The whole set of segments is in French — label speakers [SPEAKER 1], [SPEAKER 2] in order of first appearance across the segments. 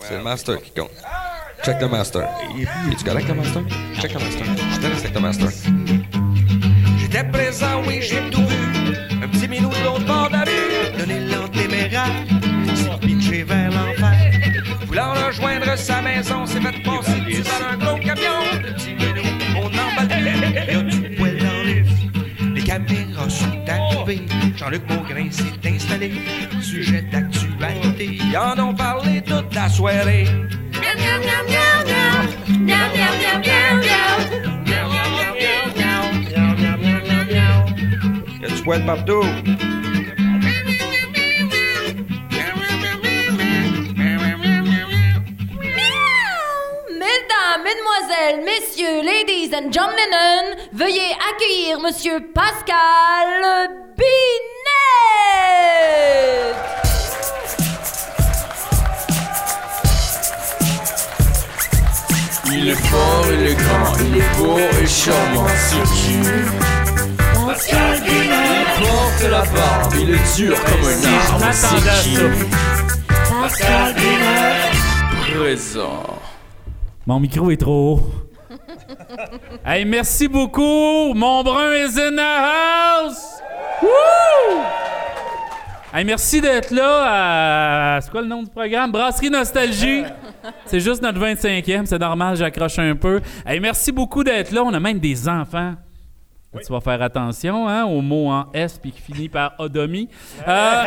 [SPEAKER 1] C'est le master qui compte. Check the master. Es-tu correct, le master? Check the master. Je te laisse avec le master.
[SPEAKER 2] J'étais présent, oui, j'ai tout vu. Un petit minou de l'autre bord de la rue. Donner l'antéméraire. C'est pitché vers l'enfer. Voulant rejoindre sa maison, c'est fait passer dessus par un gros camion. Le petit minou, on emballe plus. Y a du poil dans les. Les caméras sont arrivées. Jean-Luc Maugrain s'est installé. Sujet Ils en ont parlé toute la soirée.
[SPEAKER 1] Y a du poil partout.
[SPEAKER 3] Mesdames, Mesdemoiselles, Messieurs, Ladies and Gentlemen, veuillez accueillir Monsieur Pascal Binet.
[SPEAKER 4] Il est fort, il est grand, il est beau et charmant, c'est Pascal Il porte la barbe, il est dur comme un arbre, c'est qui Pascal Présent.
[SPEAKER 5] Mon micro est trop haut. hey, merci beaucoup. Mon brun is in the house. Woo! Hey, merci d'être là à... C'est quoi le nom du programme? Brasserie Nostalgie. C'est juste notre 25e. C'est normal, j'accroche un peu. Hey, merci beaucoup d'être là. On a même des enfants. Tu vas faire attention hein, au mot en S puis qui finit par odomie. Euh,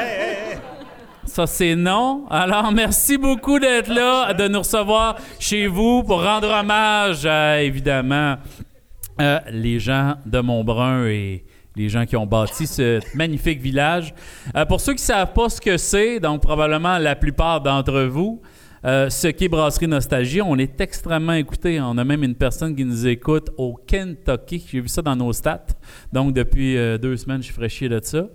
[SPEAKER 5] ça, c'est non. Alors, merci beaucoup d'être là, de nous recevoir chez vous pour rendre hommage à, évidemment, euh, les gens de Montbrun et les gens qui ont bâti ce magnifique village. Euh, pour ceux qui ne savent pas ce que c'est, donc probablement la plupart d'entre vous, euh, ce qu'est Brasserie Nostalgie, on est extrêmement écouté. On a même une personne qui nous écoute au Kentucky. J'ai vu ça dans nos stats. Donc, depuis euh, deux semaines, je suis fraîchier de ça.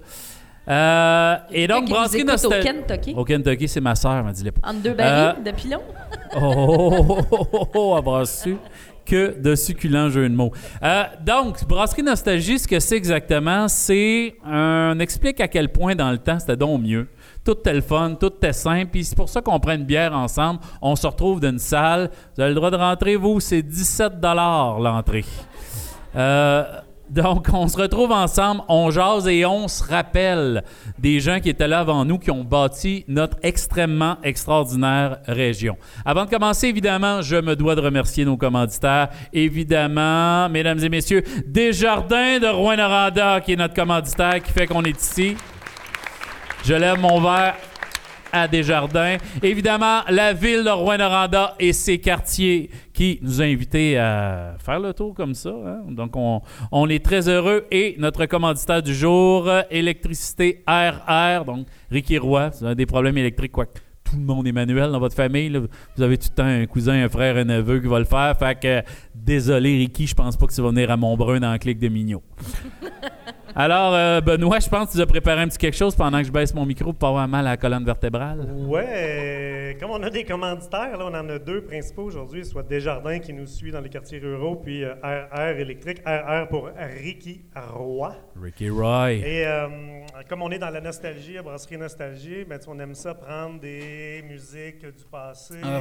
[SPEAKER 5] Euh, et donc,
[SPEAKER 3] Qui
[SPEAKER 5] Brasserie
[SPEAKER 3] écoute au
[SPEAKER 5] Nostalgie.
[SPEAKER 3] Kentucky?
[SPEAKER 5] Au Kentucky, c'est ma sœur, m'a dit les
[SPEAKER 3] Entre deux barils de pilon.
[SPEAKER 5] Oh, oh, oh, oh, oh, abrassu. Que de succulents jeux de mots. Euh, donc, Brasserie Nostalgie, ce que c'est exactement, c'est on explique à quel point dans le temps c'était donc mieux. Tout était fun, tout était simple. Puis c'est pour ça qu'on prend une bière ensemble. On se retrouve dans une salle. Vous avez le droit de rentrer, vous, c'est 17 l'entrée. Euh, donc, on se retrouve ensemble, on jase et on se rappelle des gens qui étaient là avant nous, qui ont bâti notre extrêmement extraordinaire région. Avant de commencer, évidemment, je me dois de remercier nos commanditaires. Évidemment, mesdames et messieurs, Desjardins de Rouen-Noranda, qui est notre commanditaire, qui fait qu'on est ici. Je lève mon verre à Desjardins. Évidemment, la ville de Rouen-Noranda et ses quartiers qui nous ont invités à faire le tour comme ça. hein. Donc, on, on est très heureux. Et notre commanditaire du jour, euh, Électricité RR, donc Ricky Roy. Vous avez des problèmes électriques, quoi. Tout le monde est manuel dans votre famille. Vous avez tout le temps un cousin, un frère, un neveu qui va le faire. Fait que, désolé, Ricky, je pense pas que tu vas venir à Montbrun dans le clic de Mignot. Alors, euh, Benoît, je pense que tu as préparé un petit quelque chose pendant que je baisse mon micro pour pas avoir mal à la colonne vertébrale.
[SPEAKER 6] Ouais, comme on a des commanditaires, là, on en a deux principaux aujourd'hui, soit Desjardins qui nous suit dans les quartiers ruraux, puis euh, RR électrique, RR pour Ricky Roy.
[SPEAKER 5] Ricky Roy.
[SPEAKER 6] Et euh, comme on est dans la nostalgie, à Brasserie Nostalgie, ben, on aime ça prendre des musiques du passé
[SPEAKER 5] Ah.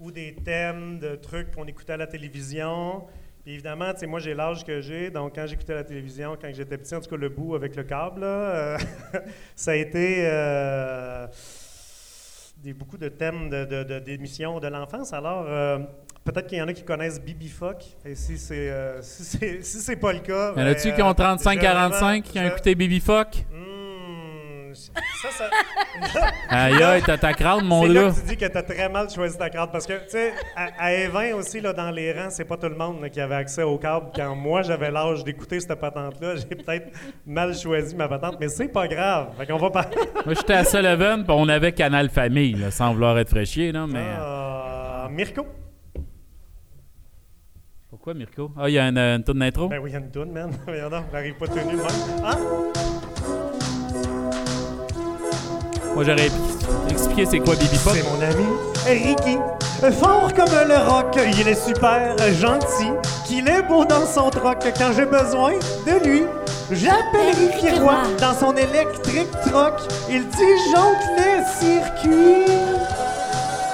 [SPEAKER 6] ou des thèmes de trucs qu'on écoutait à la télévision. Puis évidemment, moi j'ai l'âge que j'ai, donc quand j'écoutais la télévision, quand j'étais petit, en tout cas le bout avec le câble, là, euh, ça a été euh, des, beaucoup de thèmes de- de- de- d'émissions de, l'enfance. Alors, euh, peut-être qu'il y en a qui connaissent Bibi Fuck, et si c'est euh, si si pas le cas...
[SPEAKER 5] Y en a-tu
[SPEAKER 6] ben,
[SPEAKER 5] qui ont
[SPEAKER 6] euh,
[SPEAKER 5] 35-45
[SPEAKER 6] je-
[SPEAKER 5] qui ont écouté Fuck?
[SPEAKER 6] Hmm, ça, ça,
[SPEAKER 5] Aïe aïe, t'as ta crowd, mon
[SPEAKER 6] là que tu dis que t'as très mal choisi ta carte. Parce que, tu sais, à, à Evin aussi, là, dans les rangs, c'est pas tout le monde là, qui avait accès au câble. Quand moi, j'avais l'âge d'écouter cette patente-là, j'ai peut-être mal choisi ma patente, mais c'est pas grave. Fait qu'on va pas.
[SPEAKER 5] Moi, j'étais à Sullivan, puis on avait Canal Famille, là, sans vouloir être fraîchier, là, mais... euh,
[SPEAKER 6] Ah, Mirko.
[SPEAKER 5] Pourquoi, Mirko? Ah, il y a une, une tourne d'intro?
[SPEAKER 6] Ben oui, il y a une toune, man. Donc, on n'arrive pas tenu. Ah!
[SPEAKER 5] Moi, j'aurais expliqué c'est quoi Baby Fuck.
[SPEAKER 6] C'est mon ami Ricky. Fort comme le rock, il est super gentil. Qu'il est beau dans son troc quand j'ai besoin de lui. J'appelle Ricky Roy dans son électrique troc. Il disjoncte les circuits.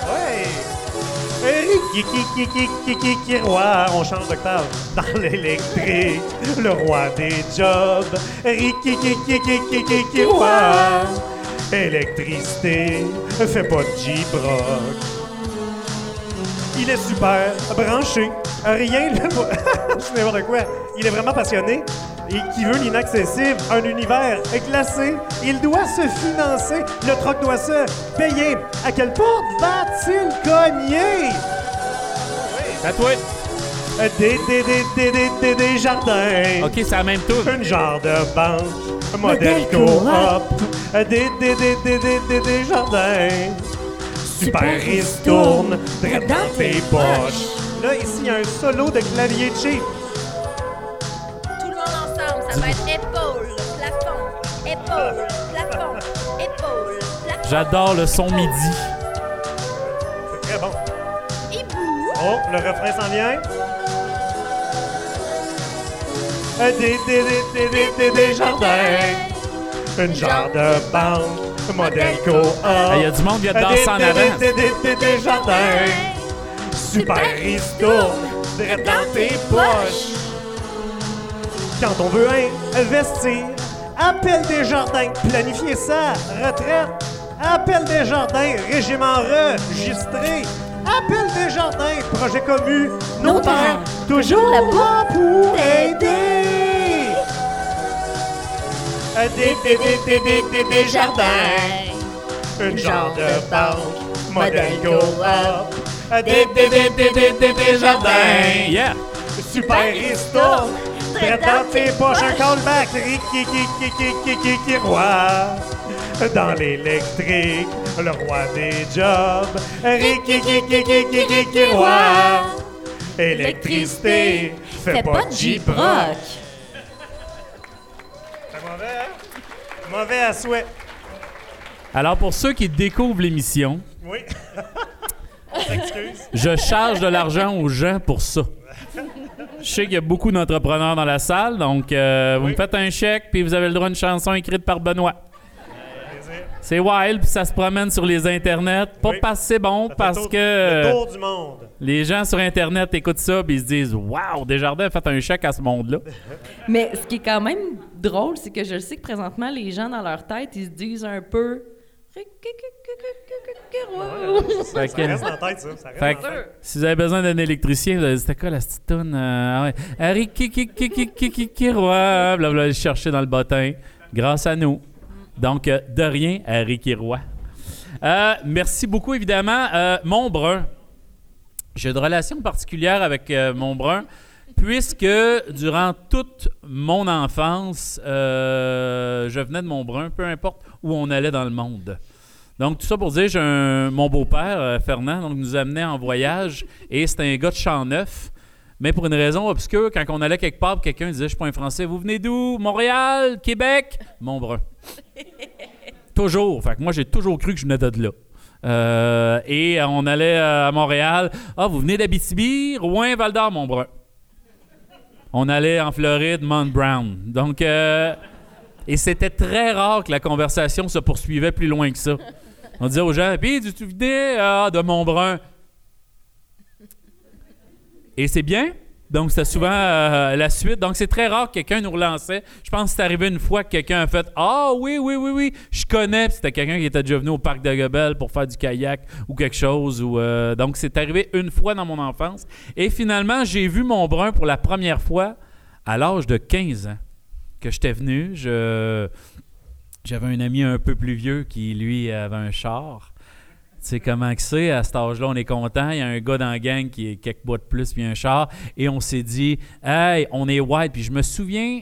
[SPEAKER 6] Ouais, Qui, qui, qui, qui, qui, qui, qui, roi, on change d'octave. Dans l'électrique, le roi des jobs. Ri, qui, qui, qui, qui, qui, qui, qui, roi. Électricité, fais pas de J-Brock. Il est super branché. Rien le. C'est n'importe quoi. Il est vraiment passionné et qui veut l'inaccessible, un univers classé. Il doit se financer. Le troc doit se payer. À quelle porte va-t-il cogner?
[SPEAKER 5] À toi.
[SPEAKER 6] Des, des, des, des, des, des, des jardins.
[SPEAKER 5] OK, c'est la même tour.
[SPEAKER 6] Un genre de banque, modèle coop. Des, des, des, des, des, des, des jardins. Super ristourne, direct dans tes poches. Là, ici, il y a un solo de clavier cheap.
[SPEAKER 3] Tout le monde ensemble, ça va être épaule, plafond, épaule, plafond, épaule, plafond.
[SPEAKER 5] J'adore le son midi.
[SPEAKER 6] C'est très bon.
[SPEAKER 3] Hibou.
[SPEAKER 6] Oh, le refrain s'en vient. Des, des, des, des, des, des, des jardins. Une genre de banque, modèle coop.
[SPEAKER 5] Il y a du monde qui vient de
[SPEAKER 6] Des,
[SPEAKER 5] danser en
[SPEAKER 6] des,
[SPEAKER 5] avant.
[SPEAKER 6] Des, des, des, des jardins. Super ristourne, direct dans tes poches. Quand on veut investir, appelle des jardins, planifier ça, retraite. Appelle des jardins, régime enregistré. Appelle des jardins, projet commu, notaire, toujours là pour aider. Euh, Des, des, des, des, des, des, jardins. Une genre de banque, modèle coop. Euh, Des, des, des, des, des, des, des jardins.
[SPEAKER 5] Yeah!
[SPEAKER 6] Super ristourne, Prête dans tes poches, un callback, qui, qui, qui, qui, qui, qui, qui, roi. Dans l'électrique, le roi des jobs. Qui, roi. Électricité, fais pas de J-Brock. C'est mauvais, hein? Mauvais à souhait.
[SPEAKER 5] Alors, pour ceux qui découvrent l'émission,
[SPEAKER 6] Oui.
[SPEAKER 5] Je charge de l'argent aux gens pour ça. Je sais qu'il y a beaucoup d'entrepreneurs dans la salle, donc euh, vous
[SPEAKER 6] Oui.
[SPEAKER 5] me faites un chèque, puis vous avez le droit à une chanson écrite par Benoît. C'est wild, puis ça se promène sur les internets. Pas
[SPEAKER 6] Oui.
[SPEAKER 5] parce que c'est bon, parce
[SPEAKER 6] tour-
[SPEAKER 5] que
[SPEAKER 6] Le
[SPEAKER 5] euh,
[SPEAKER 6] tour du monde.
[SPEAKER 5] les gens sur Internet écoutent ça, puis ils se disent Waouh, Desjardins a fait un chèque à ce monde-là.
[SPEAKER 7] Mais ce qui est quand même drôle, c'est que je sais que présentement, les gens dans leur tête, ils se disent un peu.
[SPEAKER 6] Ça
[SPEAKER 5] que-
[SPEAKER 6] reste dans la tête, ça. Ça reste
[SPEAKER 5] Fait
[SPEAKER 6] dans
[SPEAKER 5] que,
[SPEAKER 6] la tête.
[SPEAKER 5] si vous avez besoin d'un électricien, vous allez dire, c'était quoi la petite toune? Euh, ah ouais. Harry chercher dans le bottin. Grâce à nous. Donc, euh, de rien, Harry qui roi. Euh, merci beaucoup, évidemment. Euh, Montbrun. J'ai une relation particulière avec euh, Montbrun, puisque durant toute mon enfance, euh, je venais de Montbrun, peu importe où on allait dans le monde. Donc, tout ça pour dire, j'ai mon beau-père, Fernand, nous amenait en voyage et c'était un gars de Champ-Neuf. Mais pour une raison obscure, quand on allait quelque part, quelqu'un disait Je suis pas un Français, vous venez d'où? Montréal? Québec? Montbrun. toujours. Fait moi, j'ai toujours cru que je venais de là. Euh, et on allait euh, à Montréal. Ah, vous venez d'Abitibi? Rouen, Val d'Or, Montbrun. On allait en Floride, Mount Brown. Donc, euh, et c'était très rare que la conversation se poursuivait plus loin que ça. On disait aux gens, puis tu venais ah, de Montbrun. Et c'est bien. Donc, c'était souvent euh, la suite. Donc, c'est très rare que quelqu'un nous relançait. Je pense que c'est arrivé une fois que quelqu'un a fait Ah, oui, oui, oui, oui, je connais. C'était quelqu'un qui était déjà venu au parc de Gobel pour faire du kayak ou quelque chose. Euh, donc, c'est arrivé une fois dans mon enfance. Et finalement, j'ai vu mon brun pour la première fois à l'âge de 15 ans que j'étais venu. J'avais un ami un peu plus vieux qui, lui, avait un char. Sais comment que c'est, à cet âge-là, on est content. Il y a un gars dans la gang qui est quelques bois de plus, puis un char. Et on s'est dit, hey, on est white. Puis je me souviens,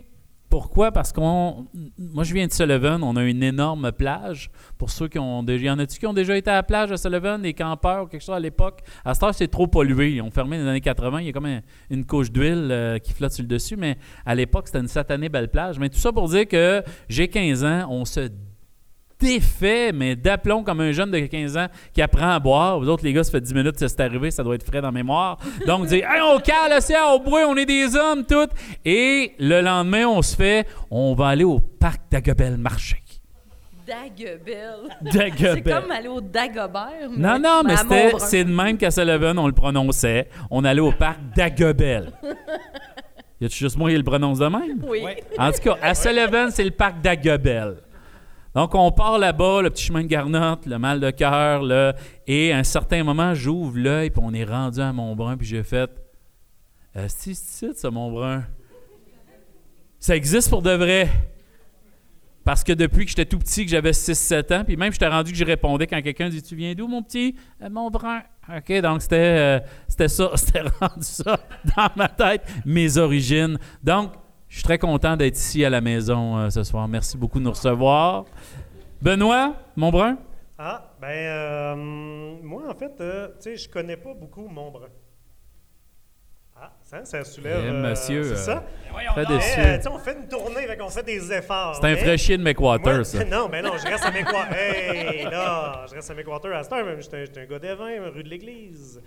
[SPEAKER 5] pourquoi? Parce qu'on. Moi, je viens de Sullivan, on a une énorme plage. Pour ceux qui ont déjà. Y en a-tu qui ont déjà été à la plage à Sullivan, des campeurs ou quelque chose à l'époque? À cette heure, c'est trop pollué. Ils ont fermé dans les années 80. Il y a comme un- une couche d'huile euh, qui flotte sur le dessus. Mais à l'époque, c'était une satanée belle plage. Mais tout ça pour dire que j'ai 15 ans, on se défait, mais d'aplomb comme un jeune de 15 ans qui apprend à boire. Vous autres, les gars, ça fait 10 minutes que c'est arrivé, ça doit être frais dans la mémoire. Donc, dire, hey, on cale, l'océan, au bois, on est des hommes, tout. Et le lendemain, on se fait, on va aller au parc d'Agobel marcher.
[SPEAKER 7] Dagobel.
[SPEAKER 5] Dagobel.
[SPEAKER 7] C'est comme aller au Dagobert. mais-
[SPEAKER 5] Non, non, mais c'est de même qu'à Sullivan, on le prononçait. On allait au parc d'Agobel. y a-tu juste moi qui le prononce de même?
[SPEAKER 7] Oui.
[SPEAKER 5] En tout cas, à Sullivan, c'est le parc d'Agobel. Donc, on part là-bas, le petit chemin de Garnotte, le mal de cœur, là, et à un certain moment, j'ouvre l'œil, puis on est rendu à Montbrun, puis j'ai fait Euh, C'est ici, ça, Montbrun. Ça existe pour de vrai. Parce que depuis que j'étais tout petit, que j'avais 6-7 ans, puis même j'étais rendu que je répondais quand quelqu'un dit Tu viens d'où, mon petit? Euh, Montbrun. OK, donc c'était euh, ça, c'était rendu ça dans ma tête, mes origines. Donc, je suis très content d'être ici à la maison euh, ce soir. Merci beaucoup de nous recevoir. Benoît, Montbrun?
[SPEAKER 6] Ah, ben, euh, moi, en fait, euh, tu sais, je connais pas beaucoup Montbrun. Ah, ça, ça soulève.
[SPEAKER 5] Eh, monsieur,
[SPEAKER 6] c'est ça?
[SPEAKER 5] Très
[SPEAKER 6] Eh,
[SPEAKER 5] déçu.
[SPEAKER 6] on fait une tournée, qu'on fait des efforts.
[SPEAKER 5] C'est un
[SPEAKER 6] mais-
[SPEAKER 5] fraîchier de McWater,
[SPEAKER 6] Moi,
[SPEAKER 5] ça.
[SPEAKER 6] Non, mais non, je reste à McWater. hey, là, je reste à McWater à cette heure, même. J'étais un, j'étais un gars d'Evin, rue de l'Église.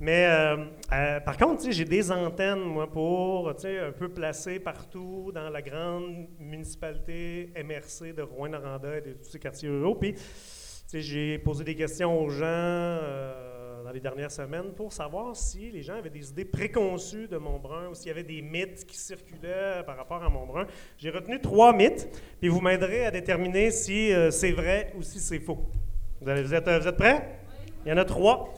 [SPEAKER 6] Mais euh, euh, par contre, j'ai des antennes, moi, pour, un peu placées partout dans la grande municipalité MRC de Rouen-Noranda et de tous ces quartiers ruraux. Puis, j'ai posé des questions aux gens euh, dans les dernières semaines pour savoir si les gens avaient des idées préconçues de Montbrun ou s'il y avait des mythes qui circulaient par rapport à Montbrun. J'ai retenu trois mythes, puis vous m'aiderez à déterminer si euh, c'est vrai ou si c'est faux. Vous, allez- vous êtes, vous êtes prêts? Il y en a trois.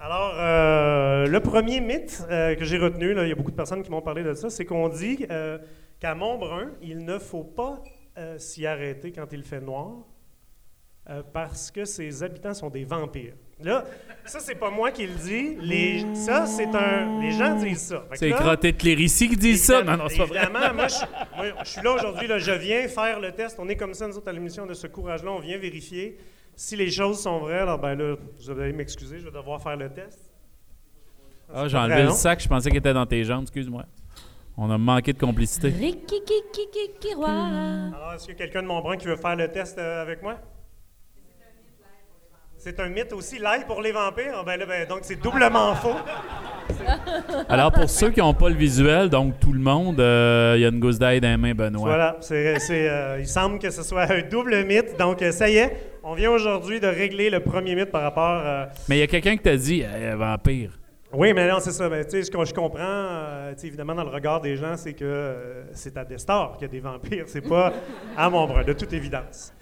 [SPEAKER 6] Alors, euh, le premier mythe euh, que j'ai retenu, là, il y a beaucoup de personnes qui m'ont parlé de ça, c'est qu'on dit euh, qu'à Montbrun, il ne faut pas s'y arrêter quand il fait noir parce que ses habitants sont des vampires. Là, ça, c'est pas moi qui le dis. Les, ça, c'est un. Les gens disent ça.
[SPEAKER 5] C'est crotté de Clérici qui dit ça? Non, non, c'est pas vrai.
[SPEAKER 6] Évidemment, moi, je, moi, je suis là aujourd'hui, je viens faire le test. On est comme ça, nous autres, à l'émission de ce courage-là. On vient vérifier si les choses sont vraies. Alors, ben là, vous allez m'excuser, je vais devoir faire le test.
[SPEAKER 5] Ah, j'ai enlevé le sac, je pensais qu'il était dans tes jambes, excuse-moi. On a manqué de complicité.
[SPEAKER 6] Alors, est-ce qu'il y a quelqu'un de Montbrun qui veut faire le test euh, avec moi? C'est un mythe aussi, l'ail pour les vampires? Ah, Ben là, ben, donc, c'est doublement faux.
[SPEAKER 5] Alors, pour ceux qui n'ont pas le visuel, donc tout le monde, euh, il y a une gousse d'ail dans les mains, Benoît.
[SPEAKER 6] Voilà, c'est, c'est, euh, il semble que ce soit un double mythe. Donc, euh, ça y est, on vient aujourd'hui de régler le premier mythe par rapport. euh,
[SPEAKER 5] Mais il y a quelqu'un qui t'a dit vampire.
[SPEAKER 6] Oui, mais non, c'est ça. Ben, sais, ce que je comprends, euh, évidemment, dans le regard des gens, c'est que euh, c'est à Destor qu'il y a des vampires. C'est pas à Montbrun, de toute évidence.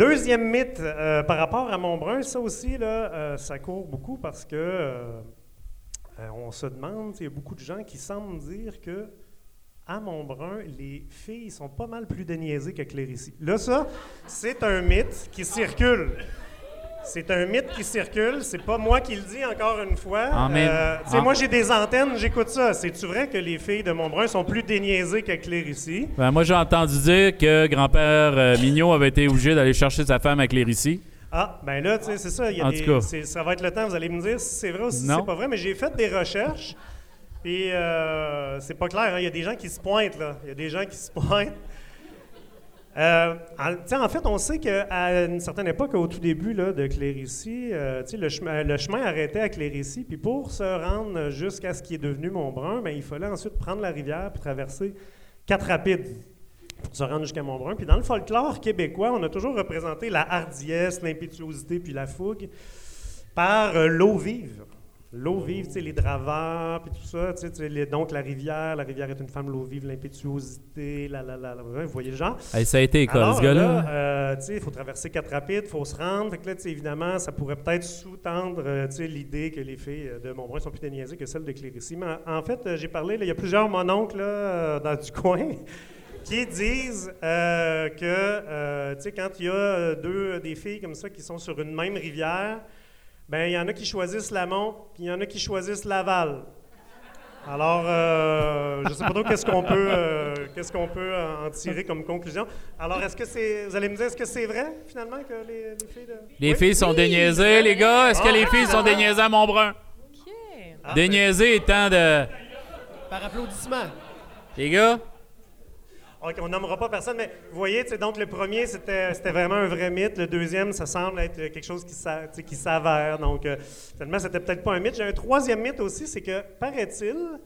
[SPEAKER 6] Deuxième mythe euh, par rapport à Montbrun, ça aussi, là, euh, ça court beaucoup parce que euh, on se demande, il y a beaucoup de gens qui semblent dire que à Montbrun, les filles sont pas mal plus déniaisées que Clérici. Là, ça, c'est un mythe qui circule. C'est un mythe qui circule. C'est pas moi qui le dis encore une fois. Euh, tu sais,
[SPEAKER 5] en-
[SPEAKER 6] moi, j'ai des antennes, j'écoute ça. C'est-tu vrai que les filles de Montbrun sont plus déniaisées que Clérici?
[SPEAKER 5] Ben, moi, j'ai entendu dire que grand-père euh, Mignot avait été obligé d'aller chercher sa femme à Clérici.
[SPEAKER 6] Ah, ben là, tu sais, c'est ça. Y a
[SPEAKER 5] En
[SPEAKER 6] des-
[SPEAKER 5] tout cas.
[SPEAKER 6] ça va être le temps, vous allez me dire si c'est vrai ou si c'est pas vrai, mais j'ai fait des recherches. Puis, euh, c'est pas clair. hein, Il y a des gens qui se pointent, là. Il y a des gens qui se pointent. Euh, en, fait, on sait qu'à une certaine époque, au tout début là, de Clérici, euh, le, chemin, le chemin arrêtait à Clérici, puis pour se rendre jusqu'à ce qui est devenu Montbrun, ben, il fallait ensuite prendre la rivière puis traverser quatre rapides pour se rendre jusqu'à Montbrun. Puis dans le folklore québécois, on a toujours représenté la hardiesse, l'impétuosité puis la fougue par euh, l'eau vive. L'eau vive, tu sais, les draveurs, puis tout ça. tu sais, les- donc, la rivière, la rivière est une femme, l'eau vive, l'impétuosité, la, la, la, la- vous voyez le genre?
[SPEAKER 5] Hey, ça a été école,
[SPEAKER 6] Alors,
[SPEAKER 5] ce gars-là?
[SPEAKER 6] là, euh, tu sais, il faut traverser quatre rapides, il faut se rendre. Fait que là, tu sais, évidemment, ça pourrait peut-être sous-tendre euh, tu sais, l'idée que les filles euh, de Montbrun sont plus déniaisées que celles de Clérici. Mais en, fait, j'ai parlé, il y a plusieurs mononcles là, dans du coin qui disent euh, que, tu sais, quand il y a deux des filles comme ça qui sont sur une même rivière, ben il y en a qui choisissent l'amont, puis il y en a qui choisissent l'aval. Alors, euh, je ne sais pas trop qu'est-ce qu'on peut, euh, qu'est-ce qu'on peut en tirer comme conclusion. Alors, est-ce que c'est, vous allez me dire, est-ce que c'est vrai finalement que les, les filles de...
[SPEAKER 5] Les
[SPEAKER 6] Oui?
[SPEAKER 5] filles sont déniaisées, les gars. Est-ce que les filles sont déniaisées à Montbrun?
[SPEAKER 6] Ah,
[SPEAKER 5] Déniaisées étant de.
[SPEAKER 8] Par applaudissement.
[SPEAKER 5] Les gars?
[SPEAKER 6] On nommera pas personne, mais vous voyez, donc le premier, c'était vraiment un vrai mythe. Le deuxième, ça semble être quelque chose qui s'avère. Donc, euh, finalement, c'était peut-être pas un mythe. J'ai un troisième mythe aussi, c'est que, paraît-il,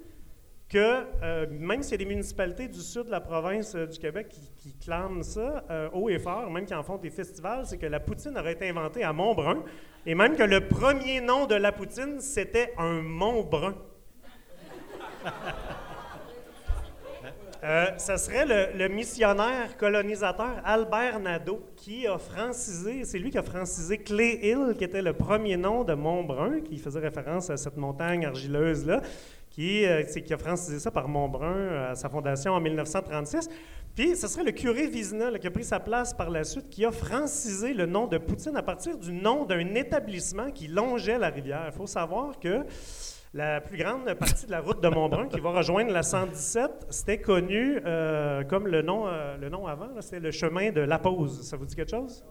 [SPEAKER 6] que euh, même s'il y a des municipalités du sud de la province euh, du Québec qui, qui clament ça euh, haut et fort, même qui en font des festivals, c'est que la poutine aurait été inventée à Montbrun, et même que le premier nom de la poutine, c'était un Montbrun. Euh, ça serait le, missionnaire colonisateur Albert Nadeau qui a francisé, c'est lui qui a francisé Clay Hill, qui était le premier nom de Montbrun, qui faisait référence à cette montagne argileuse-là, qui, euh, qui a francisé ça par Montbrun euh, à sa fondation en 1936. Puis ce serait le curé Vizina qui a pris sa place par la suite, qui a francisé le nom de Poutine à partir du nom d'un établissement qui longeait la rivière. Il faut savoir que la plus grande partie de la route de Montbrun qui va rejoindre la 117, c'était connu euh, comme le nom, euh, avant, c'était le chemin de La Pause. Ça vous dit quelque chose?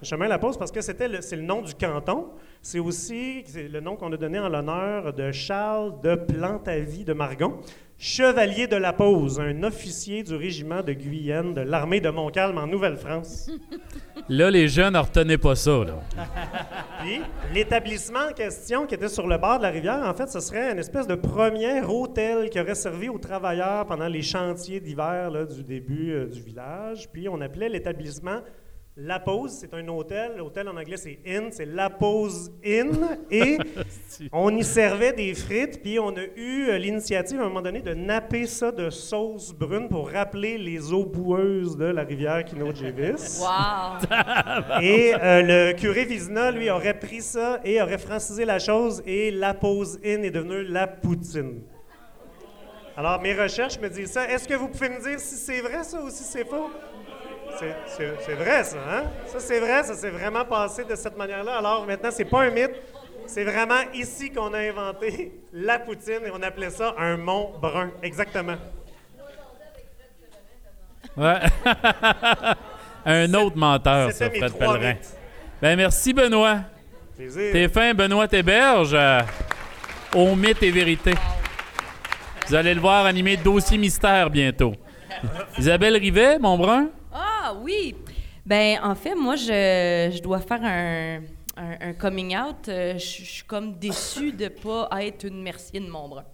[SPEAKER 6] Le chemin de La Pause, parce que c'est le nom du canton. C'est aussi le nom qu'on a donné en l'honneur de Charles de Plantavie de Margon, chevalier de La Pause, un officier du régiment de Guyenne de l'armée de Montcalm en Nouvelle-France.
[SPEAKER 5] Là, les jeunes, ne retenaient pas ça. Là.
[SPEAKER 6] Puis, l'établissement en question, qui était sur le bord de la rivière, en fait, ce serait une espèce de premier hôtel qui aurait servi aux travailleurs pendant les chantiers d'hiver du début euh, du village. Puis, on appelait l'établissement La Pause. C'est un hôtel. L'hôtel en anglais, c'est Inn. C'est La Pause Inn. Et on y servait des frites. Puis, on a eu euh, l'initiative, à un moment donné, de napper ça de sauce brune pour rappeler les eaux boueuses de la rivière Kinojévis.
[SPEAKER 7] Wow!
[SPEAKER 6] Et euh, le curé Vizina, lui, aurait pris ça et aurait francisé la chose et la pause in est devenue la poutine. Alors, mes recherches me disent ça. Est-ce que vous pouvez me dire si c'est vrai, ça, ou si c'est faux? C'est- vrai, ça, hein? Ça, c'est vrai, ça s'est vraiment passé de cette manière-là. Alors, maintenant, c'est pas un mythe. C'est vraiment ici qu'on a inventé la poutine et on appelait ça un mont brun. Exactement.
[SPEAKER 5] Ouais. Un autre menteur, ça, Fred Pellerin. Ben merci, Benoît.
[SPEAKER 6] Plaisir.
[SPEAKER 5] T'es fin, Benoît Théberge. euh, au mythe et vérité. Vous allez le voir animer dossier mystère bientôt. Isabelle Rivet, mon brun.
[SPEAKER 7] Ah oui! Ben en fait, moi, je, je dois faire un, un- coming out. Euh, Je je suis comme déçue de pas être une mercier de Montbrun.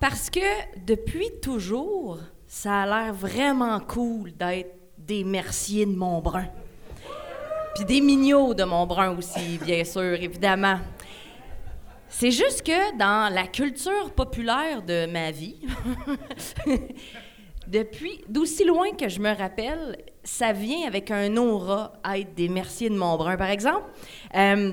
[SPEAKER 7] Parce que depuis toujours, ça a l'air vraiment cool d'être des merciers de Montbrun. Puis des mignots de Montbrun aussi, bien sûr, évidemment. C'est juste que dans la culture populaire de ma vie, depuis d'aussi loin que je me rappelle, ça vient avec un aura à être des Merciers de Montbrun. Par exemple, euh,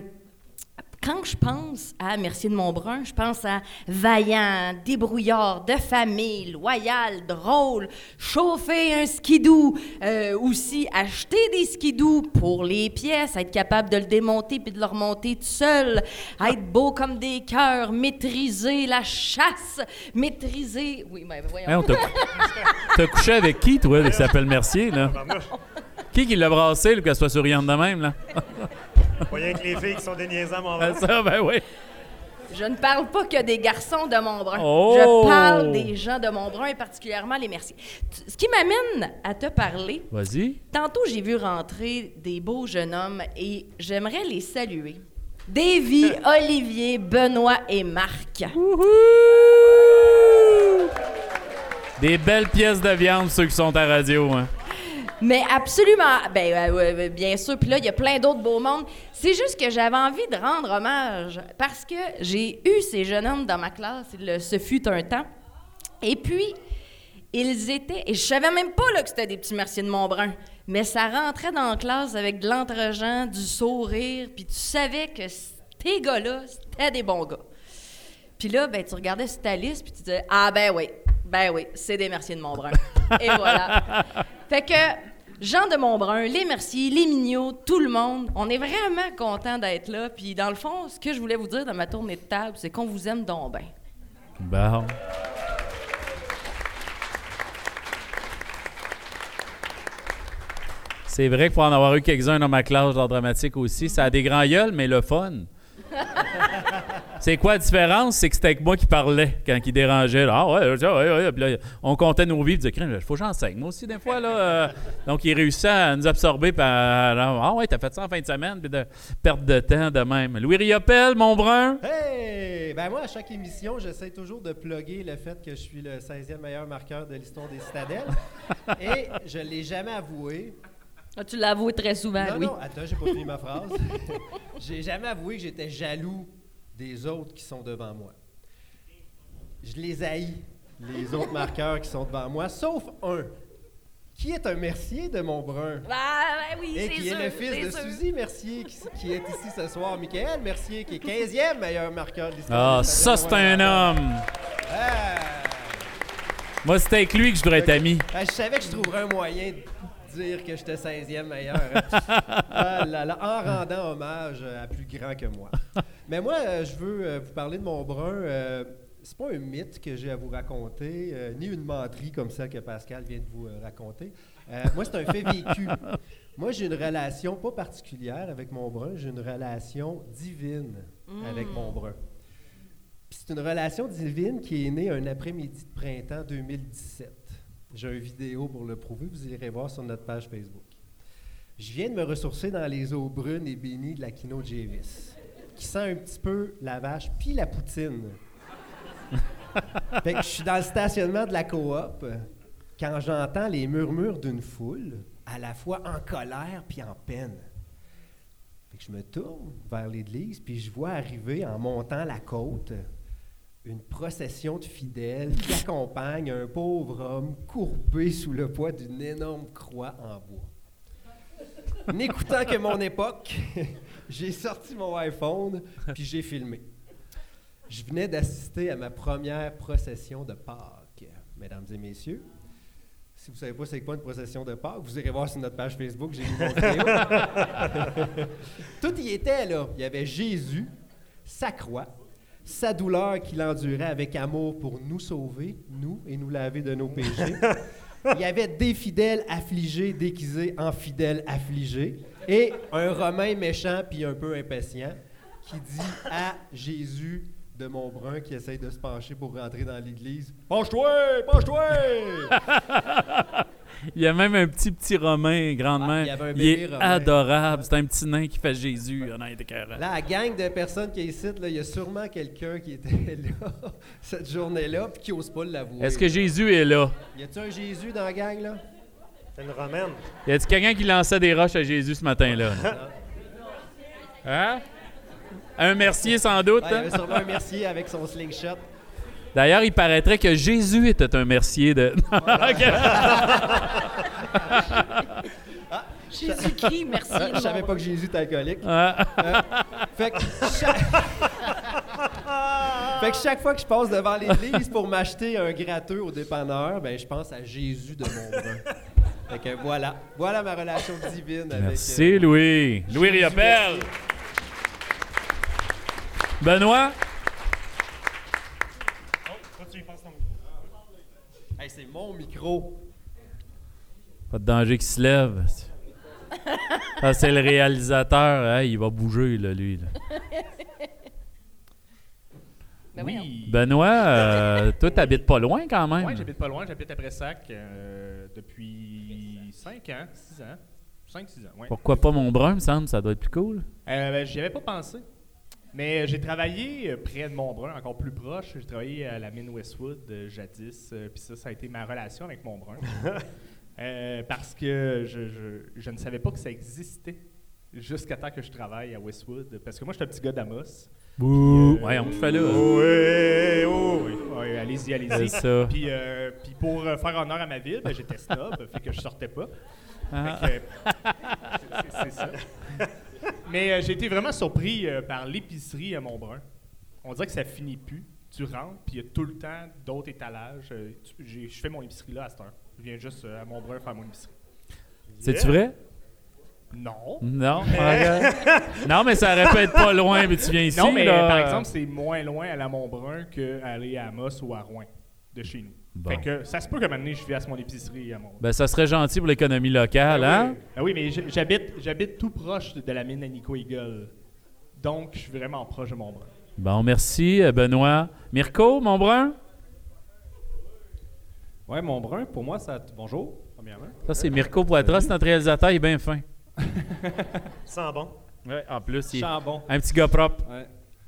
[SPEAKER 7] quand je pense à Mercier de Montbrun, je pense à vaillant, débrouillard, de famille, loyal, drôle, chauffer un skidoo, euh, aussi acheter des skidoos pour les pièces, être capable de le démonter puis de le remonter tout seul, être beau comme des cœurs, maîtriser la chasse, maîtriser... Oui, mais voyons.
[SPEAKER 5] On t'a t'as couché avec qui, toi, qui s'appelle Mercier, là? Qui qui l'a brassé, là, qu'elle soit souriante de même, là?
[SPEAKER 6] Voyez que les filles qui sont des niaisans, mon
[SPEAKER 5] Ben, ça, ben oui.
[SPEAKER 7] Je ne parle pas que des garçons de Montbrun.
[SPEAKER 5] Oh!
[SPEAKER 7] Je parle des gens de Montbrun et particulièrement les Merciers. Ce qui m'amène à te parler,
[SPEAKER 5] Vas-y.
[SPEAKER 7] tantôt j'ai vu rentrer des beaux jeunes hommes et j'aimerais les saluer. Davy, Olivier, Benoît et Marc.
[SPEAKER 5] Des belles pièces de viande, ceux qui sont à radio, hein.
[SPEAKER 7] Mais absolument, ben euh, bien sûr. Puis là, il y a plein d'autres beaux mondes. C'est juste que j'avais envie de rendre hommage parce que j'ai eu ces jeunes hommes dans ma classe. Ce fut un temps. Et puis, ils étaient, et je savais même pas là, que c'était des petits merciers de Montbrun, mais ça rentrait dans la classe avec de l'entre-gens, du sourire, puis tu savais que ces gars-là, c'était des bons gars. Puis là, ben, tu regardais sur ta liste, puis tu disais Ah, ben oui, ben oui, c'est des Merciers de Montbrun. Et voilà. Fait que, Jean de Montbrun, les Merciers, les Mignot, tout le monde, on est vraiment content d'être là. Puis dans le fond, ce que je voulais vous dire dans ma tournée de table, c'est qu'on vous aime donc bien.
[SPEAKER 5] Bon. C'est vrai qu'il faut en avoir eu quelques-uns dans ma classe d'art dramatique aussi. Ça a des grands gueules, mais le fun. C'est quoi la différence? C'est que c'était avec moi qui parlais quand il dérangeait. là. Ah ouais, ouais, ouais. Puis là, on comptait nos vies. Il disait, faut que j'enseigne. Moi aussi, des fois. Là, euh. Donc, il réussit à nous absorber. Par, ah ouais, t'as fait ça en fin de semaine. Puis de perte de temps de même. Louis Riopel, mon brun.
[SPEAKER 8] Hey! Ben moi, à chaque émission, j'essaie toujours de plugger le fait que je suis le 16e meilleur marqueur de l'histoire des citadelles. Et je ne l'ai jamais avoué.
[SPEAKER 7] Ah, tu l'avoues très souvent,
[SPEAKER 8] non,
[SPEAKER 7] oui.
[SPEAKER 8] non, attends, j'ai pas fini ma phrase. j'ai jamais avoué que j'étais jaloux des autres qui sont devant moi. Je les haïs, les autres marqueurs qui sont devant moi, sauf un, qui est un Mercier de Montbrun.
[SPEAKER 7] Ah, ben oui,
[SPEAKER 8] Et
[SPEAKER 7] c'est
[SPEAKER 8] qui
[SPEAKER 7] sûr,
[SPEAKER 8] est le fils de
[SPEAKER 7] sûr.
[SPEAKER 8] Suzy Mercier, qui, qui est ici ce soir. Michael Mercier, qui est 15e meilleur marqueur de l'histoire.
[SPEAKER 5] Ah, ça, c'est un homme.
[SPEAKER 8] Ah!
[SPEAKER 5] Moi, c'était avec lui que je devrais être ami.
[SPEAKER 8] Ah, je savais que je trouverais un moyen de dire que j'étais 16e meilleur. Ah là là, en rendant hommage à plus grand que moi. Mais moi, euh, je veux euh, vous parler de mon brun. euh, c'est pas un mythe que j'ai à vous raconter, ni une menterie comme celle que Pascal vient de vous raconter. Moi, c'est un fait vécu. Moi, j'ai une relation pas particulière avec mon brun, j'ai une relation divine avec mon brun. Puis c'est une relation divine qui est née un après-midi de printemps 2017. J'ai une vidéo pour le prouver, vous irez voir sur notre page Facebook. Je viens de me ressourcer dans les eaux brunes et bénies de la Kino Javis, qui sent un petit peu la vache puis la poutine. fait que je suis dans le stationnement de la coop quand j'entends les murmures d'une foule, à la fois en colère puis en peine. Fait que je me tourne vers l'église, puis je vois arriver en montant la côte une procession de fidèles qui accompagne un pauvre homme courbé sous le poids d'une énorme croix en bois. N'écoutant que mon époque, j'ai sorti mon iPhone puis j'ai filmé. Je venais d'assister à ma première procession de Pâques, mesdames et messieurs. Si vous ne savez pas c'est quoi une procession de Pâques, vous irez voir sur notre page Facebook, j'ai mis mon vidéo. Tout y était là. Il y avait Jésus, sa croix, sa douleur qu'il endurait avec amour pour nous sauver, nous, et nous laver de nos péchés. Il y avait des fidèles affligés déguisés en fidèles affligés, et un Romain méchant puis un peu impatient qui dit à Jésus de Montbrun qui essaye de se pencher pour rentrer dans l'église Penche-toi Penche-toi
[SPEAKER 5] Il y a même un petit petit Romain, grande-mère.
[SPEAKER 8] Ah, il y avait un
[SPEAKER 5] il
[SPEAKER 8] bébé
[SPEAKER 5] est
[SPEAKER 8] Romain.
[SPEAKER 5] adorable. C'est un petit nain qui fait Jésus. Été écœurant.
[SPEAKER 8] Là, la gang de personnes qui est ici, là, il y a sûrement quelqu'un qui était là cette journée-là puis qui n'ose pas l'avouer.
[SPEAKER 5] Est-ce que Jésus est là?
[SPEAKER 8] Y a-tu un Jésus dans la gang, là?
[SPEAKER 6] C'est une romaine.
[SPEAKER 5] Y a-t-il quelqu'un qui lançait des roches à Jésus ce matin-là? Hein? Un Mercier sans doute.
[SPEAKER 8] Ah, il y
[SPEAKER 5] hein?
[SPEAKER 8] avait sûrement un Mercier avec son slingshot.
[SPEAKER 5] D'ailleurs, il paraîtrait que Jésus était un Mercier de.
[SPEAKER 7] Jésus-Christ, merci.
[SPEAKER 8] Ah, je savais pas que Jésus était alcoolique.
[SPEAKER 5] Ah.
[SPEAKER 8] Fait que, chaque... fait que chaque fois que je passe devant l'église pour m'acheter un gratteux au dépanneur, ben je pense à Jésus de mon brun. Fait que voilà. Voilà ma relation divine avec...
[SPEAKER 5] Merci,
[SPEAKER 8] euh,
[SPEAKER 5] Louis. Louis Riopel. Benoît?
[SPEAKER 6] Toi, tu y passes ton micro.
[SPEAKER 8] Hey, c'est mon micro.
[SPEAKER 5] Pas de danger qu'il se lève. Ça, c'est le réalisateur. Hey, il va bouger, là, lui. là.
[SPEAKER 7] Ben.
[SPEAKER 9] Oui.
[SPEAKER 5] Benoît, euh, toi, t'habites pas loin quand même.
[SPEAKER 9] Ouais, j'habite pas loin, j'habite à Pressac euh, depuis 5 ans, 6 ans. 5-6 ans, ouais.
[SPEAKER 5] Pourquoi pas mon brun, me semble? Ça doit être plus cool.
[SPEAKER 9] Euh, ben, J'y avais pas pensé. Mais euh, j'ai travaillé euh, près de Montbrun, encore plus proche. J'ai travaillé à la mine Westwood euh, jadis. Puis ça, ça a été ma relation avec Montbrun. Euh, parce que je, je- je ne savais pas que ça existait jusqu'à temps que je travaille à Westwood. Parce que moi, je suis un petit gars d'Amos.
[SPEAKER 5] Bouh!
[SPEAKER 9] euh,
[SPEAKER 5] ouais, on me fait là.
[SPEAKER 9] Oui, oui, oui. allez-y, allez-y.
[SPEAKER 5] C'est ça.
[SPEAKER 9] Puis, euh, puis pour faire honneur à ma ville, ben, j'étais snob, fait que je sortais pas.
[SPEAKER 5] Ah.
[SPEAKER 9] C'est ça. Mais euh, j'ai été vraiment surpris euh, par l'épicerie à Montbrun. On dirait que ça finit plus. Tu rentres, puis il y a tout le temps d'autres étalages. Euh, tu- j'ai- Je fais mon épicerie là à cette heure. Je viens juste euh, à Montbrun faire mon épicerie.
[SPEAKER 5] C'est-tu vrai?
[SPEAKER 9] Non.
[SPEAKER 5] Non. Non, mais ça aurait pu être pas loin, mais tu viens ici.
[SPEAKER 9] non, mais
[SPEAKER 5] là.
[SPEAKER 9] par exemple, c'est moins loin à la Montbrun qu'aller à Amos ou à Rouen de chez nous.
[SPEAKER 5] Bon.
[SPEAKER 9] Fait que ça se peut qu'à un moment donné, je fasse mon épicerie à Montbrun.
[SPEAKER 5] Ben, ça serait gentil pour l'économie locale, hein?
[SPEAKER 9] oui. Ah oui, mais j'habite, j'habite tout proche de la mine à Nico Eagle. Donc, je suis vraiment proche de Montbrun.
[SPEAKER 5] Bon, merci, euh, Benoît. Mirko, mon brun?
[SPEAKER 10] Ouais, mon brun, pour moi, ça. Bonjour, premièrement.
[SPEAKER 5] Ça, c'est Mirko Poitras, notre réalisateur, il est bien fin.
[SPEAKER 6] Sent bon.
[SPEAKER 5] Ouais, en plus, il est
[SPEAKER 10] Chambon.
[SPEAKER 5] un petit gars propre.
[SPEAKER 10] Ouais.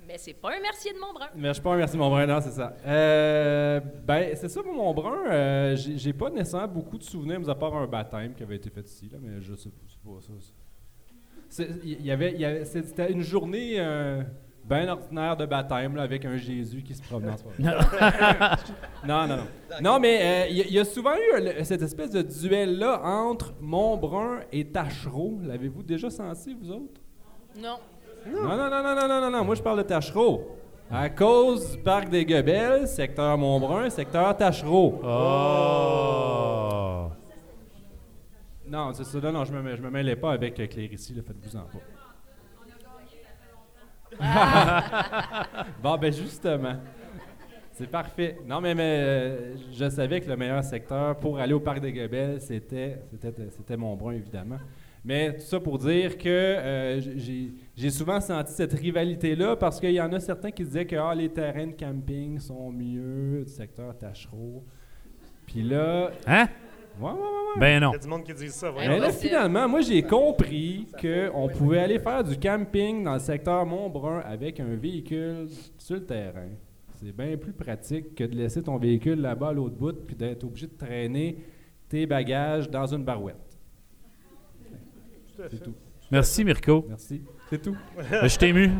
[SPEAKER 3] Mais c'est pas un mercier de mon brun.
[SPEAKER 10] Mais je suis pas un merci mon brun, non, c'est ça. Euh, ben, c'est ça pour mon brun. euh, j'ai pas nécessairement beaucoup de souvenirs, mis à part un baptême qui avait été fait ici, là, mais je sais pas, c'est pas ça. Il y avait, il y avait- c'était une journée euh, bien ordinaire de baptême, là, avec un Jésus qui se promenait. Non, non, non. Non, mais euh, il y, a- il y a souvent eu cette espèce de duel-là entre Montbrun et Tachereau. L'avez-vous déjà senti, vous autres?
[SPEAKER 3] Non.
[SPEAKER 10] Non, non, non, non, non, non, non, non. Moi, je parle de Tachereau. À cause du parc des Gobels, secteur Montbrun, secteur Tachereau.
[SPEAKER 5] Oh!
[SPEAKER 10] Non, c'est ça. Non, non, je me, je me mêlais pas avec euh, Claire ici, là, faites-vous-en pas. bon, ben justement. C'est parfait. Non, mais, mais euh, je savais que le meilleur secteur pour aller au parc des c'était, c'était, c'était Montbrun, évidemment. Mais tout ça pour dire que euh, j'ai, j'ai souvent senti cette rivalité-là parce qu'il y en a certains qui disaient que ah, les terrains de camping sont mieux du secteur Tachereau. Puis là.
[SPEAKER 5] Hein?
[SPEAKER 10] Ouais, ouais, ouais, ouais.
[SPEAKER 5] Ben
[SPEAKER 6] Il
[SPEAKER 5] non.
[SPEAKER 6] y a du monde qui dit ça.
[SPEAKER 10] Mais
[SPEAKER 6] voyons.
[SPEAKER 10] là, finalement, moi, j'ai compris qu'on pouvait aller faire du camping dans le secteur Montbrun avec un véhicule sur le terrain. C'est bien plus pratique que de laisser ton véhicule là-bas à l'autre bout puis d'être obligé de traîner tes bagages dans une barouette. C'est tout.
[SPEAKER 5] Merci, Mirko.
[SPEAKER 10] Merci. C'est tout.
[SPEAKER 5] Ben, je t'ai ému.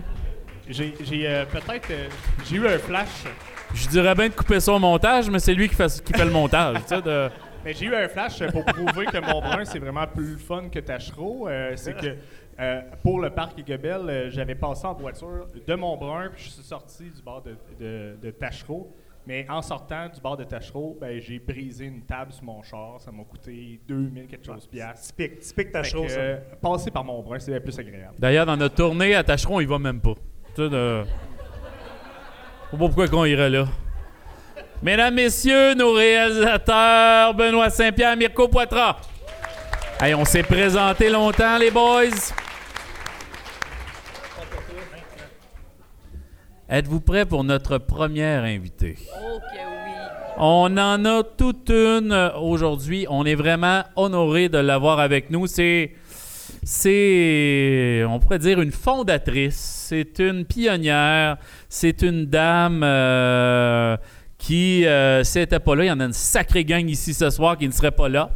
[SPEAKER 9] J'ai j'ai, euh, peut-être. euh, j'ai eu un flash.
[SPEAKER 5] Je dirais bien de couper ça au montage, mais c'est lui qui fait, qui fait le montage. tu sais, de...
[SPEAKER 9] Mais j'ai eu un flash pour prouver que Montbrun, c'est vraiment plus fun que Tachereau. Euh, c'est que euh, pour le parc Gobel, euh, j'avais passé en voiture de Montbrun, puis je suis sorti du bord de, de, de Tachereau. Mais en sortant du bord de Tachereau, ben, j'ai brisé une table sur mon char. Ça m'a coûté 2000 quelque chose piastres.
[SPEAKER 6] Typique, typique Tachereau, ça.
[SPEAKER 9] euh, passer par Montbrun, c'est plus agréable.
[SPEAKER 5] D'ailleurs, dans notre tournée à Tacheron, il va même pas. Tu sais, de... Je sais pas pourquoi qu'on irait là. Mesdames, messieurs, nos réalisateurs, Benoît Saint-Pierre, Mirko Poitras. Hey, on s'est présenté longtemps, les boys. Êtes-vous prêts pour notre première invitée?
[SPEAKER 3] Que oui.
[SPEAKER 5] On en a toute une aujourd'hui. On est vraiment honoré de l'avoir avec nous. C'est, c'est, on pourrait dire, une fondatrice. C'est une pionnière. C'est une dame euh, qui, euh, si elle n'était pas là, il y en a une sacrée gang ici ce soir qui ne serait pas là.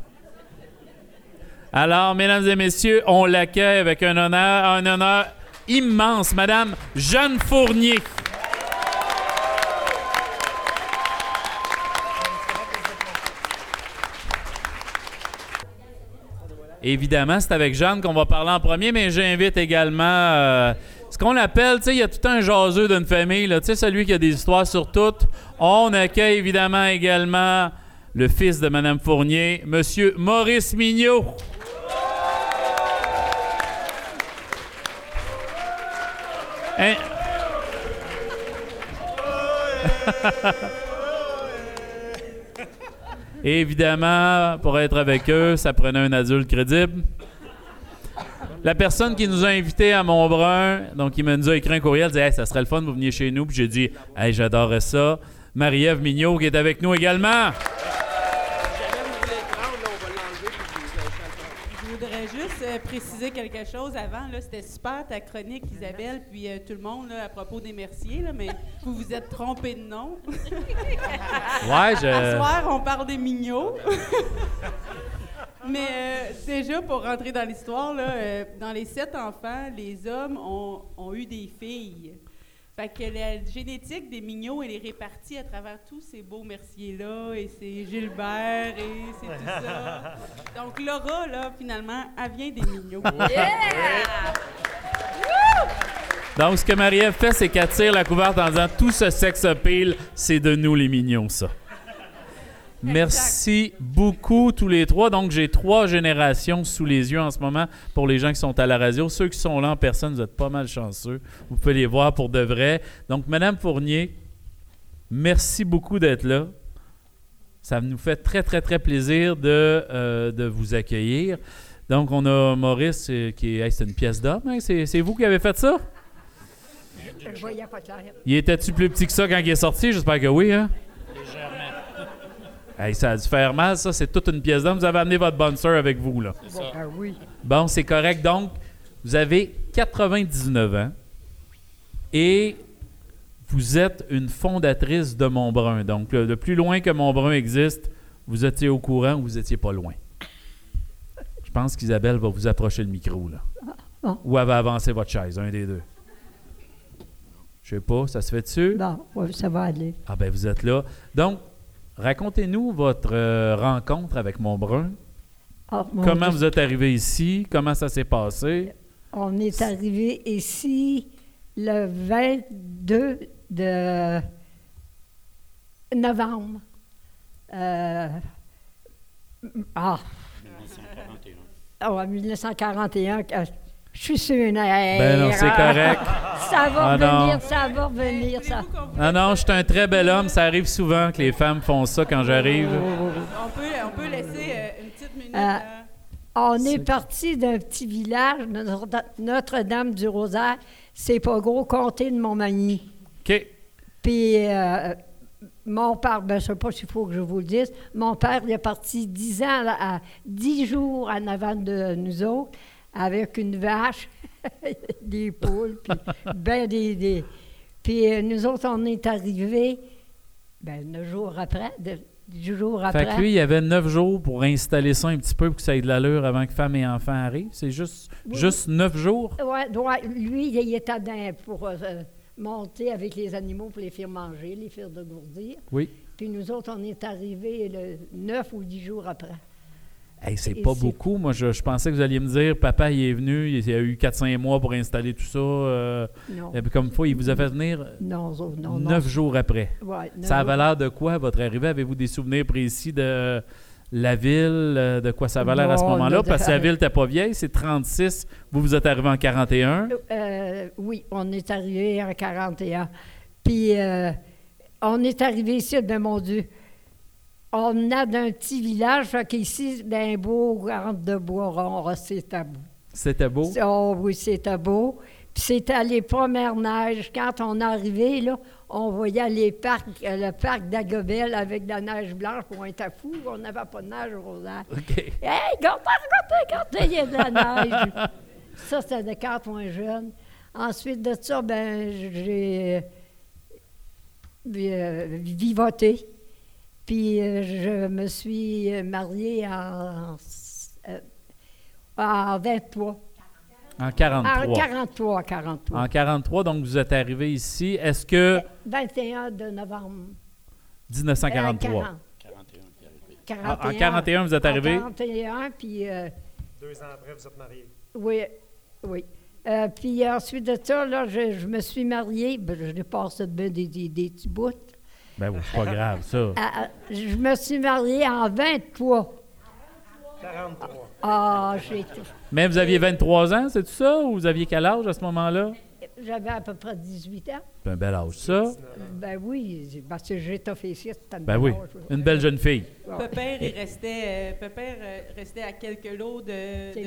[SPEAKER 5] Alors, mesdames et messieurs, on l'accueille avec un honneur, un honneur immense, Madame Jeanne Fournier. Évidemment, c'est avec Jeanne qu'on va parler en premier, mais j'invite également euh, ce qu'on appelle, tu sais, il y a tout un jaseux d'une famille, tu celui qui a des histoires sur toutes. On accueille évidemment également le fils de Madame Fournier, Monsieur Maurice Mignot. Hein? Évidemment, pour être avec eux, ça prenait un adulte crédible. La personne qui nous a invités à Montbrun, donc il nous a écrit un courriel, disait hey, ça serait le fun vous venir chez nous. Puis j'ai dit hey, j'adorerais ça. Marie-Ève Mignot qui est avec nous également.
[SPEAKER 11] Je voudrais juste euh, préciser quelque chose avant. Là, c'était super ta chronique, Isabelle, puis euh, tout le monde là, à propos des Merciers, là, mais vous vous êtes trompé de nom.
[SPEAKER 5] Ouais,
[SPEAKER 11] Ce
[SPEAKER 5] je.
[SPEAKER 11] soir, on parle des mignots. mais euh, déjà, pour rentrer dans l'histoire, là, euh, dans les sept enfants, les hommes ont, ont eu des filles. Fait que la génétique des mignots, elle est répartie à travers tous ces beaux Merciers-là, et c'est Gilbert, et c'est tout ça. Donc Laura, là, finalement, elle vient des mignots.
[SPEAKER 3] Yeah!
[SPEAKER 5] Donc, ce que Marie-Ève fait, c'est qu'elle tire la couverte en disant tout ce sex appeal, c'est de nous les mignons, ça. Merci beaucoup tous les trois. Donc, j'ai trois générations sous les yeux en ce moment pour les gens qui sont à la radio. Ceux qui sont là en personne, vous êtes pas mal chanceux. Vous pouvez les voir pour de vrai. Donc, Madame Fournier, merci beaucoup d'être là. Ça nous fait très, très, très plaisir de, euh, de vous accueillir. Donc, on a Maurice euh, qui est. hey, c'est une pièce d'homme, hein? c'est, vous qui avez fait ça?
[SPEAKER 12] Je voyais pas clair.
[SPEAKER 5] Il était-tu plus petit que ça quand il est sorti? J'espère que oui, hein? Hey, ça a dû faire mal, ça. C'est toute une pièce d'homme. Vous avez amené votre bonne sœur avec vous, là.
[SPEAKER 12] Bon, ben oui.
[SPEAKER 5] Bon, c'est correct. Donc, vous avez 99 ans et vous êtes une fondatrice de Montbrun. Donc, le, le plus loin que Montbrun existe, vous étiez au courant ou vous étiez pas loin. Je pense qu'Isabelle va vous approcher le micro, là.
[SPEAKER 12] Ah.
[SPEAKER 5] Ou elle va avancer votre chaise, un des deux. Je sais pas, ça se fait dessus?
[SPEAKER 12] Bon, ouais, ça va aller.
[SPEAKER 5] Ah ben, vous êtes là. Donc, racontez-nous votre euh, rencontre avec Montbrun.
[SPEAKER 12] Ah, mon
[SPEAKER 5] Comment
[SPEAKER 12] Dieu.
[SPEAKER 5] vous êtes arrivé ici? Comment ça s'est passé?
[SPEAKER 12] On est arrivé ici le 22 de novembre. Euh, ah. En 1941. Euh, Je suis sur une
[SPEAKER 5] Ben non, c'est correct.
[SPEAKER 12] Ça va
[SPEAKER 5] Ah non.
[SPEAKER 12] revenir, ça va revenir, ça.
[SPEAKER 5] Non, non, je suis un très bel homme. Ça arrive souvent que les femmes font ça quand j'arrive.
[SPEAKER 11] On peut, on peut laisser euh, une petite minute.
[SPEAKER 12] Euh,
[SPEAKER 11] là.
[SPEAKER 12] On est parti d'un petit village, Notre- Notre-Dame du Rosaire. C'est pas gros comté de Montmagny.
[SPEAKER 5] OK.
[SPEAKER 12] Puis euh, mon père, ben, je sais pas s'il faut que je vous le dise, mon père il est parti dix ans, à, à- dix jours en avant de nous autres, avec une vache, des poules, puis ben des, des- Puis euh, nous autres, on est arrivés, ben, neuf jours après, de- jours après.
[SPEAKER 5] Fait que lui, il y avait neuf jours pour installer ça un petit peu pour que ça ait de l'allure avant que femme et enfant arrivent. C'est juste,
[SPEAKER 12] Oui.
[SPEAKER 5] juste neuf jours?
[SPEAKER 12] Ouais, ouais, lui, il était dans- pour euh, monter avec les animaux pour les faire manger, les faire dégourdir.
[SPEAKER 5] Oui.
[SPEAKER 12] Puis nous autres, on est arrivés le neuf ou dix jours après.
[SPEAKER 5] Hey, c'est pas beaucoup. Moi, je, je pensais que vous alliez me dire, papa, il est venu, il a eu 4-5 mois pour installer tout ça. euh,
[SPEAKER 12] Non.
[SPEAKER 5] et puis comme fois, il vous a fait venir
[SPEAKER 12] Non, non, non.
[SPEAKER 5] neuf jours après.
[SPEAKER 12] Ouais,
[SPEAKER 5] ça avait l'air de quoi, votre arrivée? Avez-vous des souvenirs précis de la ville, euh, de quoi ça avait l'air à ce moment-là? Parce que la ville n'était pas vieille, c'est 36. Vous, vous êtes arrivé en 41.
[SPEAKER 12] Euh, oui, on est arrivé en 41. Puis euh, on est arrivé ici, ben mon Dieu. On a d'un petit village, fait qu'ici, d'un beau garde de bois c'était beau.
[SPEAKER 5] C'était beau.
[SPEAKER 12] Oh oui, c'était beau. Puis c'était les premières neiges. Quand on est arrivé, là, on voyait les parcs, euh, le parc d'Agobel avec de la neige blanche. On était fous, on n'avait pas de neige rosaire.
[SPEAKER 5] OK.
[SPEAKER 12] Hey, regardez, regardez, il y a de la neige. ça, c'était quand on est jeune. Ensuite de ça, ben, j'ai euh, vivoté. Puis euh, je me suis mariée en, euh, en 23.
[SPEAKER 5] En 43.
[SPEAKER 12] En 43, 43.
[SPEAKER 5] En 43, donc vous êtes arrivé ici. Est-ce que
[SPEAKER 12] 21 de novembre.
[SPEAKER 5] 1943?
[SPEAKER 12] Euh, 40.
[SPEAKER 5] En- en 41, vous êtes arrivé?
[SPEAKER 12] En 41, puis... euh,
[SPEAKER 6] Deux ans après, vous êtes mariés.
[SPEAKER 12] Oui, oui. Euh, puis ensuite de ça, là, je, je me suis mariée. Ben, je l'ai passé de des, des, des petits bouts.
[SPEAKER 5] Ben oui, c'est pas grave, ça.
[SPEAKER 12] Ah, ah, je me suis mariée en 23.
[SPEAKER 6] 43.
[SPEAKER 12] Ah, j'ai tout.
[SPEAKER 5] Mais vous aviez 23 ans, c'est tout ça? Ou vous aviez quel âge à ce moment-là?
[SPEAKER 12] J'avais à peu près 18 ans.
[SPEAKER 5] C'est un bel âge, ça.
[SPEAKER 12] Ben oui, parce que j'ai toffé ici.
[SPEAKER 5] Ben oui,
[SPEAKER 12] âge.
[SPEAKER 5] une belle jeune fille.
[SPEAKER 11] Pépère, il restait, euh, Pépère, euh, restait à quelques lots de,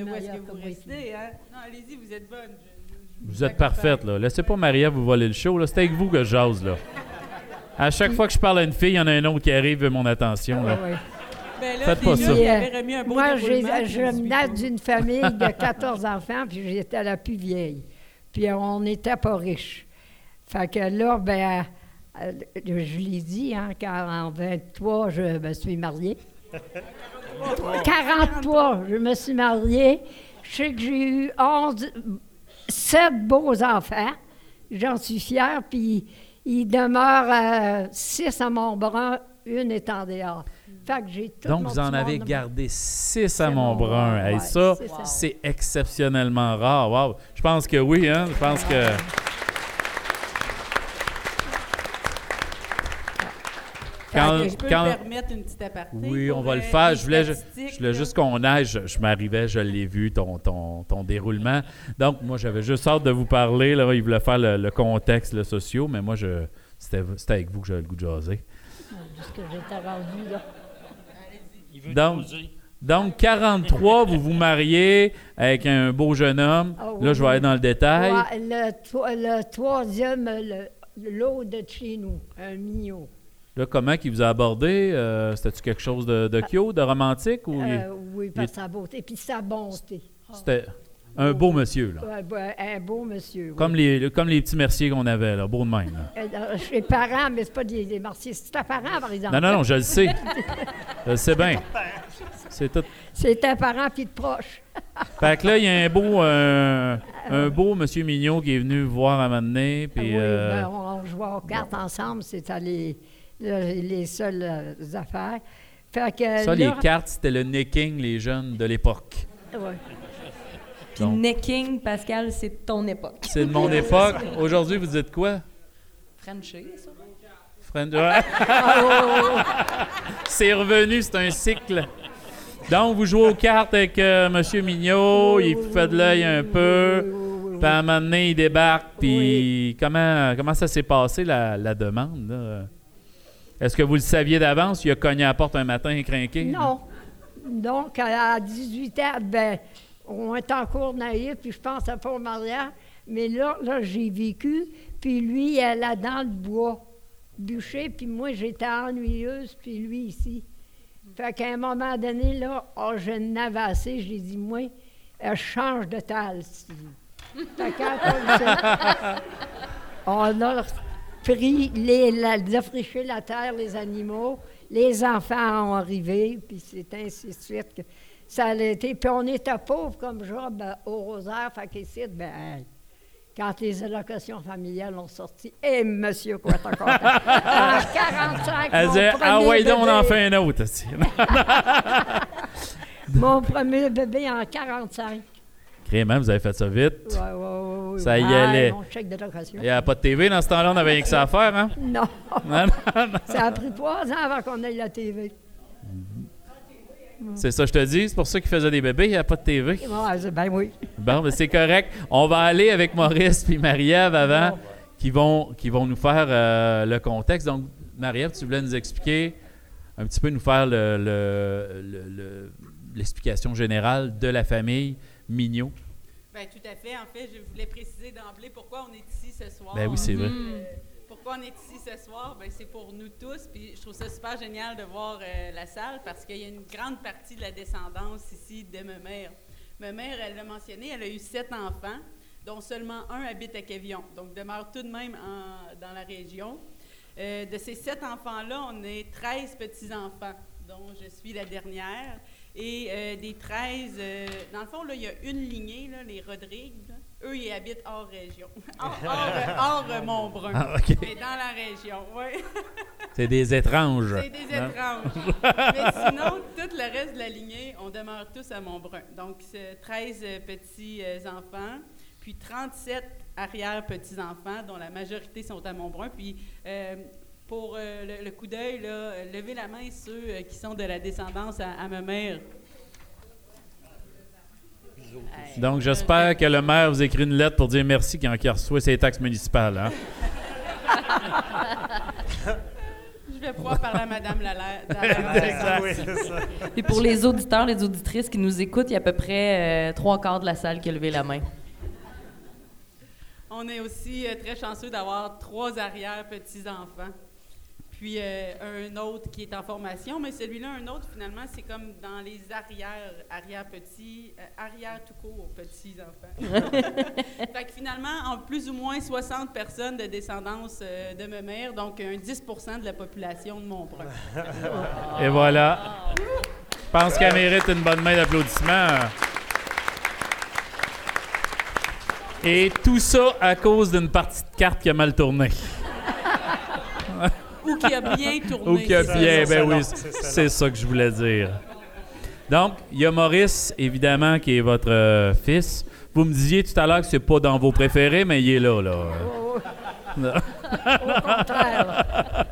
[SPEAKER 11] où est-ce que vous
[SPEAKER 12] comme
[SPEAKER 11] restez. Hein? Non, allez-y, vous êtes bonne. Je- je- je
[SPEAKER 5] Vous êtes parfaite, là. Laissez pas Maria vous voler le show, là. C'est avec vous que je jase, là. À chaque fois que je parle à une fille, il y en a un autre qui arrive veut mon attention, là.
[SPEAKER 12] Ouais.
[SPEAKER 11] Ben là,
[SPEAKER 5] Faites pas ça.
[SPEAKER 12] Puis, euh, Moi, je
[SPEAKER 11] me suis
[SPEAKER 12] venais d'une famille de 14 enfants, puis j'étais la plus vieille. Puis on n'était pas riches. Fait que là, ben, euh, je l'ai dit, hein, quand en 23, je me suis mariée. 43, je me suis mariée. Je sais que j'ai eu 11, 7 beaux enfants. J'en suis fière. Puis il demeure 6 à Montbrun, une est en dehors. Fait que j'ai tout
[SPEAKER 5] Donc,
[SPEAKER 12] mon
[SPEAKER 5] vous en avez gardé six à Montbrun.
[SPEAKER 12] mon-
[SPEAKER 5] Hey,
[SPEAKER 12] ouais,
[SPEAKER 5] ça,
[SPEAKER 12] c'est ça.
[SPEAKER 5] c'est exceptionnellement rare. Wow. Je pense que oui, hein? Je pense que. Quand-
[SPEAKER 11] je peux
[SPEAKER 5] quand-
[SPEAKER 11] me permettre une petite aparté.
[SPEAKER 5] Oui, on va le
[SPEAKER 11] euh,
[SPEAKER 5] faire. Je voulais, je, voulais juste qu'on aille. Je, je m'arrivais, je l'ai vu, ton, ton, ton déroulement. Donc, moi, j'avais juste hâte de vous parler. Là, il voulait faire le, le contexte, le socio, mais moi, je, c'était, c'était avec vous que j'avais le goût de jaser.
[SPEAKER 12] Que j'étais là.
[SPEAKER 5] Donc, Donc, 43, vous vous mariez avec un beau jeune homme.
[SPEAKER 12] Ah
[SPEAKER 5] Là, je vais aller dans le détail.
[SPEAKER 12] Ouais, le, to- le troisième, le- l'eau de chez nous, un mignon.
[SPEAKER 5] Là, comment il vous a abordé? Euh, C'était-tu quelque chose de, de cute, de romantique? Ou il-
[SPEAKER 12] Euh, oui,
[SPEAKER 5] il-
[SPEAKER 12] par sa beauté. Puis sa bonté.
[SPEAKER 5] c'était un beau monsieur, là.
[SPEAKER 12] Ouais, un beau monsieur. oui.
[SPEAKER 5] Comme les, comme les petits merciers qu'on avait, là, beau de même. là.
[SPEAKER 12] Euh, euh, Chez parents, mais c'est pas des, des martiers. C'est ta parent, par exemple.
[SPEAKER 5] Non, non, non, je le sais. Je le sais bien. C'est tout.
[SPEAKER 12] C'est un parent puis de proche.
[SPEAKER 5] Fait que là, il y a un beau, euh, un beau monsieur Mignot qui est venu vous voir à un moment donné, puis...
[SPEAKER 12] oui,
[SPEAKER 5] euh,
[SPEAKER 12] ben, on, on jouait aux cartes ensemble. C'était les, les, les seules euh, affaires. Fait que
[SPEAKER 5] ça,
[SPEAKER 12] là-
[SPEAKER 5] les cartes, c'était le necking, les jeunes de l'époque.
[SPEAKER 12] Ouais.
[SPEAKER 7] Puis necking, Pascal, c'est ton époque.
[SPEAKER 5] C'est de mon époque. Aujourd'hui, vous dites quoi?
[SPEAKER 7] Frenché, ça.
[SPEAKER 5] Friend- Ouais. c'est revenu, c'est un cycle. Donc, vous jouez aux cartes avec euh, Monsieur Mignot, il vous fait de l'œil un peu, puis à un moment donné, il débarque, puis comment, comment ça s'est passé, la, la demande? là? Est-ce que vous le saviez d'avance? Il a cogné à la porte un matin et craqué?
[SPEAKER 12] Non. Donc, à 18 ans, ben, on est encore naïf, puis je pense à pas au mariage. Mais là, là j'ai vécu, puis lui, il là dans le bois, bûcher, puis moi, j'étais ennuyeuse, puis lui ici. Fait qu'à un moment donné, là, oh, je n'avais assez, j'ai dit, moi, euh, change de vous plaît. Fait on, on a pris, les, la, défriché la terre, les animaux, les enfants ont arrivé, puis c'est ainsi de suite que ça a été. Puis on était pauvres comme job euh, au Rosaire, fait qu'ici, ben, quand les allocations familiales ont sorti, et monsieur quoi t'as content? En 45,
[SPEAKER 5] Elle
[SPEAKER 12] mon
[SPEAKER 5] disait, ah ouais, donc on en
[SPEAKER 12] bébé-
[SPEAKER 5] fait un autre.
[SPEAKER 12] Mon premier bébé en 45.
[SPEAKER 5] Crément, vous avez fait ça vite.
[SPEAKER 12] Ouais, ouais, ouais, ouais.
[SPEAKER 5] Ça y
[SPEAKER 12] Ah,
[SPEAKER 5] allait.
[SPEAKER 12] Mon chèque d'allocation.
[SPEAKER 5] Il n'y avait pas de TV dans ce temps-là, on avait rien que ça à faire, hein?
[SPEAKER 12] Non.
[SPEAKER 5] Non, non, non.
[SPEAKER 12] Ça a pris trois ans avant qu'on ait la TV.
[SPEAKER 5] C'est ça, je te dis. C'est pour ça qu'il faisait des bébés, il n'y a pas de TV.
[SPEAKER 12] Ben oui.
[SPEAKER 5] Bon, ben c'est correct. On va aller avec Maurice puis Marie-Ève avant, qui vont, qui vont nous faire euh, le contexte. Donc, Marie-Ève, tu voulais nous expliquer, un petit peu nous faire le- le- le- le- l'explication générale de la famille Mignot.
[SPEAKER 11] Bien, tout à fait. En fait, je voulais préciser d'emblée pourquoi on est ici ce soir.
[SPEAKER 5] Ben oui, c'est vrai.
[SPEAKER 11] Euh, pourquoi on est ici ce soir? Ben, c'est pour nous tous. Puis je trouve ça super génial de voir euh, la salle parce qu'il y a une grande partie de la descendance ici de ma mère. Ma mère, elle l'a mentionné, elle a eu sept enfants, dont seulement un habite à Quévillon. Donc, demeure tout de même en- dans la région. Euh, de ces sept enfants-là, on est 13 petits-enfants, dont je suis la dernière. Et euh, des 13, euh, dans le fond, là, il y a une lignée, là, les Rodrigues. là. Eux, ils habitent hors région. hors, hors, hors, euh, Montbrun.
[SPEAKER 5] Ah.
[SPEAKER 11] Mais dans la région, oui.
[SPEAKER 5] C'est des étranges.
[SPEAKER 11] C'est des étranges. Mais sinon, tout le reste de la lignée, on demeure tous à Montbrun. Donc, c'est 13 euh, petits-enfants, puis 37 arrière-petits-enfants, dont la majorité sont à Montbrun. Puis, euh, pour euh, le, le coup d'œil, levez la main ceux euh, qui sont de la descendance à, à ma mère.
[SPEAKER 5] Donc, j'espère que le maire vous écrit une lettre pour dire merci quand il reçoit ses taxes municipales. hein?
[SPEAKER 11] Je vais pouvoir parler à Madame Lalère.
[SPEAKER 5] Exact.
[SPEAKER 6] Oui.
[SPEAKER 7] Et pour les auditeurs, les auditrices qui nous écoutent, il y a à peu près euh, trois quarts de la salle qui a levé la main.
[SPEAKER 11] On est aussi euh, très chanceux d'avoir trois arrière-petits-enfants. Puis euh, un autre qui est en formation, mais celui-là, un autre, finalement, c'est comme dans les arrières, arrière-petits, euh, arrière tout court, petits-enfants. fait que finalement, en plus ou moins 60 personnes de descendance euh, de ma mère, donc un 10% de la population de Montbrun.
[SPEAKER 5] Et voilà. Je pense qu'elle mérite une bonne main d'applaudissement. Et tout ça à cause d'une partie de carte qui a mal tourné.
[SPEAKER 11] Ou qui a bien tourné.
[SPEAKER 5] Ou qui a bien, ben oui,
[SPEAKER 6] c'est ça.
[SPEAKER 5] que je voulais dire. Donc, il y a Maurice, évidemment, qui est votre euh, fils. Vous me disiez tout à l'heure que c'est pas dans vos préférés, mais il est là, là.
[SPEAKER 12] Au contraire.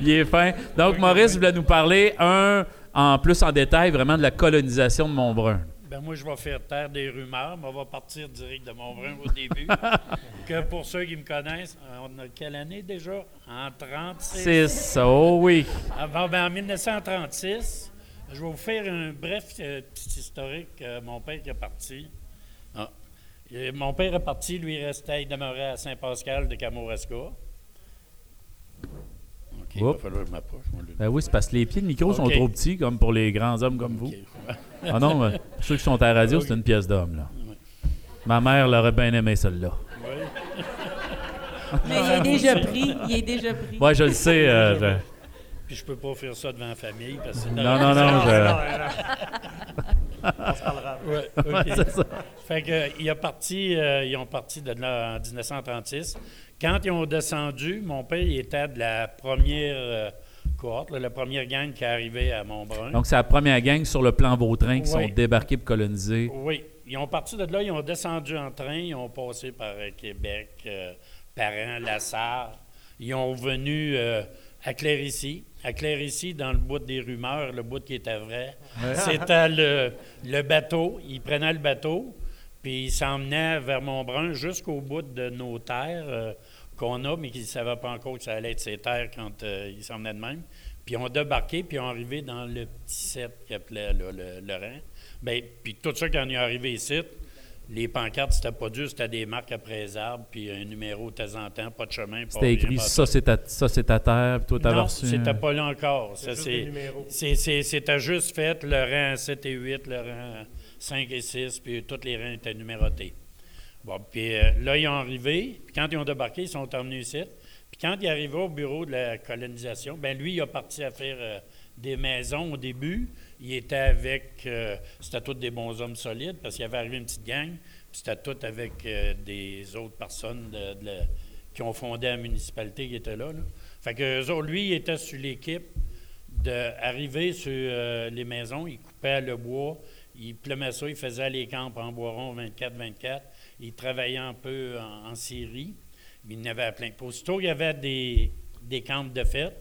[SPEAKER 5] il est fin. Donc, Maurice voulait nous parler, un, en plus en détail, vraiment de la colonisation de Montbrun.
[SPEAKER 13] Ben moi, je vais faire taire des rumeurs, mais on va partir direct de Montbrun au début. que pour ceux qui me connaissent, euh, on a quelle année déjà? En 36?
[SPEAKER 5] C'est ça, oh oui.
[SPEAKER 13] Avant, ben, en 1936, Je vais vous faire un bref euh, petit historique. Euh, mon père qui est parti. Ah. Et mon père est parti, lui il restait, il demeurait à Saint-Pascal de Kamouraska. OK, il va falloir que je m'approche. moi, là.
[SPEAKER 5] Ben oui, c'est parce que les pieds de micro sont
[SPEAKER 13] Ok.
[SPEAKER 5] trop petits, comme pour les grands hommes comme vous.
[SPEAKER 13] Ok.
[SPEAKER 5] Ah non, euh, pour ceux qui sont à la radio, c'est une pièce d'homme, là.
[SPEAKER 13] Ouais.
[SPEAKER 5] Ma mère l'aurait bien aimé, celle-là.
[SPEAKER 11] Mais il est déjà pris. Il est déjà pris.
[SPEAKER 5] Ouais, je le sais. euh, je-
[SPEAKER 13] Puis je peux pas faire ça devant la famille parce que
[SPEAKER 5] Non, non, non, je-
[SPEAKER 6] On se parlera.
[SPEAKER 13] Ouais,
[SPEAKER 5] Ouais,
[SPEAKER 13] ok.
[SPEAKER 5] c'est ça.
[SPEAKER 13] Fait que, euh, il a parti, euh, ils ont parti de là en 1936. Quand ils ont descendu, mon père il était de la première euh, cohorte, là, la première gang qui est arrivée à Montbrun.
[SPEAKER 5] Donc, c'est la première gang sur le plan Vautrin qui
[SPEAKER 13] Oui.
[SPEAKER 5] sont débarqués pour coloniser.
[SPEAKER 13] Oui, ils ont parti de là, ils ont descendu en train, ils ont passé par euh, Québec, euh, Parent, Lassar. Ils ont venu euh, à Clérici. À Clérici, dans le bout des rumeurs, le bout qui était vrai, c'était le, le bateau. Ils prenaient le bateau, puis ils s'emmenaient vers Montbrun jusqu'au bout de nos terres qu'on a, mais qu'ils ne savaient pas encore que ça allait être ces terres quand euh, ils s'emmenaient de même. Puis ils ont débarqué, puis ils ont arrivé dans le petit set qu'ils appelaient là, le, le Rhin. Bien, puis tout ça, quand ils sont arrivés ici, les pancartes, c'était pas dur, c'était des marques après les arbres, puis un numéro de temps en temps, pas de chemin. pas
[SPEAKER 5] C'était écrit
[SPEAKER 13] pas-
[SPEAKER 5] ça, c'est ta, ça, c'est ta terre, puis toi, t'avais
[SPEAKER 13] non,
[SPEAKER 5] reçu.
[SPEAKER 13] c'était pas là encore. Ça,
[SPEAKER 6] juste
[SPEAKER 13] c'est-
[SPEAKER 6] des numéros.
[SPEAKER 13] c'est- c'est- C'était juste fait, le rang 7 et 8, le rang 5 et 6, puis tous les rangs étaient numérotés. Bon, puis euh, là, ils ont arrivé, puis quand ils ont débarqué, ils sont emmenés ici. Puis quand il est arrivé au bureau de la colonisation, ben lui, il a parti à faire euh, des maisons au début. Il était avec, euh, c'était tous des bons hommes solides, parce qu'il avait arrivé une petite gang, puis c'était tout avec des autres personnes qui ont fondé la municipalité qui étaient là. là. Fait que lui, il était sur l'équipe d'arriver sur les maisons, il coupait le bois, il plumait ça, il faisait les camps en bois rond 24-24, il travaillait un peu en, en Syrie, mais il en avait à plein. Aussitôt, il y avait des, des camps de fête.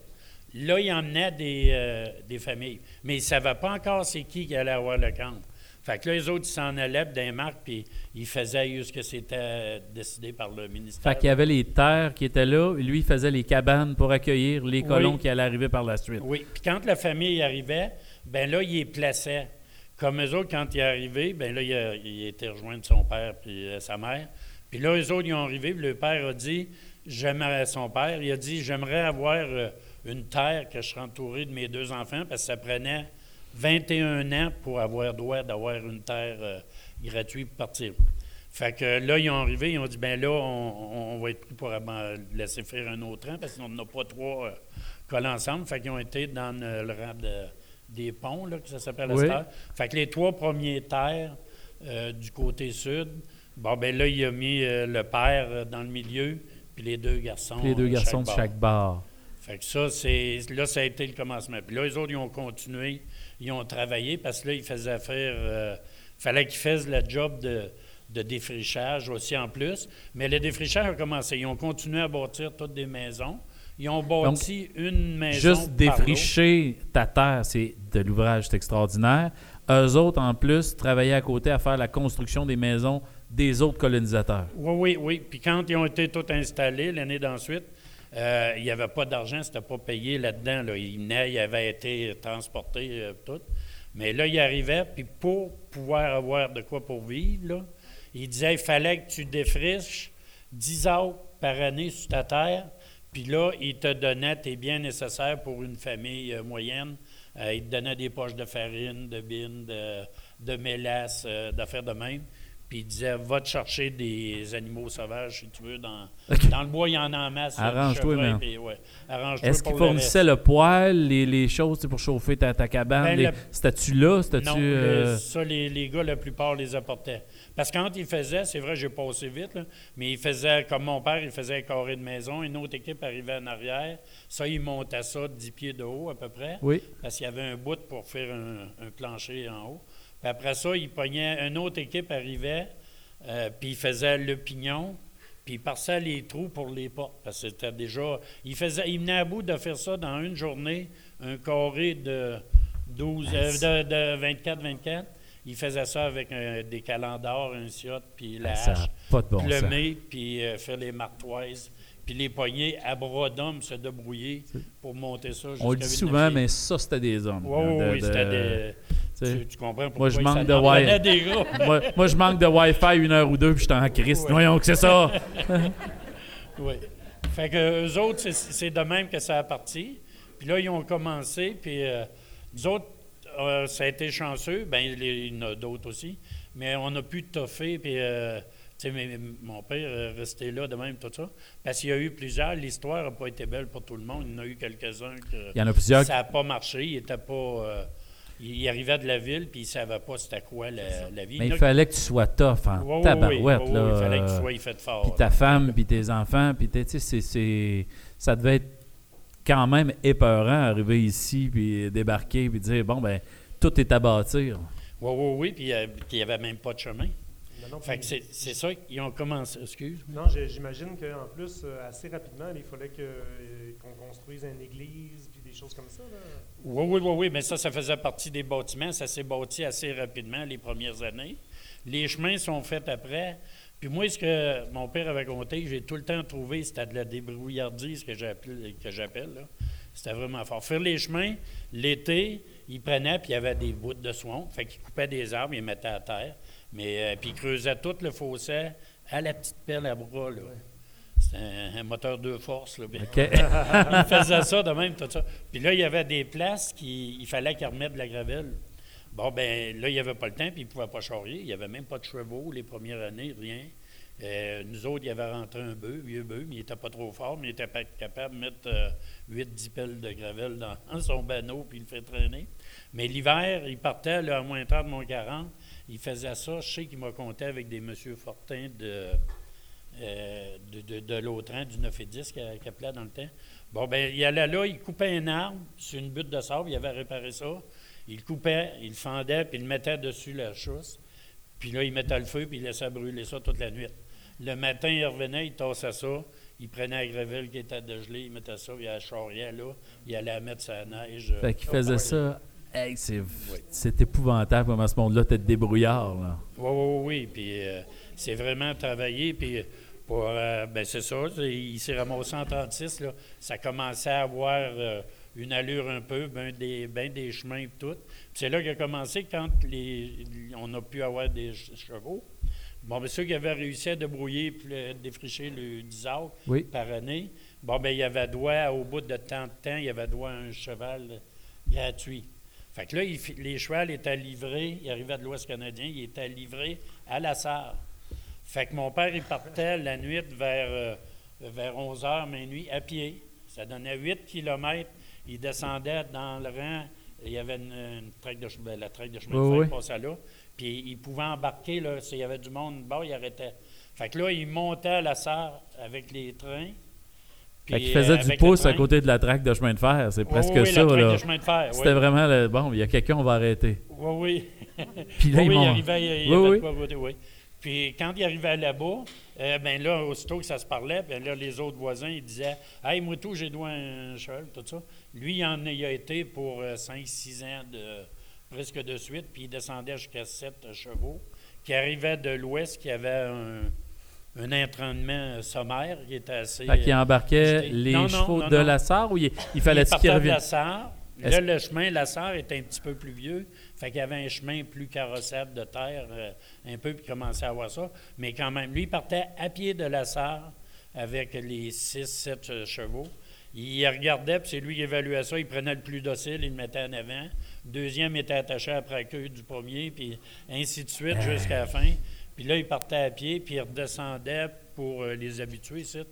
[SPEAKER 13] Là, il emmenait des, euh, des familles. Mais il ne savait pas encore c'est qui qui allait avoir le camp. Fait que là, les autres, ils s'en allaient d'un marque, puis ils faisaient ce que c'était décidé par le ministère.
[SPEAKER 5] Fait qu'il y avait les terres qui étaient là, et lui, il faisait les cabanes pour accueillir les colons
[SPEAKER 13] Oui.
[SPEAKER 5] qui allaient arriver par la suite.
[SPEAKER 13] Oui, puis quand la famille arrivait, ben là, il les plaçait. Comme eux autres, quand il est arrivé, ben là, il, a, était rejoindre son père puis euh, sa mère. Puis là, eux autres, ils ont arrivé, le père a dit, j'aimerais son père, il a dit, j'aimerais avoir euh, une terre que je serais entouré de mes deux enfants, parce que ça prenait 21 ans pour avoir droit d'avoir une terre euh, gratuite pour partir. Fait que là, ils ont arrivé, ils ont dit, ben là, on, va être pris pour laisser faire un autre rang, parce qu'on n'a pas trois collés ensemble. Fait qu'ils ont été dans le rang de- des ponts, là, que ça s'appelle à
[SPEAKER 5] Oui.
[SPEAKER 13] heure. Fait que les trois premiers terres euh, du côté sud, bon, ben là, il a mis euh, le père euh, dans le milieu, puis les deux garçons.
[SPEAKER 5] Les deux garçons de chaque bar.
[SPEAKER 13] Fait que ça, c'est. Là, ça a été le commencement. Puis là, les autres, ils ont continué, ils ont travaillé parce que là, ils faisaient faire. euh, fallait qu'ils fassent le job de, de défrichage aussi en plus. Mais le défrichage a commencé. Ils ont continué à bâtir toutes des maisons. Ils ont bâti une maison.
[SPEAKER 5] Juste défricher ta terre, c'est de l'ouvrage, c'est extraordinaire. Eux autres, en plus, travaillaient à côté à faire la construction des maisons des autres colonisateurs.
[SPEAKER 13] Oui, oui, oui. Puis quand ils ont été tous installés l'année d'ensuite, euh, il n'y avait pas d'argent, c'était pas payé là-dedans. Là. Ils venaient, ils avaient été transportés, euh, tout. Mais là, ils arrivaient, puis pour pouvoir avoir de quoi pour vivre, là, ils disaient il fallait que tu défriches 10 heures par année sur ta terre, puis là, ils te donnaient tes biens nécessaires pour une famille euh, moyenne. Euh, ils te donnaient des poches de farine, de bines, de, de mélasse, euh, d'affaires de même. Puis ils disaient va te chercher des animaux sauvages si tu veux. Dans, dans le bois, il y en a en masse.
[SPEAKER 5] Arrange-toi, man.
[SPEAKER 13] ouais, arrange-toi
[SPEAKER 5] Est-ce
[SPEAKER 13] pour
[SPEAKER 5] qu'ils
[SPEAKER 13] le
[SPEAKER 5] fournissaient
[SPEAKER 13] reste.
[SPEAKER 5] le, poêle, les, les choses pour chauffer ta, ta cabane?
[SPEAKER 13] Ben,
[SPEAKER 5] les-
[SPEAKER 13] le-
[SPEAKER 5] C'était-tu là? C'était-tu.
[SPEAKER 13] Non, le- ça, les, les gars, la plupart les apportaient. Parce que quand ils faisaient, c'est vrai, j'ai passé vite, là, mais ils faisaient, comme mon père, il faisait un carré de maison, une autre équipe arrivait en arrière. Ça, ils montaient ça de 10 pieds de haut à peu près.
[SPEAKER 5] Oui.
[SPEAKER 13] Parce qu'il y avait un bout pour faire un, un plancher en haut. Puis après ça, ils pognaient, une autre équipe arrivait, euh, puis ils faisaient le pignon, puis ils passaient les trous pour les portes. Parce que c'était déjà. Ils, faisaient, ils venaient à bout de faire ça dans une journée, un carré de 12, euh, de, de 24-24. Il faisait ça avec un- des calendars, un ciotte, puis la
[SPEAKER 5] Ah, ça
[SPEAKER 13] hache,
[SPEAKER 5] pas de bon
[SPEAKER 13] plumer, puis euh, faire les martoises, puis les poignées à bras d'homme se débrouiller pour monter ça
[SPEAKER 5] On le dit souvent, mais ça, c'était des hommes.
[SPEAKER 13] Oui, oui,
[SPEAKER 5] De-
[SPEAKER 13] oui,
[SPEAKER 5] de-
[SPEAKER 13] c'était des...
[SPEAKER 5] tu
[SPEAKER 13] comprends pourquoi
[SPEAKER 5] Moi, je manque de
[SPEAKER 13] gros.
[SPEAKER 5] moi, moi, je manque de Wi-Fi une heure ou deux, puis je suis en crise.
[SPEAKER 13] Ouais.
[SPEAKER 5] Voyons que c'est ça.
[SPEAKER 13] oui. Fait que eux autres, c'est- c'est de même que ça a parti. Puis là, ils ont commencé, puis euh, nous autres, euh, ça a été chanceux. Bien, il y en a d'autres aussi. Mais on a pu toffer, puis... euh, tu sais, mon père est resté là de même, tout ça. Parce qu'il y a eu plusieurs. L'histoire n'a pas été belle pour tout le monde. Il y en a eu quelques-uns que
[SPEAKER 5] Il y en a plusieurs
[SPEAKER 13] ça n'a pas marché. Il était pas... euh, il arrivait de la ville, puis il ne savait pas c'était quoi la, la vie.
[SPEAKER 5] Mais il fallait que tu sois tough en tabarouette.
[SPEAKER 13] oui, oui,
[SPEAKER 5] là,
[SPEAKER 13] il fallait que tu sois fait fort,
[SPEAKER 5] Puis ta femme, puis tes enfants, puis t'es- tu sais, c'est- c'est- ça devait être quand même épeurant arriver ici, puis débarquer, puis dire, bon, ben tout est à bâtir.
[SPEAKER 13] Oui, oui, oui, puis euh, il n'y avait même pas de chemin.
[SPEAKER 6] Non, non,
[SPEAKER 13] fait que c'est c'est ça qu'ils ont commencé. Excuse.
[SPEAKER 6] Non, j'imagine qu'en plus, euh, assez rapidement, il fallait que, euh, qu'on construise une église puis des choses comme ça. Là.
[SPEAKER 13] Oui, oui, oui, oui, mais ça, ça faisait partie des bâtiments. Ça s'est bâti assez rapidement les premières années. Les chemins sont faits après. Puis moi, ce que mon père avait compté, j'ai tout le temps trouvé, c'était de la débrouillardise que j'appelle, que j'appelle, là. C'était vraiment fort. Faire les chemins, l'été, il prenait, puis il y avait des bouts de swamp. Fait qu'il coupait des arbres, il les mettait à terre. Mais, euh, puis il creusait tout le fossé à la petite pelle à bras, là. C'était un, un moteur deux forces, là.
[SPEAKER 5] OK.
[SPEAKER 13] il faisait ça de même, tout ça. Puis là, il y avait des places qui il fallait qu'il remette de la gravelle. Bon, ben là, il n'y avait pas le temps, puis il ne pouvait pas charrier. Il n'y avait même pas de chevaux les premières années, rien. Euh, nous autres, il avait rentré un bœuf, vieux bœuf, mais il n'était pas trop fort, mais il était pas capable de mettre 8-10 pelles de gravelle dans, son banneau, puis il le fait traîner. Mais l'hiver, il partait là, à moins tard de mon 40. Il faisait ça. Je sais qu'il m'a compté avec des monsieur Fortin de, euh, de, du 9 et 10 qui qui appelait dans le temps. Bon, ben il allait là, il coupait un arbre sur une butte de sable, il avait réparé ça. Il coupait, il fendait, puis il mettait dessus la chausse. Puis là, il mettait le feu, puis il laissait brûler ça toute la nuit. Le matin, il revenait, il tassait ça, il prenait la gravelle qui était dégelée, il mettait ça, il la charriait là, il allait la mettre sa neige. euh,
[SPEAKER 5] Fait qu'il faisait
[SPEAKER 13] point.
[SPEAKER 5] ça. Hey, c'est c'est épouvantable comme à ce monde-là, t'es débrouillard. Là.
[SPEAKER 13] Oui, oui, oui. Puis euh, c'est vraiment travaillé. Puis pour, euh, ben c'est ça. Il s'est ramassé en 36. Là. Ça commençait à avoir euh, une allure un peu, ben des, ben des chemins et tout. Puis c'est là qu'il a commencé quand les, on a pu avoir des ch- chevaux. Bon, bien, ceux qui avaient réussi à débrouiller le- défricher le 10 acres
[SPEAKER 5] Oui.
[SPEAKER 13] par année, bon, ben il y avait droit, au bout de tant de temps, il y avait droit à un cheval gratuit. Fait que là, il les chevals étaient livrés, il arrivait de l'Ouest canadien, il était livré à la Sarre. Fait que mon père, il partait la nuit vers, euh, vers 11 h, minuit, à pied. Ça donnait 8 kilomètres. Il descendait dans le rang. Il y avait une, une traque de chemin, la traque de chemin de fer
[SPEAKER 5] oui.
[SPEAKER 13] passait là. Puis il pouvait embarquer, là, s'il y avait du monde bas, il arrêtait. Fait que là, il montait à la Sarre avec les trains.
[SPEAKER 5] Fait qu'il
[SPEAKER 13] Puis,
[SPEAKER 5] faisait
[SPEAKER 13] euh,
[SPEAKER 5] du pouce à côté de la traque de chemin de fer. C'est presque
[SPEAKER 13] oui,
[SPEAKER 5] ça.
[SPEAKER 13] de
[SPEAKER 5] là.
[SPEAKER 13] chemin de fer,
[SPEAKER 5] C'était vraiment le. Bon, il y a quelqu'un, on va arrêter.
[SPEAKER 13] Oui, oui.
[SPEAKER 5] Puis là,
[SPEAKER 13] il arrivait, il
[SPEAKER 5] Oui,
[SPEAKER 13] avait de quoi oui. Puis quand il arrivait là-bas, euh, ben là, aussitôt que ça se parlait, ben là, les autres voisins, ils disaient Hey, moi, tout, j'ai droit à un cheval, tout ça. Lui, il en a, il a été pour 5-6 ans de, presque de suite, puis il descendait jusqu'à 7 chevaux, qui arrivaient de l'ouest, qui avait un, un entraînement sommaire qui était assez.
[SPEAKER 5] Fait qu'il
[SPEAKER 13] euh,
[SPEAKER 5] embarquait les
[SPEAKER 13] Non,
[SPEAKER 5] chevaux
[SPEAKER 13] non,
[SPEAKER 5] de la Sarre ou il, il fallait
[SPEAKER 13] Il
[SPEAKER 5] qu'il
[SPEAKER 13] partait de
[SPEAKER 5] revienne?
[SPEAKER 13] la Sarre.
[SPEAKER 5] Est-ce-
[SPEAKER 13] Là, le chemin, la Sarre était un petit peu plus vieux. Fait qu'il y avait un chemin plus carrossable de terre, euh, un peu, puis il commençait à avoir ça. Mais quand même, lui, il partait à pied de la Sarre avec les 6-7 chevaux. Il regardait, puis c'est lui qui évaluait ça. Il prenait le plus docile, il le mettait en avant. Le deuxième était attaché après la queue du premier, puis ainsi de suite jusqu'à la fin. Puis là, il partait à pied, puis il redescendait pour euh, les habitués ici.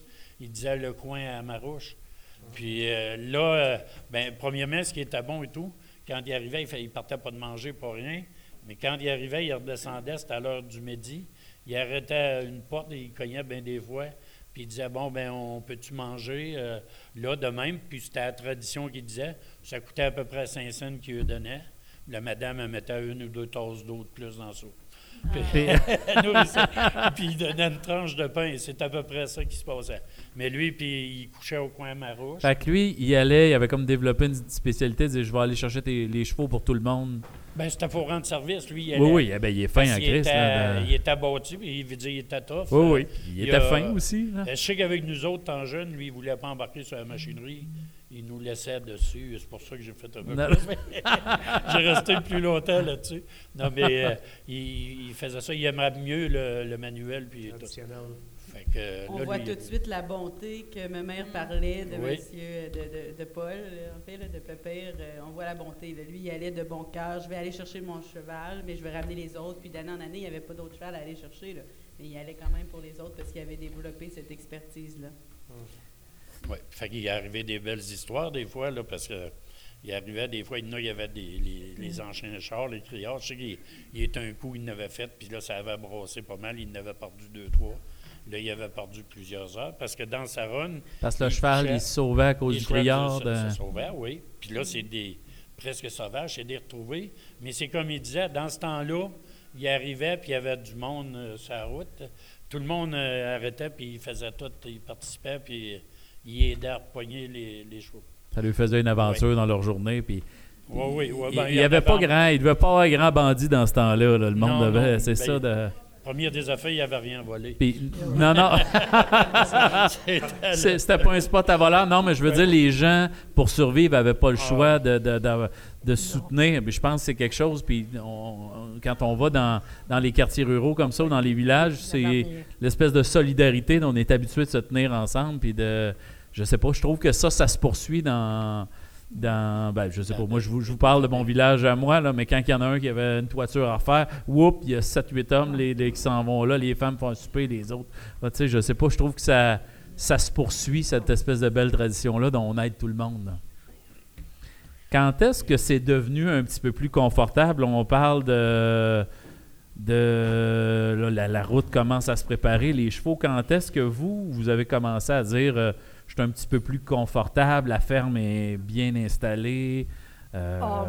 [SPEAKER 13] Il disait le coin à Marouche. Puis euh, là, euh, ben, premièrement, ce qui était bon et tout, quand il arrivait, il ne partait pas de manger pour rien. Mais quand il arrivait, il redescendait, c'était à l'heure du midi. Il arrêtait une porte et il cognait bien des fois. Puis il disait Bon, ben on peut-tu manger euh, là de même? Puis c'était la tradition qu'il disait. Ça coûtait à peu près 5 cents qu'il lui donnait. La madame, mettait une ou deux tasses d'eau de plus dans ça. Puis, nourrissait. Puis il donnait une tranche de pain. C'est à peu près ça qui se passait. Mais lui, puis il couchait au coin Marouche.
[SPEAKER 5] Fait que lui, il allait, il avait comme développé une spécialité, il disait Je vais aller chercher tes- les chevaux pour tout le monde.
[SPEAKER 13] Ben, c'était pour rendre service. Lui, il
[SPEAKER 5] Oui,
[SPEAKER 13] allait-
[SPEAKER 5] oui, eh ben, il est fin en Christ,
[SPEAKER 13] était-
[SPEAKER 5] là, de-
[SPEAKER 13] Il était abattu, puis il veut dire il était tough.
[SPEAKER 5] Oui, oui. Il était
[SPEAKER 13] a-
[SPEAKER 5] fin aussi, là.
[SPEAKER 13] euh, Je sais qu'avec nous autres, tant jeunes, lui, il ne voulait pas embarquer sur la machinerie. Il nous laissait dessus. C'est pour ça que j'ai fait un peu plus. j'ai resté plus longtemps là-dessus. Non, mais euh, il, il faisait ça. Il aimerait mieux le, le manuel. Puis tout. Fait que, euh,
[SPEAKER 11] On
[SPEAKER 13] là,
[SPEAKER 11] voit
[SPEAKER 13] lui,
[SPEAKER 11] tout de suite la bonté que ma mère parlait de
[SPEAKER 13] Oui.
[SPEAKER 11] monsieur, de, de, de Paul, en fait, là, de Pépère. Euh, on voit la bonté. là. Lui, il allait de bon cœur. Je vais aller chercher mon cheval, mais je vais ramener les autres. Puis d'année en année, il n'y avait pas d'autres chevals à aller chercher. là. Mais il allait quand même pour les autres parce qu'il avait développé cette expertise-là.
[SPEAKER 13] Oui, fait qu'il est arrivé des belles histoires des fois, là, parce que il arrivait des fois, il y il avait des, les, les anciens chars, les criards. Je sais qu'il il était un coup, il n'avait fait, puis là, ça avait brossé pas mal, il n'avait perdu deux, trois. Là, il avait perdu plusieurs heures, parce que dans sa run...
[SPEAKER 5] Parce que le cheval, il se sauvait à cause du criard
[SPEAKER 13] se-
[SPEAKER 5] de-
[SPEAKER 13] se sauvaient, oui. Puis là, c'est des presque sauvages, c'est des retrouvés. Mais c'est comme il disait, dans ce temps-là, il arrivait, puis il y avait du monde euh, sur la route. Tout le monde euh, arrêtait, puis il faisait tout, il participait, puis euh, il aidait à repogner les, les chevaux.
[SPEAKER 5] Ça lui faisait une aventure dans leur journée. Puis
[SPEAKER 13] Oui, oui, Ben,
[SPEAKER 5] il
[SPEAKER 13] il
[SPEAKER 5] y
[SPEAKER 13] y en
[SPEAKER 5] avait
[SPEAKER 13] avait
[SPEAKER 5] pas grand, il devait pas avoir grand bandit dans ce temps-là. là. Le monde
[SPEAKER 13] Non,
[SPEAKER 5] devait, c'est
[SPEAKER 13] ben,
[SPEAKER 5] ça. De...
[SPEAKER 13] Premier des affaires, il n'avait rien volé.
[SPEAKER 5] Puis, non, non.
[SPEAKER 13] C'était
[SPEAKER 5] pas un spot à voleur. Non, mais je veux dire, les gens, pour survivre, n'avaient pas le
[SPEAKER 13] Ah.
[SPEAKER 5] choix de, de, de, de soutenir. Puis je pense que c'est quelque chose. Puis on- on- quand on va dans, dans les quartiers ruraux comme ça ou dans les villages, c'est l'espèce de solidarité dont on est habitué de se tenir ensemble. Puis de. Je sais pas, je trouve que ça, ça se poursuit dans. Dans, ben, je sais pas, moi je vous, je vous parle de mon village à moi, là, mais quand il y en a un qui avait une toiture à refaire, whoop, il y a 7-8 hommes les, les qui s'en vont là, les femmes font un souper, les autres. Ben, tu sais, je sais pas, je trouve que ça, ça se poursuit, cette espèce de belle tradition-là dont on aide tout le monde. là. Quand est-ce que c'est devenu un petit peu plus confortable? On parle de. de là, la, la route commence à se préparer, les chevaux. Quand est-ce que vous, vous avez commencé à dire euh, je suis un petit peu plus confortable, la ferme est bien installée? euh,
[SPEAKER 12] Oh,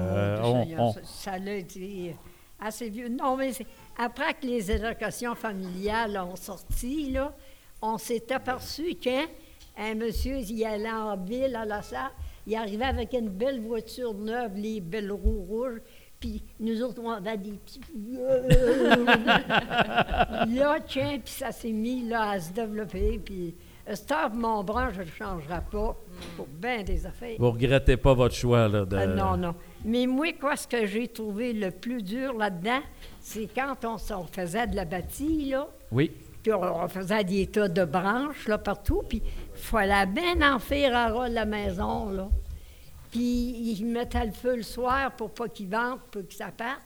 [SPEAKER 12] mon Dieu
[SPEAKER 5] on- on-
[SPEAKER 12] ça, l'a été assez vieux. Non, mais après que les allocations familiales ont sorti, là, on s'est aperçu qu'un monsieur, il allait en ville à la salle, il arrivait avec une belle voiture neuve, les belles roues rouges, puis nous autres, on avait des petits... là, tiens, puis ça s'est mis là, à se développer, puis... euh, Stop, mon bras, je ne le changerai pas pour bien des affaires.
[SPEAKER 5] vous regrettez pas votre choix là, de.
[SPEAKER 12] Ah, non, non. Mais moi, quoi, ce que j'ai trouvé le plus dur là-dedans, c'est quand on, faisait de la bâtie, là,
[SPEAKER 5] Oui.
[SPEAKER 12] puis on, on faisait des tas de branches, là, partout, puis il fallait bien en faire à ras de la maison, là. Puis ils mettaient le feu le soir pour pas qu'il vente, pour que ça parte.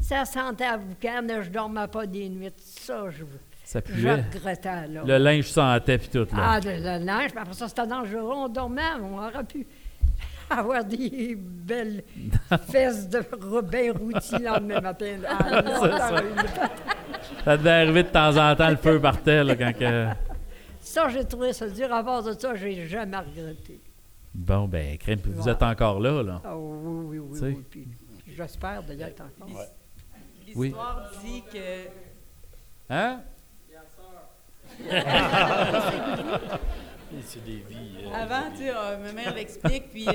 [SPEAKER 12] Ça sentait à boucan, je dormais pas des nuits. Ça, je,
[SPEAKER 5] Ça
[SPEAKER 12] je
[SPEAKER 5] puait.
[SPEAKER 12] regrettais, là.
[SPEAKER 5] Le linge sentait puis tout. Là.
[SPEAKER 12] Ah, de la neige, puis après ça, c'était dangereux. On dormait, on aurait pu avoir des belles fesses de bien rôties le lendemain matin. Ah, non,
[SPEAKER 5] ça.
[SPEAKER 12] ça.
[SPEAKER 5] Devait arriver de temps en temps, le feu partait là, quand que-
[SPEAKER 12] Ça, j'ai trouvé ça dur. À part de ça, j'ai jamais regretté.
[SPEAKER 5] Bon, ben, crème, vous
[SPEAKER 12] Ouais.
[SPEAKER 5] êtes encore là, là.
[SPEAKER 12] Ah, oui, oui, oui,
[SPEAKER 5] Tu sais.
[SPEAKER 12] oui. Puis j'espère d'ailleurs être encore.
[SPEAKER 5] Oui.
[SPEAKER 11] L'histoire dit que
[SPEAKER 5] Hein?
[SPEAKER 13] C'est des vies. euh,
[SPEAKER 11] Avant, tu sais, euh, ma mère l'explique, puis euh,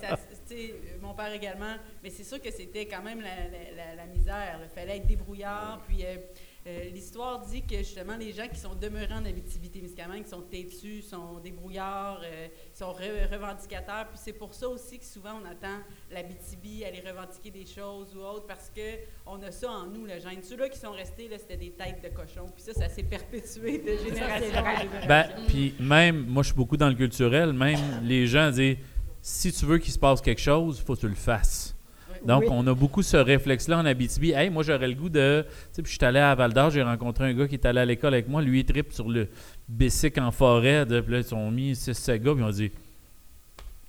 [SPEAKER 11] ça, euh, mon père également. Mais c'est sûr que c'était quand même la, la- la- la misère. Il fallait être débrouillard. Puis euh, l'histoire dit que justement, les gens qui sont demeurés en Abitibi-Témiscamingue, qui sont têtus, sont débrouillards, euh, sont re- revendicateurs. Puis c'est pour ça aussi que souvent on attend l'Abitibi aller revendiquer des choses ou autres, parce que on a ça en nous, le gène. Ceux-là qui sont restés, là, c'était des têtes de cochon. Puis ça, ça s'est perpétué de génération en génération.
[SPEAKER 5] Ben, puis même, moi, je suis beaucoup dans le culturel, même les gens disent si tu veux qu'il se passe quelque chose, il faut que tu le fasses. Donc,
[SPEAKER 12] Oui.
[SPEAKER 5] on a beaucoup ce réflexe-là en Abitibi. Hey, moi, j'aurais le goût de. Tu sais, puis je suis allé à Val d'Or, j'ai rencontré un gars qui est allé à l'école avec moi. Lui, il tripe sur le bicycle en forêt. De, puis là, ils sont mis 6 gars, puis ils ont dit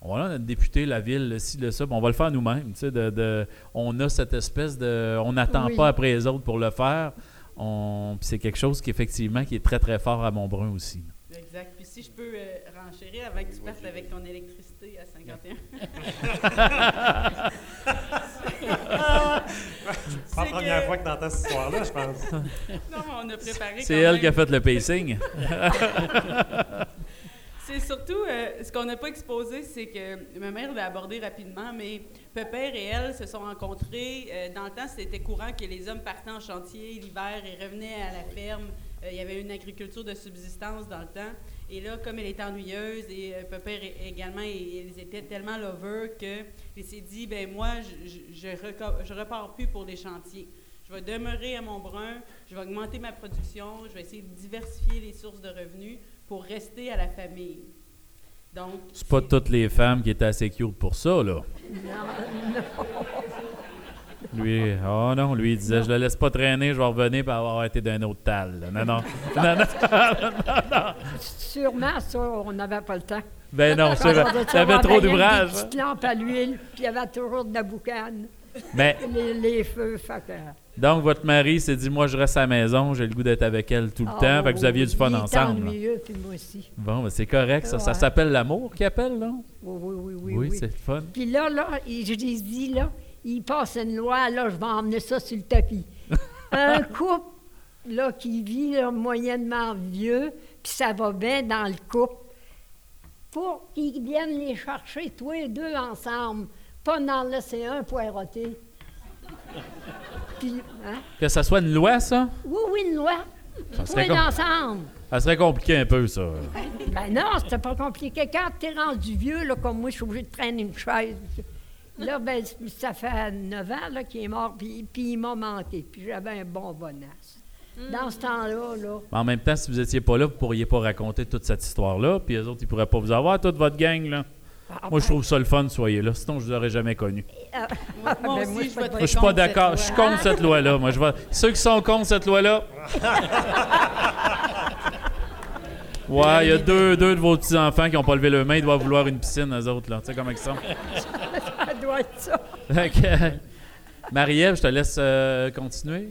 [SPEAKER 5] on va notre député, la ville, le ci, le ça, on va le faire nous-mêmes. Tu sais, de, de- on a cette espèce de. On n'attend
[SPEAKER 12] Oui.
[SPEAKER 5] pas après les autres pour le faire. On, puis c'est quelque chose qui, effectivement, qui est très, très fort à Montbrun aussi.
[SPEAKER 11] Exact. Puis si je peux euh, renchérir avant que tu partes avec ton électricité à 51.
[SPEAKER 6] C'est pas la première
[SPEAKER 11] que-
[SPEAKER 6] fois que t'entends cette histoire-là, je pense.
[SPEAKER 11] Non, mais on a préparé
[SPEAKER 5] C'est elle
[SPEAKER 11] même.
[SPEAKER 5] qui a fait le pacing.
[SPEAKER 11] C'est surtout, euh, ce qu'on n'a pas exposé, c'est que ma mère l'a abordé rapidement, mais Pépère et elle se sont rencontrés. euh, dans le temps, c'était courant que les hommes partaient en chantier l'hiver et revenaient à la ferme. Euh, il y avait une agriculture de subsistance dans le temps. Et là, comme elle était ennuyeuse et euh, é- également, ils étaient tellement lovers qu'il s'est dit, ben moi, je, je, je reco- je repars plus pour les chantiers. Je vais demeurer à Montbrun, je vais augmenter ma production, je vais essayer de diversifier les sources de revenus pour rester à la famille. Donc,
[SPEAKER 5] C'est pas toutes les femmes qui étaient assez cute pour ça, là. Lui, oh non, lui, il disait, je le laisse pas traîner, je vais revenir pour avoir été d'un autre tal. là. Non, non. non, non, non, non.
[SPEAKER 12] Sûrement, ça, on n'avait pas le temps.
[SPEAKER 5] Ben non, ça, t'avais
[SPEAKER 12] avoir
[SPEAKER 5] trop
[SPEAKER 12] rien que
[SPEAKER 5] d'ouvrage,
[SPEAKER 12] Des petites lampes à l'huile, puis il y avait toujours de la boucane.
[SPEAKER 5] Mais-
[SPEAKER 12] Les, les feux, fait que...
[SPEAKER 5] Donc, votre mari s'est dit, moi, je reste à la maison, j'ai le goût d'être avec elle tout le
[SPEAKER 12] Ah,
[SPEAKER 5] temps. Fait que vous aviez du fun
[SPEAKER 12] il était
[SPEAKER 5] ensemble.
[SPEAKER 12] ennuyeux, puis moi aussi.
[SPEAKER 5] Bon, ben, c'est correct, ça. Ça s'appelle l'amour qui appelle, non?
[SPEAKER 12] Oui, oui, oui, oui.
[SPEAKER 5] Oui,
[SPEAKER 12] oui.
[SPEAKER 5] c'est le fun.
[SPEAKER 12] Puis là, là, il- je lui ai dit, là, il passe une loi, là, je vais emmener ça sur le tapis. Un couple, là, qui vit là, moyennement vieux, puis ça va bien dans le couple, pour qu'ils viennent les chercher, tous les deux ensemble, pas en laisser un poireauté. Puis, hein?
[SPEAKER 5] Que ça soit une loi, ça?
[SPEAKER 12] Oui, oui, une loi.
[SPEAKER 5] Ça serait com-
[SPEAKER 12] ensemble.
[SPEAKER 5] Ça serait compliqué un peu, ça.
[SPEAKER 12] Ben non, c'était pas compliqué. Quand t'es rendu vieux, là, comme moi, je suis obligé de traîner une chaise. Là, ben, ça fait neuf ans là, qu'il est mort, puis, puis il m'a manqué. Puis j'avais un bon bonasse. Dans ce temps-là, là,
[SPEAKER 5] Mais en même temps, si vous étiez pas là, vous pourriez pas raconter toute cette histoire-là, puis les autres, ils pourraient pas vous avoir, toute votre gang, là.
[SPEAKER 12] Ah,
[SPEAKER 5] Moi, je trouve ça le fun, soyez là. Sinon, je vous aurais jamais connu.
[SPEAKER 12] Ah,
[SPEAKER 11] Moi
[SPEAKER 12] ben,
[SPEAKER 11] aussi,
[SPEAKER 12] moi,
[SPEAKER 11] je
[SPEAKER 12] je
[SPEAKER 5] Moi, je suis pas d'accord. Je suis contre cette loi-là. Moi, je vais... Ceux qui sont contre cette loi-là. Ouais, il y a deux, deux de vos petits-enfants qui ont pas levé leur main, ils doivent vouloir une piscine, eux autres, là. Tu sais comment ils sont?
[SPEAKER 12] ça doit être ça.
[SPEAKER 5] Euh, Marie-Ève, je te laisse euh, continuer.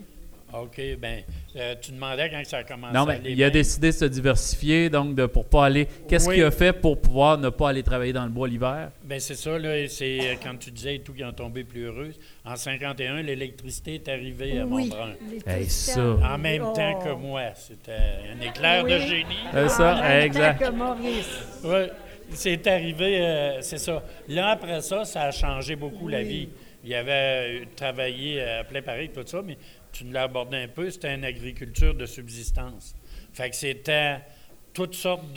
[SPEAKER 13] OK, ben, euh, tu demandais quand ça a commencé
[SPEAKER 5] Non,
[SPEAKER 13] à
[SPEAKER 5] mais
[SPEAKER 13] aller
[SPEAKER 5] il a
[SPEAKER 13] bien.
[SPEAKER 5] décidé de se diversifier, donc de, pour pas aller. Qu'est-ce
[SPEAKER 13] Oui.
[SPEAKER 5] qu'il a fait pour pouvoir ne pas aller travailler dans le bois l'hiver?
[SPEAKER 13] Ben c'est ça, là, c'est euh, quand tu disais et tout qui ont tombé plus heureux. En 51, l'électricité est arrivée à
[SPEAKER 12] Oui,
[SPEAKER 13] Montbrun.
[SPEAKER 12] l'électricité
[SPEAKER 5] Hey, ça.
[SPEAKER 13] En même
[SPEAKER 12] Oh.
[SPEAKER 13] temps que moi. C'était un éclair de génie.
[SPEAKER 5] C'est ça,
[SPEAKER 12] En même
[SPEAKER 5] exact.
[SPEAKER 12] temps que Maurice.
[SPEAKER 13] Oui, c'est arrivé, euh, c'est ça. Là, après ça, ça a changé beaucoup la vie. Il y avait euh, travaillé à plein pareil, tout ça, mais tu l'as abordé un peu, c'était une agriculture de subsistance. Fait que c'était toutes sortes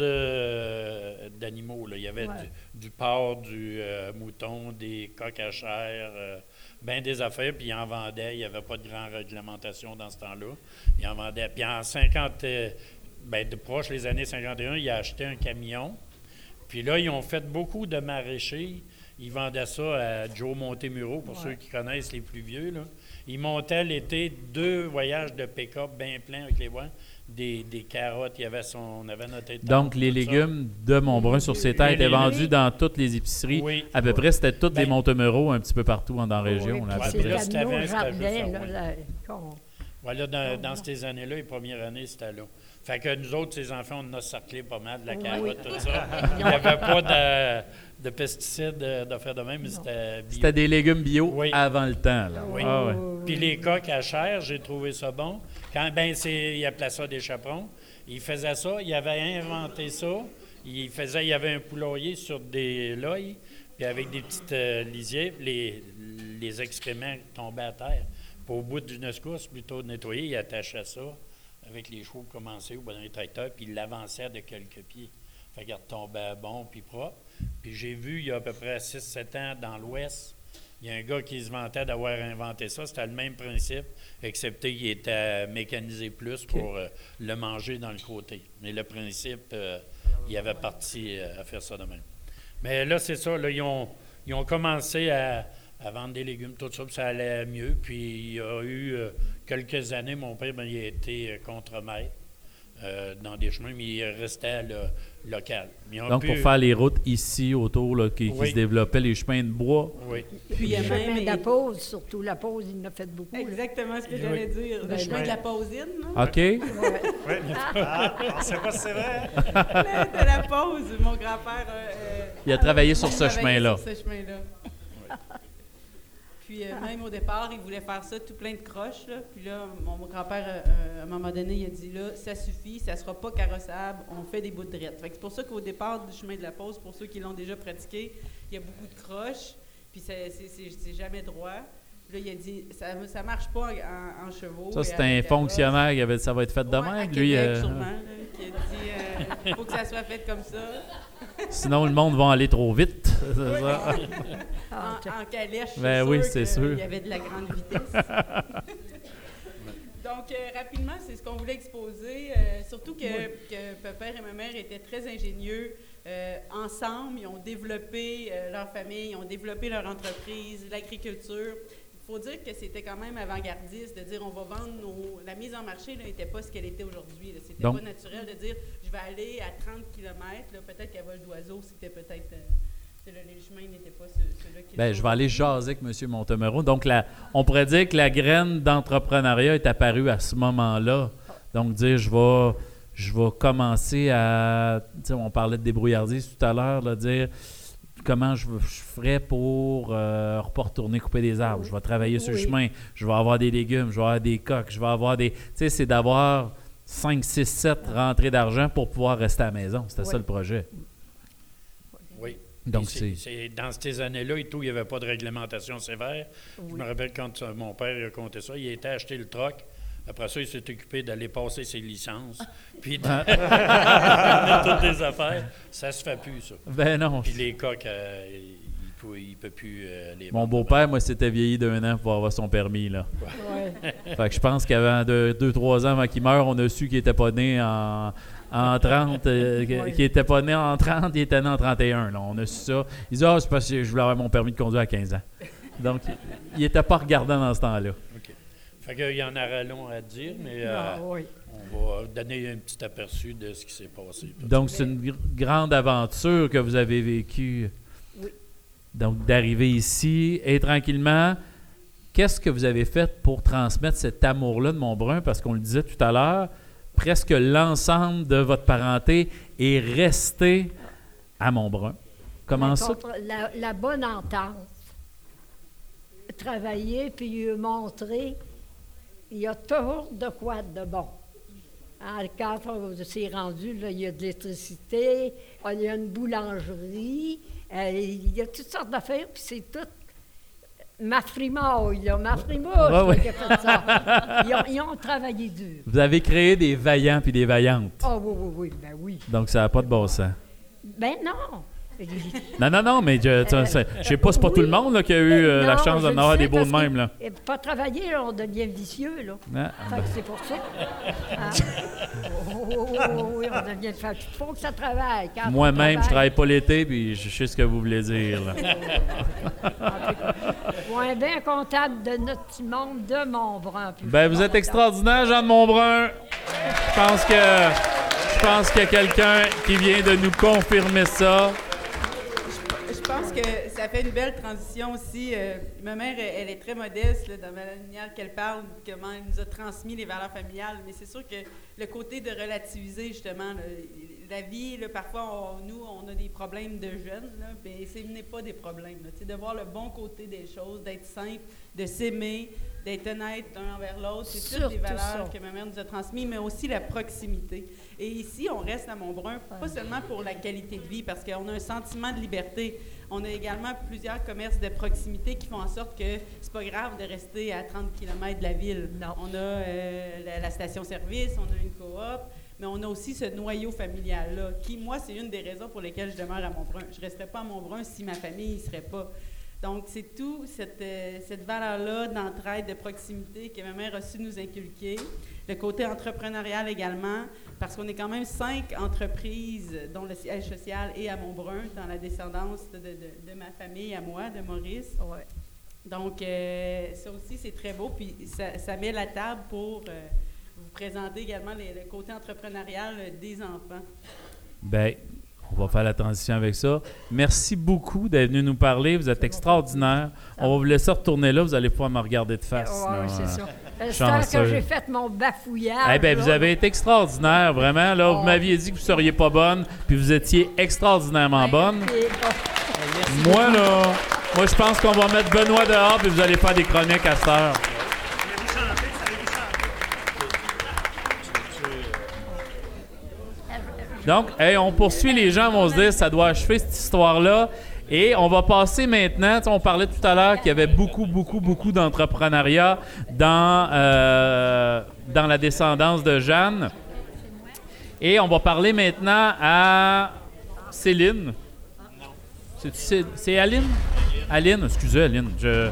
[SPEAKER 13] d'animaux. Il y avait
[SPEAKER 12] Ouais.
[SPEAKER 13] du, du porc, du euh, mouton, des coques à chair, euh, ben des affaires, puis ils en vendaient. Il n'y avait pas de grande réglementation dans ce temps-là. Ils en vendaient. Puis en 50, euh, ben, de proche les années 51, il a acheté un camion. Puis là, ils ont fait beaucoup de maraîchers. Ils vendaient ça à Joe Montemuro, pour ceux qui connaissent les plus vieux. Là. Ils montaient l'été deux voyages de pick-up bien pleins avec les voies, des, des carottes, il y avait son, on avait notre
[SPEAKER 5] Donc, les
[SPEAKER 13] ça.
[SPEAKER 5] légumes de Montbrun sur ces terres étaient vendus dans toutes les épiceries.
[SPEAKER 13] Oui.
[SPEAKER 5] À peu près, c'était toutes des
[SPEAKER 13] Ben-
[SPEAKER 5] Montemeuro un petit peu partout dans la région.
[SPEAKER 12] Oui,
[SPEAKER 5] là,
[SPEAKER 12] puis c'était
[SPEAKER 13] Voilà, dans, dans ces années-là, les premières années, c'était là. Fait que nous autres, ces enfants, on en a cerclé pas mal, de la carotte, tout ça. Il n'y avait pas de, de pesticides, euh, d'affaires de même, mais c'était bio.
[SPEAKER 5] C'était des légumes bio
[SPEAKER 13] Oui.
[SPEAKER 5] avant le temps. Là.
[SPEAKER 13] Oui.
[SPEAKER 5] Ah.
[SPEAKER 13] Puis les coques à chair, j'ai trouvé ça bon. Quand ben c'est, il appelait ça des chaperons. Il faisait ça, il avait inventé ça. Il faisait, il y avait un poulailler sur des lois, puis avec des petites euh, lisières, les, les excréments tombaient à terre. Puis au bout d'une escousse, plutôt de nettoyer, il attachait ça avec les chevaux commencés ou dans les tracteurs, puis il l'avançait de quelques pieds. Fait qu'il retombait bon puis propre. Puis j'ai vu, il y a à peu près 6-7 ans, dans l'Ouest, il y a un gars qui se vantait d'avoir inventé ça. C'était le même principe, excepté qu'il était mécanisé plus pour euh, le manger dans le côté. Mais le principe, euh, il avait parti euh, à faire ça de même. Mais là, c'est ça. Là, ils, ont, ils ont commencé à, à vendre des légumes, tout ça, puis ça allait mieux. Puis il y a eu quelques années, mon père, ben, il a été euh, contremaître euh, dans des chemins, mais il restait là, local.
[SPEAKER 5] Donc,
[SPEAKER 13] pu-
[SPEAKER 5] pour faire les routes ici autour, là, qui, se développaient, les chemins de bois.
[SPEAKER 13] Oui.
[SPEAKER 11] Puis il y a même...
[SPEAKER 12] de la pause, surtout la pause, il en a fait beaucoup. là.
[SPEAKER 11] Exactement ce que
[SPEAKER 13] Oui.
[SPEAKER 11] j'allais dire. Le
[SPEAKER 12] Ben,
[SPEAKER 11] chemin de la pausine, là.
[SPEAKER 5] OK?
[SPEAKER 6] Oui. Ah, on ne sait pas si c'est vrai.
[SPEAKER 11] de la pause. Mon grand-père... euh, euh,
[SPEAKER 5] Il a travaillé sur ce
[SPEAKER 11] travaillé
[SPEAKER 5] chemin-là.
[SPEAKER 11] sur ce chemin-là. Puis euh, même au départ, il voulait faire ça tout plein de croches. Là. Puis là, mon, mon grand-père, euh, euh, à un moment donné, il a dit là, ça suffit, ça sera pas carrossable, on fait des bouts de drette. C'est pour ça qu'au départ du chemin de la pause, pour ceux qui l'ont déjà pratiqué, il y a beaucoup de croches, puis c'est jamais droit. Puis là, il a dit ça, ça marche pas en, en chevaux.
[SPEAKER 5] Ça, c'est un fonctionnaire qui avait dit ça va être fait de
[SPEAKER 11] Ouais, à
[SPEAKER 5] même.
[SPEAKER 11] Québec,
[SPEAKER 5] Lui, euh,
[SPEAKER 11] sûrement, là, qui a dit euh, faut que ça soit fait comme ça.
[SPEAKER 5] sinon, le monde va aller trop vite. C'est
[SPEAKER 11] Oui.
[SPEAKER 5] ça.
[SPEAKER 11] en, en calèche, je suis
[SPEAKER 5] Ben oui, c'est sûr.
[SPEAKER 11] Il y avait de la grande vitesse. Donc, euh, rapidement, c'est ce qu'on voulait exposer. euh, surtout que, que papa et ma mère étaient très ingénieux. euh, ensemble, ils ont développé euh, leur famille, ils ont développé leur entreprise, l'agriculture. Faut dire que c'était quand même avant-gardiste de dire on va vendre nos... La mise en marché n'était pas ce qu'elle était aujourd'hui. C'était pas naturel de dire je vais aller à 30 km. Peut-être qu'à vol d'oiseau, c'était peut-être. euh, les chemins n'étaient pas ceux- ceux-là qui
[SPEAKER 5] Ben, je vais aller jaser avec M. Montemero. Donc, la- on pourrait dire que la graine d'entrepreneuriat est apparue à ce moment-là. Donc, dire, je vais, je vais commencer à... on parlait de débrouillardise tout à l'heure, dire comment je, je ferais pour euh, pas retourner couper des arbres. Je vais travailler sur le chemin. Je vais avoir des légumes. Je vais avoir des coques. Je vais avoir des... Tu sais, c'est d'avoir 5, 6, 7 rentrées d'argent pour pouvoir rester à la maison. C'était ça le projet.
[SPEAKER 13] Oui.
[SPEAKER 5] Donc, c'est...
[SPEAKER 13] c'est dans ces années-là et tout, il n'y avait pas de réglementation sévère. Je me rappelle quand euh, mon père a compté ça, il était acheté le troc. Après ça, il s'est occupé d'aller passer ses licences, puis de de toutes les affaires. Ça se fait plus, ça.
[SPEAKER 5] Ben non.
[SPEAKER 13] Puis les coques, euh, il ne peut, plus euh, les
[SPEAKER 5] Mon beau-père, moi, s'était vieilli d'un an pour avoir son permis, là.
[SPEAKER 12] Ouais.
[SPEAKER 5] Fait que je pense qu'avant 2-3 ans avant qu'il meure, on a su qu'il était pas né en, en 30, euh,
[SPEAKER 12] Ouais.
[SPEAKER 5] pas né en 30, il était né en 31. Là. On a su ça. Il dit, ah, c'est parce que je voulais avoir mon permis de conduire à 15 ans. Donc, il- il était pas regardant dans ce temps-là.
[SPEAKER 13] OK. Fait qu'il y en aura long à dire, mais euh,
[SPEAKER 12] Ah, oui.
[SPEAKER 13] on va donner un petit aperçu de ce qui s'est passé.
[SPEAKER 5] Donc, c'est une gr- grande aventure que vous avez vécue.
[SPEAKER 12] Oui.
[SPEAKER 5] Donc, d'arriver ici et tranquillement, qu'est-ce que vous avez fait pour transmettre cet amour-là de Montbrun? Parce qu'on le disait tout à l'heure, presque l'ensemble de votre parenté est resté à Montbrun. Comment
[SPEAKER 12] La
[SPEAKER 5] ça?
[SPEAKER 12] La, la bonne entente. Travailler puis euh, montrer, il y a toujours de quoi de bon. Hein, Quand on s'est rendu, là, il y a de l'électricité, il y a une boulangerie, euh, il y a toutes sortes d'affaires, puis c'est tout ma frimouille, là, ma frimouille
[SPEAKER 5] Ouais,
[SPEAKER 12] qui a fait ça. Ils ont, ils ont travaillé dur.
[SPEAKER 5] Vous avez créé des vaillants puis des vaillantes.
[SPEAKER 12] Oh oui, oui, oui, ben oui.
[SPEAKER 5] Donc, ça n'a pas de bon sens.
[SPEAKER 12] Ben non.
[SPEAKER 5] Non, non, non, mais je, sais, pas, c'est pas tout le monde là, qui a eu euh, la chance d'en avoir des beaux de même. Là.
[SPEAKER 12] et pas travailler, là, on devient vicieux, là.
[SPEAKER 5] Ah,
[SPEAKER 12] Fait que c'est pour ça. Hein? Oh, oh, oh, oh, oui, on devient. Il faut que ça travaille.
[SPEAKER 5] Moi-même, je travaille pas l'été, puis je sais ce que vous voulez dire. là.
[SPEAKER 12] On est bien comptable de notre petit monde de Montbrun.
[SPEAKER 5] Ben, vous êtes extraordinaire, Jean de Montbrun. Je pense que je pense qu'il y a quelqu'un qui vient de nous confirmer ça.
[SPEAKER 11] Je pense que ça fait une belle transition aussi. Euh, ma mère, elle, elle est très modeste là, dans la manière qu'elle parle, comment elle nous a transmis les valeurs familiales. Mais c'est sûr que le côté de relativiser, justement, là, la vie, là, parfois, on- nous, on a des problèmes de jeunes, mais ce n'est pas des problèmes. de voir le bon côté des choses, d'être simple, de s'aimer, d'être honnête l'un envers l'autre. C'est toutes des valeurs
[SPEAKER 12] ça.
[SPEAKER 11] que ma mère nous a transmises, mais aussi la proximité. Et ici, on reste à Montbrun, pas seulement pour la qualité de vie, parce qu'on a un sentiment de liberté. On a également plusieurs commerces de proximité qui font en sorte que c'est pas grave de rester à 30 km de la ville. On a euh, la, la station-service, on a une coop, mais on a aussi ce noyau familial-là, qui, moi, c'est une des raisons pour lesquelles je demeure à Montbrun. Je ne resterais pas à Montbrun si ma famille n'y serait pas. Donc, c'est tout cette, euh, cette valeur-là d'entraide, de proximité que ma mère a su nous inculquer. Le côté entrepreneurial également, parce qu'on est quand même cinq entreprises dont le siège social est à Montbrun, dans la descendance de, de- de- de ma famille à moi, de Maurice. Donc, euh, ça aussi, c'est très beau. Puis, ça, ça met la table pour euh, vous présenter également les- le côté entrepreneurial des enfants.
[SPEAKER 5] Ben, on va faire la transition avec ça. Merci beaucoup d'être venu nous parler. Vous êtes extraordinaire. On va vous laisser retourner là. Vous allez pouvoir me regarder de face.
[SPEAKER 12] Ouais, c'est
[SPEAKER 5] euh,
[SPEAKER 12] ça. J'espère que j'ai fait mon bafouillage.
[SPEAKER 5] Eh ben, vous avez été extraordinaire, vraiment. Là, vous m'aviez dit que vous seriez pas bonne, puis vous étiez extraordinairement bonne.
[SPEAKER 12] Bon.
[SPEAKER 5] Moi, là, Moi, je pense qu'on va mettre Benoît dehors et vous allez faire des chroniques à cette heure. Donc, hey, on poursuit, les gens vont se dire ça doit achever cette histoire-là. Et on va passer maintenant, on parlait tout à l'heure qu'il y avait beaucoup, beaucoup, beaucoup d'entrepreneuriat dans, euh, dans la descendance de Jeanne. Et on va parler maintenant à Céline. C'est Aline? Aline, excusez Aline. Je...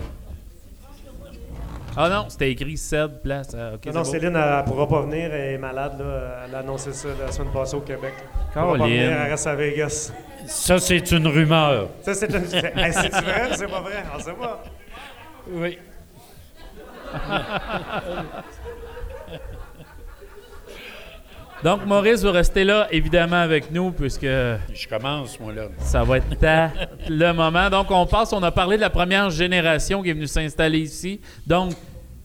[SPEAKER 5] Ah non, c'était écrit Ced, place. ah, ok,
[SPEAKER 6] Non,
[SPEAKER 5] c'est.
[SPEAKER 6] Céline, elle ne pourra pas venir, elle est malade. Là. Elle a annoncé ça la semaine passée au Québec. Elle pourra pas venir, elle reste à Vegas.
[SPEAKER 13] Ça, c'est une rumeur.
[SPEAKER 6] Ça, c'est une... Hey, c'est-tu vrai ou c'est pas vrai? On sait pas.
[SPEAKER 13] Oui.
[SPEAKER 5] Donc, Maurice, vous restez là, évidemment, avec nous, puisque
[SPEAKER 13] Je commence, moi, là.
[SPEAKER 5] ça va être ta- le moment. Donc, on passe, on a parlé de la première génération qui est venue s'installer ici. Donc,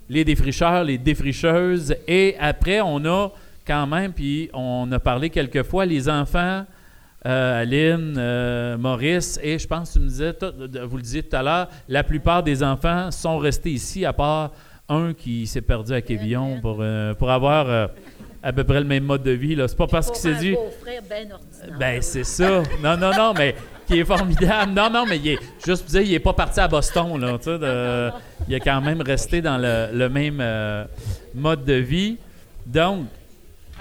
[SPEAKER 5] les défricheurs, les défricheuses. Et après, on a quand même, puis on a parlé quelques fois, les enfants, euh, Aline, euh, Maurice, et je pense que tu me disais, vous le disiez tout à l'heure, la plupart des enfants sont restés ici, à part un qui s'est perdu à Quévillon pour, euh, pour avoir euh, à peu près le même mode de vie. là. C'est pas parce qu'il s'est dit.
[SPEAKER 14] ordinaire.
[SPEAKER 5] Ben, c'est ça. Non, non, non, mais qui est formidable. Non, non, mais il est, juste pour dire, il est pas parti à Boston, là. De- il est quand même resté dans le, le même euh, mode de vie. Donc,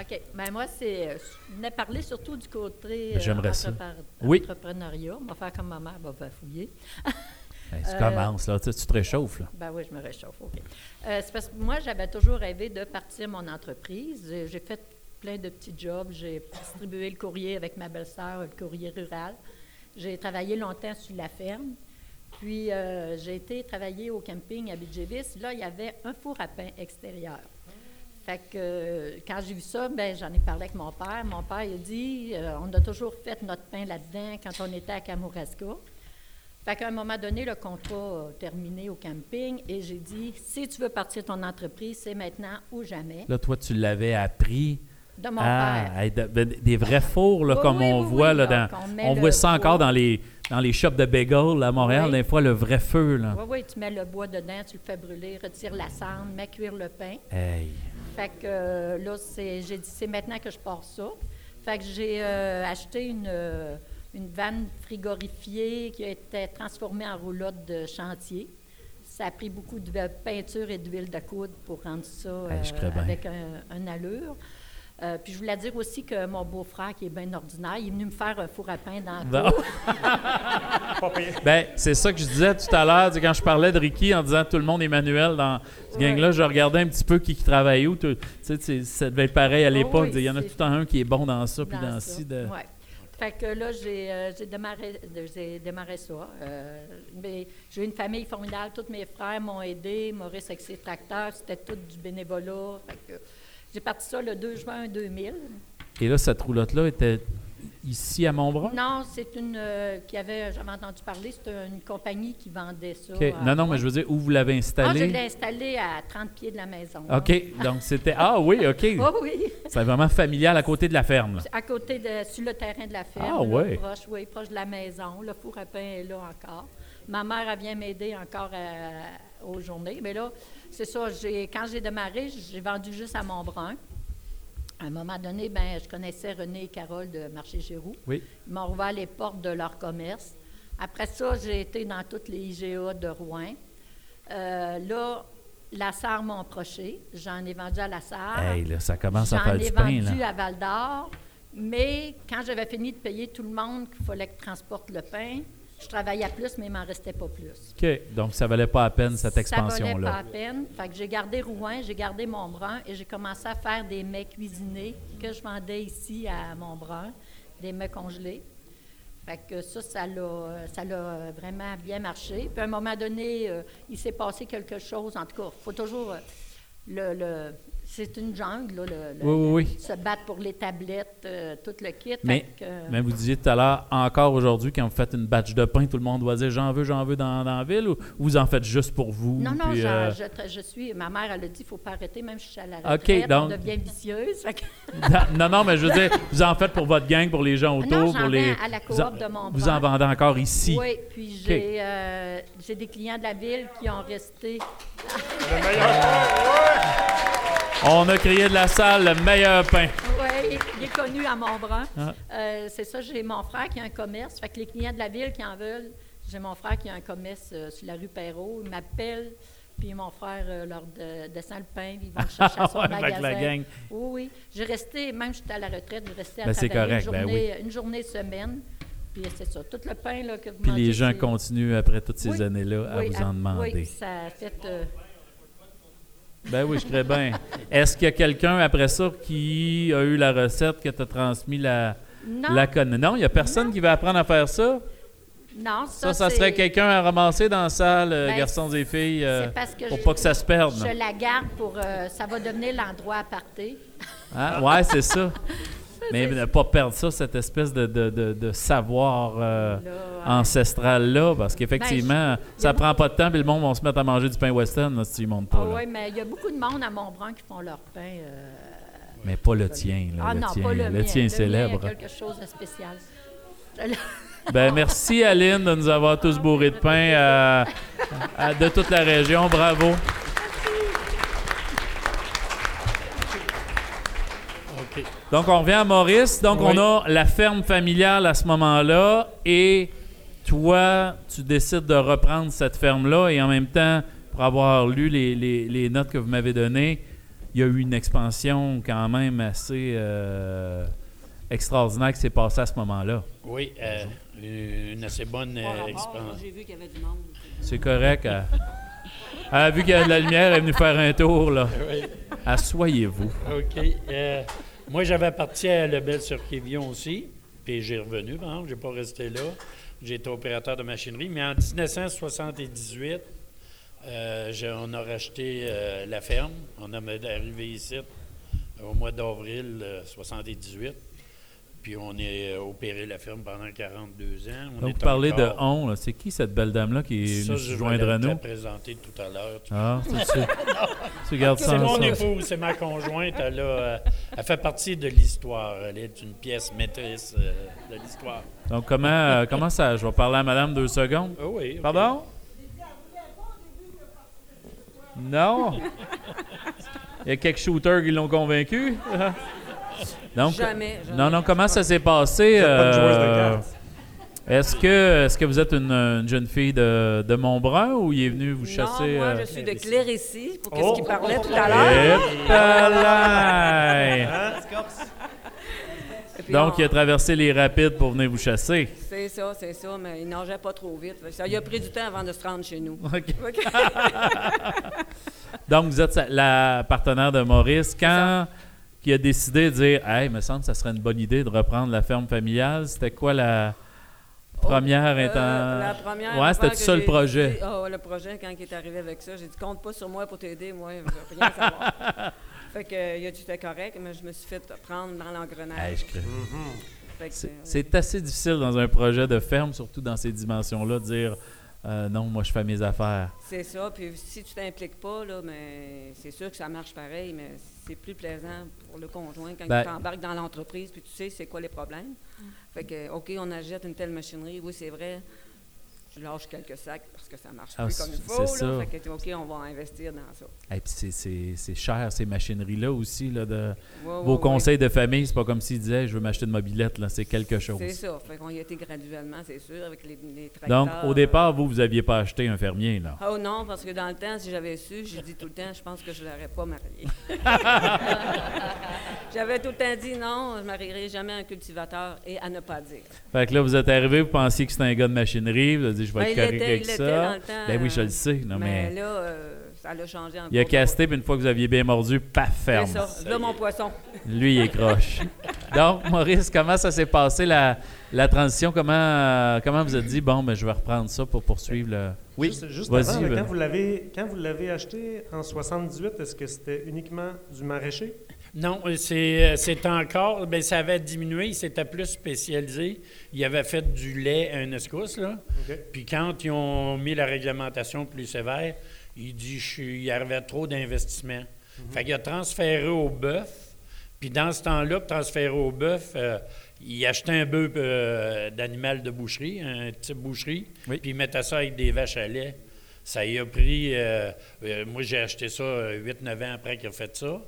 [SPEAKER 14] OK. Ben moi, c'est. euh, Je venais parler surtout du côté euh,
[SPEAKER 5] J'aimerais ça. Oui.
[SPEAKER 14] entrepreneuriat. On va faire comme ma mère, va fouiller.
[SPEAKER 5] ben, tu
[SPEAKER 14] Euh,
[SPEAKER 5] commences, là. Tu, te réchauffes, là.
[SPEAKER 14] Ben oui, je me réchauffe, OK. Euh, c'est parce que moi, j'avais toujours rêvé de partir mon entreprise. J'ai fait plein de petits jobs. J'ai distribué le courrier avec ma belle-sœur, le courrier rural. J'ai travaillé longtemps sur la ferme. Puis, euh, j'ai été travailler au camping à Bidjévis. Là, il y avait un four à pain extérieur. Fait que euh, quand j'ai vu ça, ben j'en ai parlé avec mon père. Mon père il a dit euh, on a toujours fait notre pain là-dedans quand on était à Kamouraska. Fait qu'à un moment donné, le contrat a terminé au camping et j'ai dit si tu veux partir ton entreprise, c'est maintenant ou jamais.
[SPEAKER 5] Là, toi, tu l'avais appris.
[SPEAKER 14] De mon
[SPEAKER 5] Ah,
[SPEAKER 14] père.
[SPEAKER 5] de- des vrais fours, là,
[SPEAKER 14] Oui,
[SPEAKER 5] comme
[SPEAKER 14] oui,
[SPEAKER 5] on
[SPEAKER 14] oui,
[SPEAKER 5] voit, là, dans, on
[SPEAKER 14] le
[SPEAKER 5] voit ça
[SPEAKER 14] bois.
[SPEAKER 5] encore dans les, dans les shops de bagels à Montréal, des fois, le vrai feu, là.
[SPEAKER 14] Oui, oui, tu mets le bois dedans, tu le fais brûler, retire la cendre, mets cuire le pain.
[SPEAKER 5] Hey.
[SPEAKER 14] Fait que euh, là, c'est- j'ai dit, c'est maintenant que je pars ça. Fait que j'ai euh, acheté une, euh, une vanne frigorifiée qui a été transformée en roulotte de chantier. Ça a pris beaucoup de peinture et d'huile de coude pour rendre ça
[SPEAKER 5] je
[SPEAKER 14] euh, avec un, un allure. Euh, puis je voulais dire aussi que mon beau-frère, qui est bien ordinaire, il est venu me faire un four à pain dans cour.
[SPEAKER 5] Ben, c'est ça que je disais tout à l'heure, quand je parlais de Ricky en disant tout le monde est manuel dans ce gang-là, je regardais un petit peu qui, qui travaille où. Tu sais, ça devait être pareil à
[SPEAKER 14] Oh
[SPEAKER 5] l'époque.
[SPEAKER 14] oui,
[SPEAKER 5] il y en a tout le temps un qui est bon dans ça, puis
[SPEAKER 14] dans
[SPEAKER 5] dans
[SPEAKER 14] ça.
[SPEAKER 5] ci. De...
[SPEAKER 14] Ouais. Fait que là, j'ai euh, démarré, démarré ça. Euh, mais j'ai une famille formidable. Tous mes frères m'ont aidé. Maurice avec ses tracteurs, c'était tout du bénévolat. J'ai parti ça le 2 juin 2000.
[SPEAKER 5] Et là, cette roulotte-là était ici à Montbrun?
[SPEAKER 14] Non, c'est une euh, qui avait, j'avais entendu parler, c'était une compagnie qui vendait ça.
[SPEAKER 5] Non, non, mais je veux dire, où vous l'avez
[SPEAKER 14] Ah, je
[SPEAKER 5] installé?
[SPEAKER 14] l'ai installé à 30 pieds de la maison.
[SPEAKER 5] OK. Donc, c'était. Ah oui, OK.
[SPEAKER 14] Oh oui.
[SPEAKER 5] C'est vraiment familial à côté de la ferme. là.
[SPEAKER 14] À côté de, sur le terrain de la ferme.
[SPEAKER 5] Ah, ouais.
[SPEAKER 14] proche, oui, proche de la maison. Le four à pain est là encore. Ma mère, elle vient m'aider encore à- aux journées. Mais là, c'est ça, j'ai, quand j'ai démarré, j'ai vendu juste à Montbrun. À un moment donné, ben, je connaissais René et Carole de Marché Giroux.
[SPEAKER 5] Oui.
[SPEAKER 14] Ils m'ont ouvert les portes de leur commerce. Après ça, j'ai été dans toutes les IGA de Rouen. Euh, là, la Sarre m'a approché. J'en ai vendu à la.
[SPEAKER 5] Hey, là, ça commence à
[SPEAKER 14] J'en
[SPEAKER 5] faire
[SPEAKER 14] ai
[SPEAKER 5] du pain,
[SPEAKER 14] vendu
[SPEAKER 5] là.
[SPEAKER 14] à Val d'Or. Mais quand j'avais fini de payer tout le monde qu'il fallait que je transporte le pain, je travaillais plus, mais il m'en restait pas plus.
[SPEAKER 5] OK. Donc, ça valait pas la peine, cette
[SPEAKER 14] Ça valait pas
[SPEAKER 5] expansion-là.
[SPEAKER 14] la peine. Fait que j'ai gardé Rouen, j'ai gardé Montbrun et j'ai commencé à faire des mets cuisinés que je vendais ici à Montbrun, des mets congelés. Fait que ça, ça l'a, ça l'a vraiment bien marché. Puis à un moment donné, euh, il s'est passé quelque chose. En tout cas, il faut toujours. euh, le, le- C'est une jungle, là, le, le-
[SPEAKER 5] Oui, oui, oui.
[SPEAKER 14] se battre pour les tablettes, euh, tout le kit.
[SPEAKER 5] Mais,
[SPEAKER 14] que, euh,
[SPEAKER 5] mais vous disiez tout à l'heure, encore aujourd'hui, quand vous faites une batch de pain, tout le monde doit dire j'en veux, j'en veux dans, dans la ville ou vous en faites juste pour vous?
[SPEAKER 14] non, non,
[SPEAKER 5] puis,
[SPEAKER 14] j'en-
[SPEAKER 5] euh,
[SPEAKER 14] je, je suis. Ma mère, elle a dit il ne faut pas arrêter, même si je suis à la
[SPEAKER 5] OK,
[SPEAKER 14] retraite,
[SPEAKER 5] donc-
[SPEAKER 14] on devient vicieuse. Que-
[SPEAKER 5] non, non, mais je veux dire, vous en faites pour votre gang, pour les gens autour,
[SPEAKER 14] Non, j'en
[SPEAKER 5] pour les.
[SPEAKER 14] à la
[SPEAKER 5] vous en-
[SPEAKER 14] de mon
[SPEAKER 5] Vous en vendez encore ici?
[SPEAKER 14] Oui, puis j'ai euh, j'ai des clients de la ville qui ont resté.
[SPEAKER 5] On a crié de la salle le meilleur pain.
[SPEAKER 14] Oui, il est connu à Montbrun.
[SPEAKER 5] Ah.
[SPEAKER 14] Euh, c'est ça, j'ai mon frère qui a un commerce. Fait que les clients de la ville qui en veulent, j'ai mon frère qui a un commerce euh, sur la rue Perrault. Il m'appelle, puis mon frère euh, leur de- descend le pain, puis ils vont le chercher à son
[SPEAKER 5] Ouais,
[SPEAKER 14] magasin.
[SPEAKER 5] la gang.
[SPEAKER 14] Oui, oui. J'ai resté, même j'étais à la retraite, j'ai resté à
[SPEAKER 5] Ben, c'est
[SPEAKER 14] travailler
[SPEAKER 5] correct,
[SPEAKER 14] une
[SPEAKER 5] ben
[SPEAKER 14] journée, une journée semaine. Puis c'est ça, tout le pain là, que vous
[SPEAKER 5] Puis les gens continuent après toutes ces
[SPEAKER 14] Oui,
[SPEAKER 5] années-là à
[SPEAKER 14] oui,
[SPEAKER 5] vous en demander.
[SPEAKER 14] Oui, ça a fait...
[SPEAKER 5] Ben oui, je serais bien. Est-ce qu'il y a quelqu'un après ça qui a eu la recette, qui t'a transmis la,
[SPEAKER 14] Non.
[SPEAKER 5] la conne? Non, il n'y a personne qui va apprendre à faire ça?
[SPEAKER 14] non,
[SPEAKER 5] Ça,
[SPEAKER 14] ça,
[SPEAKER 5] ça serait quelqu'un à ramasser dans la salle, euh,
[SPEAKER 14] Ben,
[SPEAKER 5] garçons et filles, euh,
[SPEAKER 14] parce que
[SPEAKER 5] pour
[SPEAKER 14] je-
[SPEAKER 5] pas que ça se perde.
[SPEAKER 14] Je la garde pour. euh, ça va devenir l'endroit à partir.
[SPEAKER 5] Hein? Ouais, c'est ça. Mais ne pas perdre ça, cette espèce de, de- de- de savoir euh, ancestral-là, parce qu'effectivement,
[SPEAKER 14] Ben,
[SPEAKER 5] ça prend pas de temps, puis le monde va se mettre à manger du pain western là, si tu ne montes pas.
[SPEAKER 14] Ah oui, mais il y a beaucoup de monde à Montbrun qui font leur pain. euh,
[SPEAKER 5] Mais pas le tien. Là,
[SPEAKER 14] ah
[SPEAKER 5] le
[SPEAKER 14] non,
[SPEAKER 5] tien,
[SPEAKER 14] pas le, mien.
[SPEAKER 5] tien
[SPEAKER 14] Le
[SPEAKER 5] célèbre.
[SPEAKER 14] mien, il y a quelque chose de spécial.
[SPEAKER 5] Ben, merci Aline de nous avoir tous bourrés de pain à- de toute la région. Bravo. Donc, on revient à Maurice. Donc,
[SPEAKER 13] Oui.
[SPEAKER 5] on a la ferme familiale à ce moment-là. Et toi, tu décides de reprendre cette ferme-là. Et en même temps, pour avoir lu les, les- les notes que vous m'avez données, il y a eu une expansion quand même assez euh, extraordinaire qui s'est passée à ce moment-là.
[SPEAKER 13] Oui, euh, une assez bonne euh, expérience.
[SPEAKER 11] J'ai vu qu'il y avait du monde.
[SPEAKER 5] C'est correct. Elle, elle a vu qu'il y a de la lumière, elle est venue faire un tour. là.
[SPEAKER 13] Oui. OK. Moi, j'avais parti à Lebel sur Quévillon aussi, puis j'ai revenu, par exemple, j'ai pas resté là. Été opérateur de machinerie, mais en 1978, euh, on a racheté euh, la ferme. On est arrivé ici euh, au mois d'avril euh, 78. Puis on est euh, opéré la ferme pendant 42 ans. On
[SPEAKER 5] Donc,
[SPEAKER 13] est
[SPEAKER 5] vous parlez de on. C'est qui cette belle dame-là qui est
[SPEAKER 13] Ça, je vais
[SPEAKER 5] joindre à
[SPEAKER 13] te la
[SPEAKER 5] nous?
[SPEAKER 13] présenter tout à l'heure.
[SPEAKER 5] Ah, c'est ça. Tu gardes ça
[SPEAKER 13] C'est mon épouse, c'est ma conjointe. Elle, a, euh, elle fait partie de l'histoire. Elle est une pièce maîtresse euh, de l'histoire.
[SPEAKER 5] Donc, comment, euh, comment ça? Je vais parler à madame deux secondes?
[SPEAKER 13] Ah oui.
[SPEAKER 5] Pardon? Non? Il y a quelques shooters qui l'ont convaincu? Donc,
[SPEAKER 15] Jamais, jamais.
[SPEAKER 5] Non, non, comment ça s'est passé? Euh. Est-ce que, est que vous êtes une, une jeune fille de, de Montbrun ou il est venu vous chasser?
[SPEAKER 15] Non, moi,
[SPEAKER 5] euh,
[SPEAKER 15] je suis de Clérisy, pour
[SPEAKER 5] Oh!
[SPEAKER 15] ce qu'il parlait tout à l'heure.
[SPEAKER 8] Hein?
[SPEAKER 5] Donc,
[SPEAKER 15] on-
[SPEAKER 5] il a traversé les rapides pour venir vous chasser.
[SPEAKER 15] C'est ça, c'est ça, mais il nageait pas trop vite. Ça il a pris du temps avant de se rendre chez nous.
[SPEAKER 5] Donc, vous êtes la partenaire de Maurice. Quand il a décidé de dire Hey, me semble que ça serait une bonne idée de reprendre la ferme familiale, c'était quoi la première
[SPEAKER 15] Euh,
[SPEAKER 5] étant.
[SPEAKER 15] la première
[SPEAKER 5] Ouais, c'était ça le projet.
[SPEAKER 15] dit- ouais, le projet, quand il est arrivé avec ça, j'ai dit compte pas sur moi pour t'aider, moi, je veux rien savoir. fait que, euh, il a dit c'était correct, mais je me suis fait prendre dans l'engrenage.
[SPEAKER 5] Hey,
[SPEAKER 15] que,
[SPEAKER 5] C'est-
[SPEAKER 15] euh,
[SPEAKER 5] assez difficile dans un projet de ferme, surtout dans ces dimensions-là, de dire euh, non, moi je fais mes affaires.
[SPEAKER 15] C'est ça, puis si tu t'impliques pas, là, mais c'est sûr que ça marche pareil, mais c'est plus plaisant pour le conjoint quand
[SPEAKER 5] Ben-
[SPEAKER 15] tu embarques dans l'entreprise, puis tu sais c'est quoi les problèmes. Fait que, OK, on achète une telle machinerie, oui, c'est vrai, je lâche quelques sacs parce que ça marche
[SPEAKER 5] Ah,
[SPEAKER 15] plus comme il
[SPEAKER 5] c'est
[SPEAKER 15] faut.
[SPEAKER 5] ça.
[SPEAKER 15] Là, fait que, OK, on va investir dans ça.
[SPEAKER 5] Et puis c'est- cher, ces machineries-là aussi. Là, de,
[SPEAKER 15] Ouais,
[SPEAKER 5] vos
[SPEAKER 15] ouais,
[SPEAKER 5] conseils de famille, c'est pas comme s'ils disaient je veux m'acheter une mobilette, là, c'est quelque chose.
[SPEAKER 15] C'est ça. Fait qu'on y été graduellement, c'est sûr, avec les, les tracteurs.
[SPEAKER 5] Donc, au départ, vous, vous aviez pas acheté un fermier, là.
[SPEAKER 15] Oh non, parce que dans le temps, si j'avais su, j'ai dit tout le temps, je pense que je ne l'aurais pas marié. j'avais tout le temps dit non, je ne marierai jamais un cultivateur et à ne pas dire.
[SPEAKER 5] Fait que là, vous êtes arrivé, vous pensiez que c'était un gars de machinerie, vous avez dit je vais
[SPEAKER 15] Ben,
[SPEAKER 5] être
[SPEAKER 15] il
[SPEAKER 5] correct avec ça.
[SPEAKER 15] l'était dans le temps,
[SPEAKER 5] ben oui, je le sais. Non, mais,
[SPEAKER 15] là, euh, ça l'a changé en
[SPEAKER 5] Il a casté, puis une fois que vous aviez bien mordu, paf, ferme.
[SPEAKER 15] C'est ça. Là, mon poisson.
[SPEAKER 5] Lui, il est croche. Donc, Maurice, comment ça s'est passé, la, la transition? Comment, euh, comment vous avez dit, bon, ben, je vais reprendre ça pour poursuivre le... Oui,
[SPEAKER 6] Juste, juste
[SPEAKER 5] vas-y.
[SPEAKER 6] avant, là, quand vous l'avez quand vous l'avez acheté en 78, est-ce que c'était uniquement du maraîcher?
[SPEAKER 13] Non, euh, c'est euh, c'est encore. Ben, ça avait diminué. Il s'était plus spécialisé. Il avait fait du lait à une escousse, là. Puis quand ils ont mis la réglementation plus sévère, il dit je suis- il y avait trop d'investissement. Fait qu'il a transféré au bœuf. Puis dans ce temps-là, pour transférer au bœuf, euh, il achetait un bœuf euh, d'animal de boucherie, un type boucherie, puis il mettait ça avec des vaches à lait. Ça y a pris. euh, moi, j'ai acheté ça 8-9 ans après qu'il a fait ça.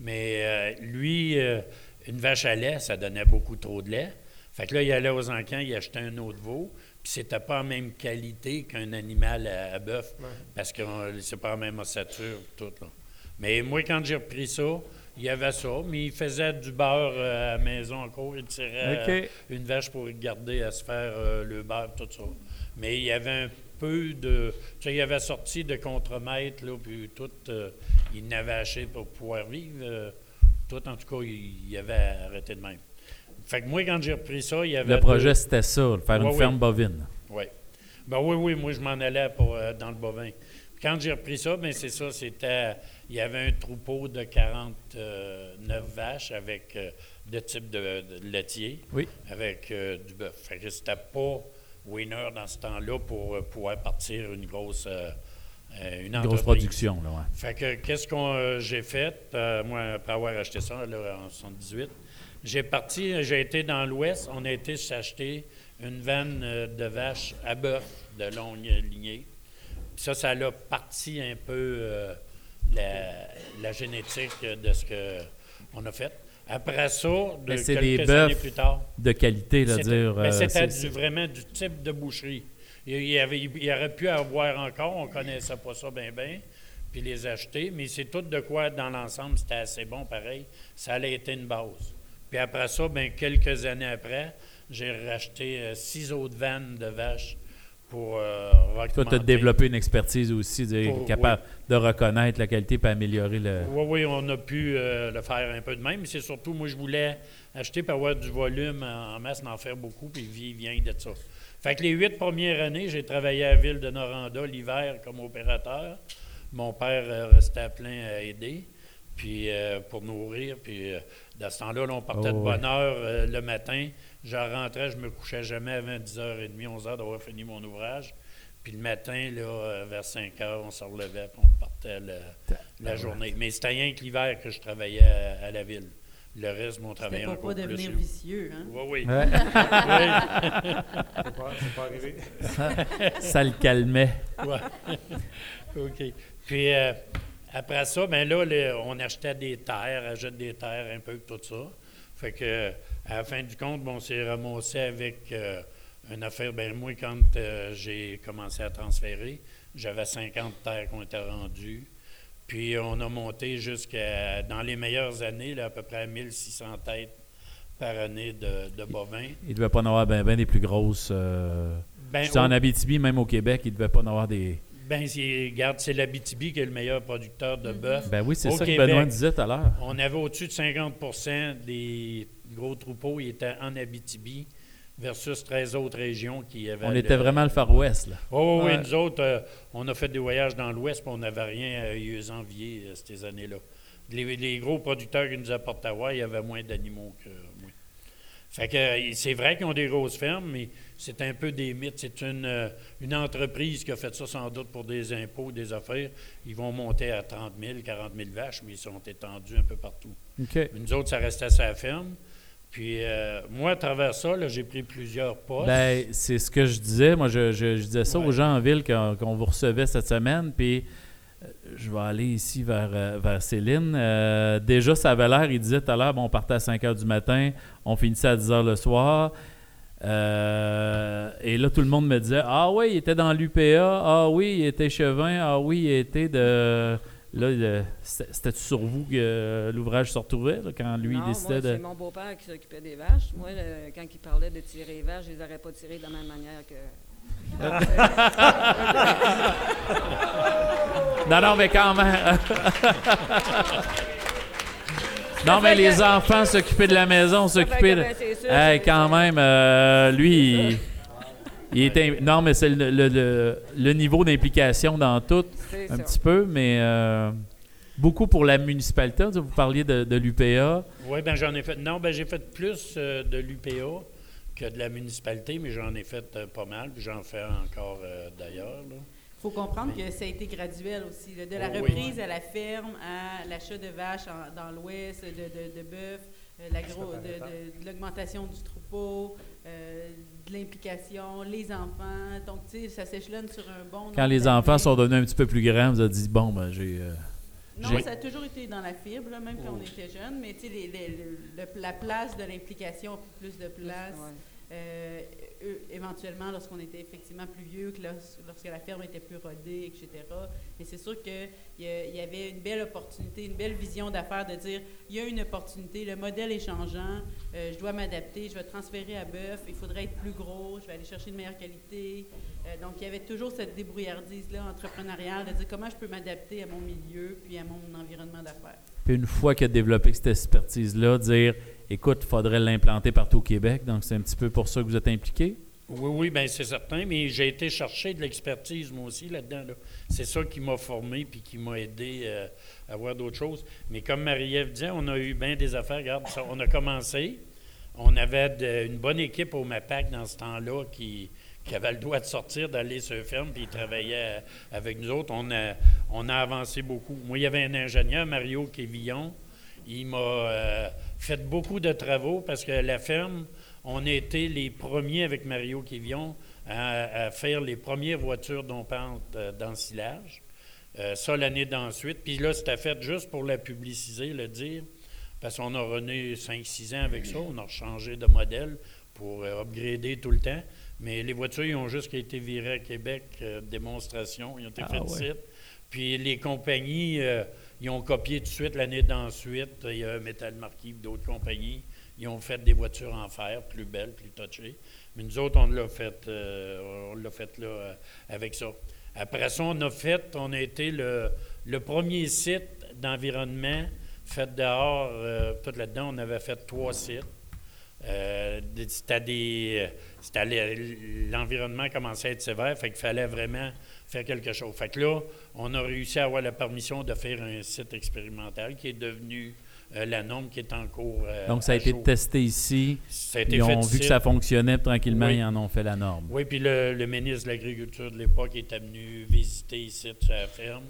[SPEAKER 13] Mais euh, lui, euh, une vache à lait, ça donnait beaucoup trop de lait. Fait que là, il allait aux encans, il achetait un autre veau, puis c'était pas la même qualité qu'un animal à, à bœuf,
[SPEAKER 6] Ouais.
[SPEAKER 13] parce que c'est pas la même ossature, tout. Là. Mais moi, quand j'ai repris ça, il y avait ça, mais il faisait du beurre euh, à la maison encore. Il tirait euh, une vache pour garder à se faire euh, le beurre, tout ça. Mais il y avait un peu de. Tu sais, il avait sorti de contremaître, là, puis tout. euh, il n'avait acheté pour pouvoir vivre. euh, tout, en tout cas, il, il avait arrêté de même. Fait que moi, quand j'ai repris ça, il y avait.
[SPEAKER 5] Le projet,
[SPEAKER 13] deux-
[SPEAKER 5] c'était ça, faire une
[SPEAKER 13] oui.
[SPEAKER 5] ferme bovine.
[SPEAKER 13] Oui. Ben oui, oui, moi, je m'en allais pour, euh, dans le bovin. Quand j'ai repris ça, ben c'est ça, c'était... Il y avait un troupeau de 49 vaches avec euh, de type de, de laitier,
[SPEAKER 5] Oui.
[SPEAKER 13] avec du bœuf. Fait que c'était pas winner dans ce temps-là pour euh, pouvoir partir une grosse... euh, euh, une
[SPEAKER 5] Une grosse production, là, ouais.
[SPEAKER 13] Fait que qu'est-ce qu'on euh, j'ai fait, euh, moi, après avoir acheté ça là, en 78? J'ai parti, j'ai été dans l'Ouest, on a été s'acheter une vanne de vaches à bœuf de longue lignée. Puis ça, ça a parti un peu la, la génétique de ce qu'on a fait. Après ça, de
[SPEAKER 5] Mais c'est
[SPEAKER 13] quelques
[SPEAKER 5] des
[SPEAKER 13] années
[SPEAKER 5] bœufs
[SPEAKER 13] plus tard,
[SPEAKER 5] de qualité, là,
[SPEAKER 13] c'était-
[SPEAKER 5] dire.
[SPEAKER 13] ben,
[SPEAKER 5] euh,
[SPEAKER 13] C'était du- vraiment du type de boucherie. Il, y avait, il y aurait pu avoir encore, on connaissait pas ça bien, bien, puis les acheter, mais c'est tout de quoi, dans l'ensemble, c'était assez bon pareil. Ça allait être une base. Puis après ça, ben, quelques années après, j'ai racheté euh, six autres vannes de vaches pour euh,
[SPEAKER 5] Toi, tu as développé une expertise aussi,
[SPEAKER 13] Pour-
[SPEAKER 5] capable de reconnaître la qualité et améliorer le.
[SPEAKER 13] Oui, oui, on a pu euh, le faire un peu de même, mais c'est surtout, moi, je voulais acheter pour avoir du volume en en masse, d'en faire beaucoup, puis vivre bien de ça. Fait que les huit premières années, j'ai travaillé à la ville de Noranda l'hiver comme opérateur. Mon père euh, restait à plein à aider, puis euh, pour nourrir. Puis dans ce temps-là, là, on partait
[SPEAKER 5] Oh,
[SPEAKER 13] de bonne heure le matin. Je rentrais, je me couchais jamais avant 10h30, 11h d'avoir fini mon ouvrage. Puis le matin, là, euh, vers 5 h, on se relevait, puis on partait le- la journée. Mais c'était rien que l'hiver que je travaillais à, à la ville. Le reste, mon travail encore
[SPEAKER 11] pas devenir
[SPEAKER 13] plus.
[SPEAKER 11] vicieux, hein?
[SPEAKER 13] Oui, oui.
[SPEAKER 5] Ouais.
[SPEAKER 13] Oui.
[SPEAKER 6] C'est pas- arrivé.
[SPEAKER 5] Ça- ça le calmait.
[SPEAKER 13] Ouais. OK. Puis euh, après ça, ben là, le- on achetait des terres, achète des terres, un peu tout ça. Fait que à la fin du compte, bon, on s'est ramassé avec euh, une affaire. Ben moi, quand euh, j'ai commencé à transférer, j'avais 50 terres qui ont été rendues. Puis on a monté jusqu'à, dans les meilleures années, là, à peu près à 1600 têtes par année de, de bovins.
[SPEAKER 5] Il ne devait pas en avoir ben, ben des plus grosses. euh,
[SPEAKER 13] Ben,
[SPEAKER 5] dis en
[SPEAKER 13] au-
[SPEAKER 5] Abitibi, même au Québec, il ne devait pas en avoir des.
[SPEAKER 13] Ben, c'est- regarde, c'est l'Abitibi qui est le meilleur producteur de bœuf.
[SPEAKER 5] Ben oui, c'est
[SPEAKER 13] Au
[SPEAKER 5] ça que Benoît disait tout à l'heure.
[SPEAKER 13] On avait au-dessus de 50% des gros troupeaux qui étaient en Abitibi versus 13 autres régions qui avaient.
[SPEAKER 5] On était vraiment le Far West, là.
[SPEAKER 13] Oh, oui,
[SPEAKER 5] Ouais.
[SPEAKER 13] nous autres, euh, on a fait des voyages dans l'Ouest, puis on n'avait rien à y envier euh, ces années-là. Les, les gros producteurs qui nous apportent à voir, il y avait moins d'animaux que moi. Fait que euh, c'est vrai qu'ils ont des grosses fermes, mais c'est un peu des mythes. C'est une, euh, une entreprise qui a fait ça sans doute pour des impôts, des affaires. Ils vont monter à 30 000, 40 000 vaches, mais ils sont étendus un peu partout. Nous autres, ça restait à sa ferme. Puis euh, moi, à travers ça, j'ai pris plusieurs postes.
[SPEAKER 5] Ben, c'est ce que je disais. Moi, je, je- je disais ça aux gens en ville qu'on vous recevait cette semaine. Puis, euh, je vais aller ici vers, euh, vers Céline. Euh, déjà, ça avait l'air, il disait tout à l'heure, bon, on partait à 5 h du matin, on finissait à 10 h le soir. Euh, et là, tout le monde me disait Ah oui, il était dans l'UPA. Ah oui, il était chevin. Ah oui, il était de. Là, le- c'était- c'était-tu sur vous que euh, l'ouvrage se retrouvait, là, quand lui,
[SPEAKER 15] non,
[SPEAKER 5] décidait
[SPEAKER 15] moi,
[SPEAKER 5] de.
[SPEAKER 15] c'est mon beau-père qui s'occupait des vaches. Moi, le- quand il parlait de tirer les vaches, je les aurais pas tirées de la même manière que...
[SPEAKER 5] Non, non, mais quand même. non, mais les enfants s'occuper de la maison, s'occuper de.
[SPEAKER 15] ben,
[SPEAKER 5] Hey, quand même, euh, lui, il, est. Non, mais c'est le, le- le- le niveau d'implication dans tout, un
[SPEAKER 15] ça.
[SPEAKER 5] petit peu, mais euh, beaucoup pour la municipalité. Vous parliez de, de l'UPA.
[SPEAKER 13] Oui, ben j'en ai fait. Non, ben j'ai fait plus euh, de l'UPA que de la municipalité, mais j'en ai fait euh, pas mal, puis j'en fais encore euh, d'ailleurs.
[SPEAKER 11] Il faut comprendre que ça a été graduel aussi. là, de la
[SPEAKER 13] Oh oui.
[SPEAKER 11] reprise à la ferme, à l'achat de vaches en- dans l'ouest, de, de, de bœufs, euh, la gros- de, de- de l'augmentation du troupeau, euh, de l'implication, les enfants. Donc, tu sais, ça s'échelonne sur un bon
[SPEAKER 5] Quand les enfants sont devenus un petit peu plus grands, vous avez dit bon, ben j'ai. euh,
[SPEAKER 11] Non,
[SPEAKER 5] j'ai-
[SPEAKER 11] ça a toujours été dans la fibre, là, même quand on était jeune, mais tu sais, la place de l'implication a pris plus de place. Euh, éventuellement, lorsqu'on était effectivement plus vieux, que lors- lorsque la ferme était plus rodée, etc. Mais c'est sûr qu'il y avait une belle opportunité, une belle vision d'affaires de dire il y a une opportunité, le modèle est changeant, euh, je dois m'adapter, je vais transférer à bœuf, il faudrait être plus gros, je vais aller chercher une meilleure qualité. Euh, donc, il y avait toujours cette débrouillardise-là entrepreneuriale de dire comment je peux m'adapter à mon milieu puis à mon environnement d'affaires.
[SPEAKER 5] Puis une fois qu'il a développé cette expertise-là, dire écoute, il faudrait l'implanter partout au Québec. Donc, c'est un petit peu pour ça que vous êtes impliqué.
[SPEAKER 13] Oui, oui, bien c'est certain, mais j'ai été chercher de l'expertise moi aussi là-dedans. là. C'est ça qui m'a formé puis qui m'a aidé euh, à voir d'autres choses. Mais comme Marie-Ève disait, on a eu bien des affaires. Regarde, ça, on a commencé. On avait une bonne équipe au MAPAC dans ce temps-là qui, qui avait le droit de sortir, d'aller sur la ferme, puis ils travaillaient avec nous autres. On a, on a avancé beaucoup. Moi, il y avait un ingénieur, Mario Quévillon. Il m'a euh, fait beaucoup de travaux parce que la ferme, on a été les premiers avec Mario Quévillon à, à faire les premières voitures dont parle euh, dans le silage. Euh, ça, l'année d'ensuite. Puis là, c'était fait juste pour la publiciser, le dire, parce qu'on a rené 5-6 ans avec ça. On a changé de modèle pour euh, upgrader tout le temps. Mais les voitures, ils ont juste été virées à Québec, euh, démonstration, ils ont été
[SPEAKER 5] Ah,
[SPEAKER 13] faites
[SPEAKER 5] ouais.
[SPEAKER 13] Puis les compagnies, euh, ils ont copié tout de suite l'année d'ensuite. Il y a Metal Marquis, d'autres compagnies. Ils ont fait des voitures en fer, plus belles, plus touchées. Mais nous autres, on l'a fait, euh, on l'a fait là, euh, avec ça. Après ça, on a fait, on a été le, premier site d'environnement fait dehors, euh, tout là-dedans, on avait fait trois sites. C'était des. l'environnement commençait à être sévère, fait qu'il fallait vraiment faire quelque chose. Fait que là, on a réussi à avoir la permission de faire un site expérimental qui est devenu euh, la norme qui est en cours. euh,
[SPEAKER 5] Donc, ça a été
[SPEAKER 13] jour.
[SPEAKER 5] testé ici.
[SPEAKER 13] Ça a été
[SPEAKER 5] Ils
[SPEAKER 13] fait
[SPEAKER 5] ont vu
[SPEAKER 13] ici.
[SPEAKER 5] que ça fonctionnait, tranquillement,
[SPEAKER 13] Oui.
[SPEAKER 5] ils en ont fait la norme.
[SPEAKER 13] Oui, puis le, le ministre de l'Agriculture de l'époque était venu visiter ici sur la ferme.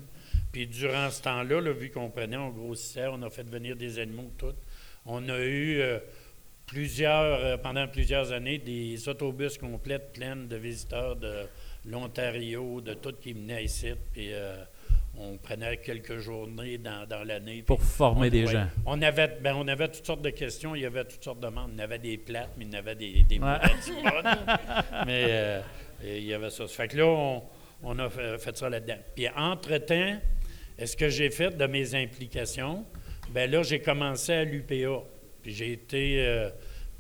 [SPEAKER 13] Puis durant ce temps-là, là, vu qu'on prenait, on grossissait, on a fait venir des animaux, tout. On a eu euh, plusieurs, pendant plusieurs années, des autobus complets pleins de visiteurs de l'Ontario, de tout qui venaient ici. Puis euh, on prenait quelques journées dans, dans l'année.
[SPEAKER 5] Pour former
[SPEAKER 13] on-
[SPEAKER 5] des
[SPEAKER 13] ouais.
[SPEAKER 5] gens.
[SPEAKER 13] On avait, ben, on avait toutes sortes de questions, il y avait toutes sortes de demandes. Il y avait des plates, mais il y avait des, des
[SPEAKER 5] Ouais.
[SPEAKER 13] mouettes bonnes. Mais euh, il y avait ça. Fait que là, on, on a fait, fait ça là-dedans. Puis entre-temps, est-ce que j'ai fait de mes implications? Ben là, j'ai commencé à l'UPA. Puis j'ai été euh,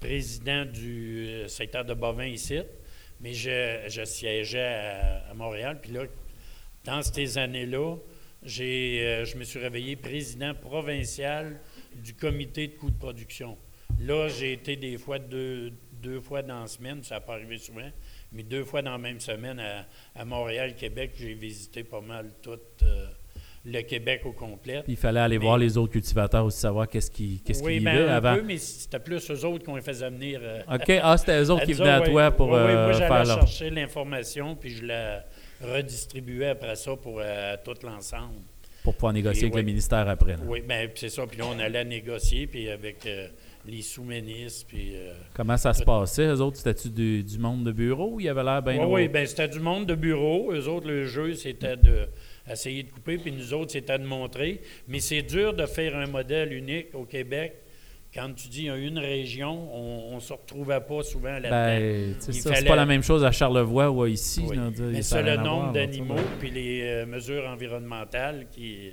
[SPEAKER 13] président du secteur de bovins ici. Mais je, siégeais à, Montréal. Puis là, dans ces années-là, euh, je me suis réveillé président provincial du comité de coûts de production. Là, j'ai été des fois deux, deux fois dans la semaine, ça n'a pas arrivé souvent, mais deux fois dans la même semaine à, Montréal, Québec, j'ai visité pas mal tout euh, le Québec au complet.
[SPEAKER 5] Puis il fallait aller
[SPEAKER 13] Mais-
[SPEAKER 5] voir les autres cultivateurs aussi, savoir qu'est-ce qui, qu'est-ce
[SPEAKER 13] oui,
[SPEAKER 5] qui
[SPEAKER 13] ben,
[SPEAKER 5] avant.
[SPEAKER 13] peu, mais c'était plus eux autres qu'on les faisait venir. euh,
[SPEAKER 5] OK. Ah, c'était eux autres qui venaient à
[SPEAKER 13] oui.
[SPEAKER 5] toi pour,
[SPEAKER 13] Oui, oui,
[SPEAKER 5] euh,
[SPEAKER 13] moi, j'allais
[SPEAKER 5] faire leur-
[SPEAKER 13] chercher l'information, puis je la redistribuais après ça pour euh, tout l'ensemble.
[SPEAKER 5] Pour pouvoir négocier
[SPEAKER 13] Puis,
[SPEAKER 5] avec
[SPEAKER 13] oui.
[SPEAKER 5] le ministère après, là.
[SPEAKER 13] Oui, bien, c'est ça. Puis là, on allait négocier, puis avec euh, les sous-ministres, puis... euh,
[SPEAKER 5] Comment ça se passait? Eux autres, c'était-tu du, du monde de bureau ou il y avait l'air bien
[SPEAKER 13] oui, oui, ben, c'était du monde de bureau. Eux autres, le jeu, c'était de essayer de couper, puis nous autres, c'était de montrer. Mais c'est dur de faire un modèle unique au Québec. Quand tu dis une région, on ne se retrouvait pas souvent là-dedans.
[SPEAKER 5] Ben, c'est
[SPEAKER 13] fallait-
[SPEAKER 5] pas la même chose à Charlevoix ou à ici.
[SPEAKER 13] Oui. Mais c'est le nombre d'animaux puis les euh, mesures environnementales qui,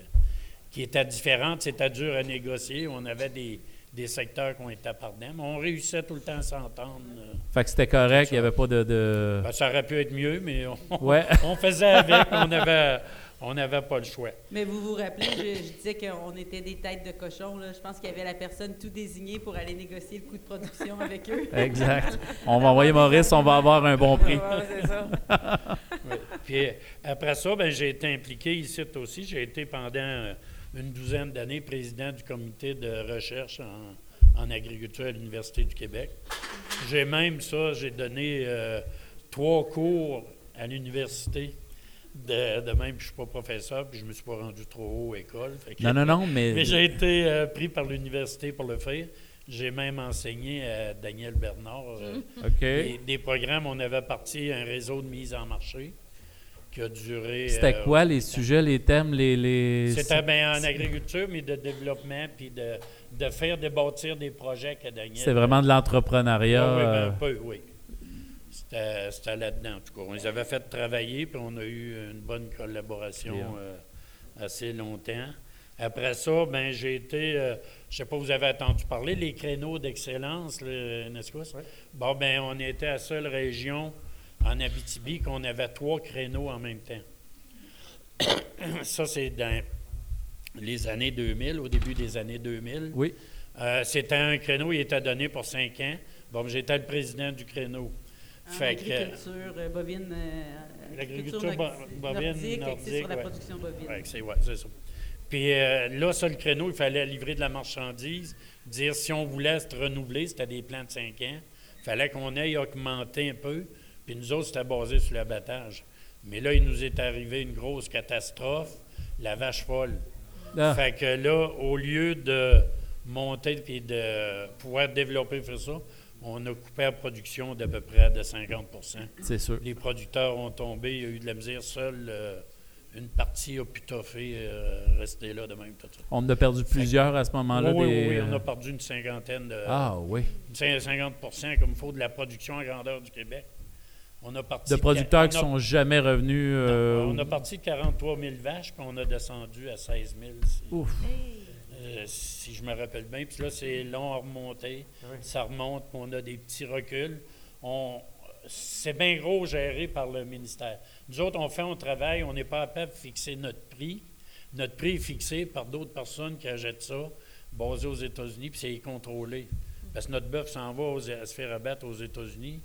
[SPEAKER 13] qui étaient différentes. C'était dur à négocier. On avait des, des secteurs qui ont été pardonnés, mais on réussissait tout le temps à s'entendre. euh.
[SPEAKER 5] Fait que c'était correct, il n'y avait pas de. de-
[SPEAKER 13] Ben, ça aurait pu être mieux, mais on,
[SPEAKER 5] Ouais.
[SPEAKER 13] on faisait avec. On avait, On n'avait pas le choix.
[SPEAKER 11] Mais vous vous rappelez, je, je disais qu'on était des têtes de cochon. Là. Je pense qu'il y avait la personne tout désignée pour aller négocier le coût de production avec eux.
[SPEAKER 5] Exact. On va envoyer Maurice, on va avoir un bon prix.
[SPEAKER 11] Ouais, c'est ça.
[SPEAKER 13] Oui. Puis après ça, ben, j'ai été impliqué ici aussi. J'ai été pendant euh, une douzaine d'années président du comité de recherche en, en agriculture à l'Université du Québec. J'ai même ça, j'ai donné euh, trois cours à l'université. De, de même, je suis pas professeur, puis je me suis pas rendu trop haut à école. Fait que-
[SPEAKER 5] Non, non, non, mais-
[SPEAKER 13] Mais j'ai été euh, pris par l'université pour le faire. J'ai même enseigné à Daniel Bernard euh,
[SPEAKER 5] OK.
[SPEAKER 13] des, des programmes. On avait parti un réseau de mise en marché qui a duré.
[SPEAKER 5] C'était
[SPEAKER 13] euh,
[SPEAKER 5] quoi les sujets, les thèmes, les. les...
[SPEAKER 13] C'était bien en agriculture, mais de développement, puis de, de faire débâtir des projets que Daniel.
[SPEAKER 5] C'était vraiment de l'entrepreneuriat.
[SPEAKER 13] Oui, oui, ben, un peu, oui. C'était là-dedans, en tout cas. On les avait fait travailler, puis on a eu une bonne collaboration euh, assez longtemps. Après ça, ben j'ai été, euh, je sais pas, vous avez entendu parler, les créneaux d'excellence, n'est-ce pas? Bon, ben on était la seule région en Abitibi qu'on avait trois créneaux en même temps. ça, c'est dans les années 2000, au début des années 2000.
[SPEAKER 5] Oui.
[SPEAKER 13] Euh, C'était un créneau, il était donné pour cinq ans. Bon, j'étais le président du créneau.
[SPEAKER 11] En
[SPEAKER 13] que-
[SPEAKER 11] agriculture euh, bovine. euh,
[SPEAKER 13] L'agriculture
[SPEAKER 11] agriculture
[SPEAKER 13] bo-
[SPEAKER 11] nordi-
[SPEAKER 13] bovine
[SPEAKER 11] nordique, axée sur la
[SPEAKER 13] ouais.
[SPEAKER 11] production bovine.
[SPEAKER 13] Ouais, c'est ouais, c'est ça. Puis euh, là, ça, le créneau, il fallait livrer de la marchandise, dire si on voulait se renouveler, c'était des plans de 5 ans, il fallait qu'on aille augmenter un peu. Puis nous autres, c'était basé sur l'abattage. Mais là, il nous est arrivé une grosse catastrophe, la vache folle.
[SPEAKER 5] Ah.
[SPEAKER 13] Fait que là, au lieu de monter et de pouvoir développer, faire ça, on a coupé la production d'à peu près de 50%
[SPEAKER 5] C'est sûr.
[SPEAKER 13] Les producteurs ont tombé, il y a eu de la misère seule. euh, une partie a pu toffer, euh, rester là de même. Tout ça.
[SPEAKER 5] On en a perdu plusieurs à ce moment-là.
[SPEAKER 13] Oui, oui,
[SPEAKER 5] des-
[SPEAKER 13] oui, on a perdu une cinquantaine de.
[SPEAKER 5] Ah, oui.
[SPEAKER 13] une cin- 50 comme il faut de la production en grandeur du Québec. On a parti
[SPEAKER 5] De producteurs qui
[SPEAKER 13] a-
[SPEAKER 5] sont jamais revenus. euh,
[SPEAKER 13] on a parti de 43 000 vaches, puis on a descendu à 16 000. si-
[SPEAKER 5] Ouf.
[SPEAKER 13] Euh, si je me rappelle bien. Puis là, c'est long à remonter. Ça remonte, puis on a des petits reculs. On, c'est bien gros géré par le ministère. Nous autres, on fait, on travaille, on n'est pas capable de fixer notre prix. Notre prix est fixé par d'autres personnes qui achètent ça, basé aux États-Unis, puis c'est contrôlé. Parce que notre bœuf s'en va aux- à se faire abattre aux États-Unis.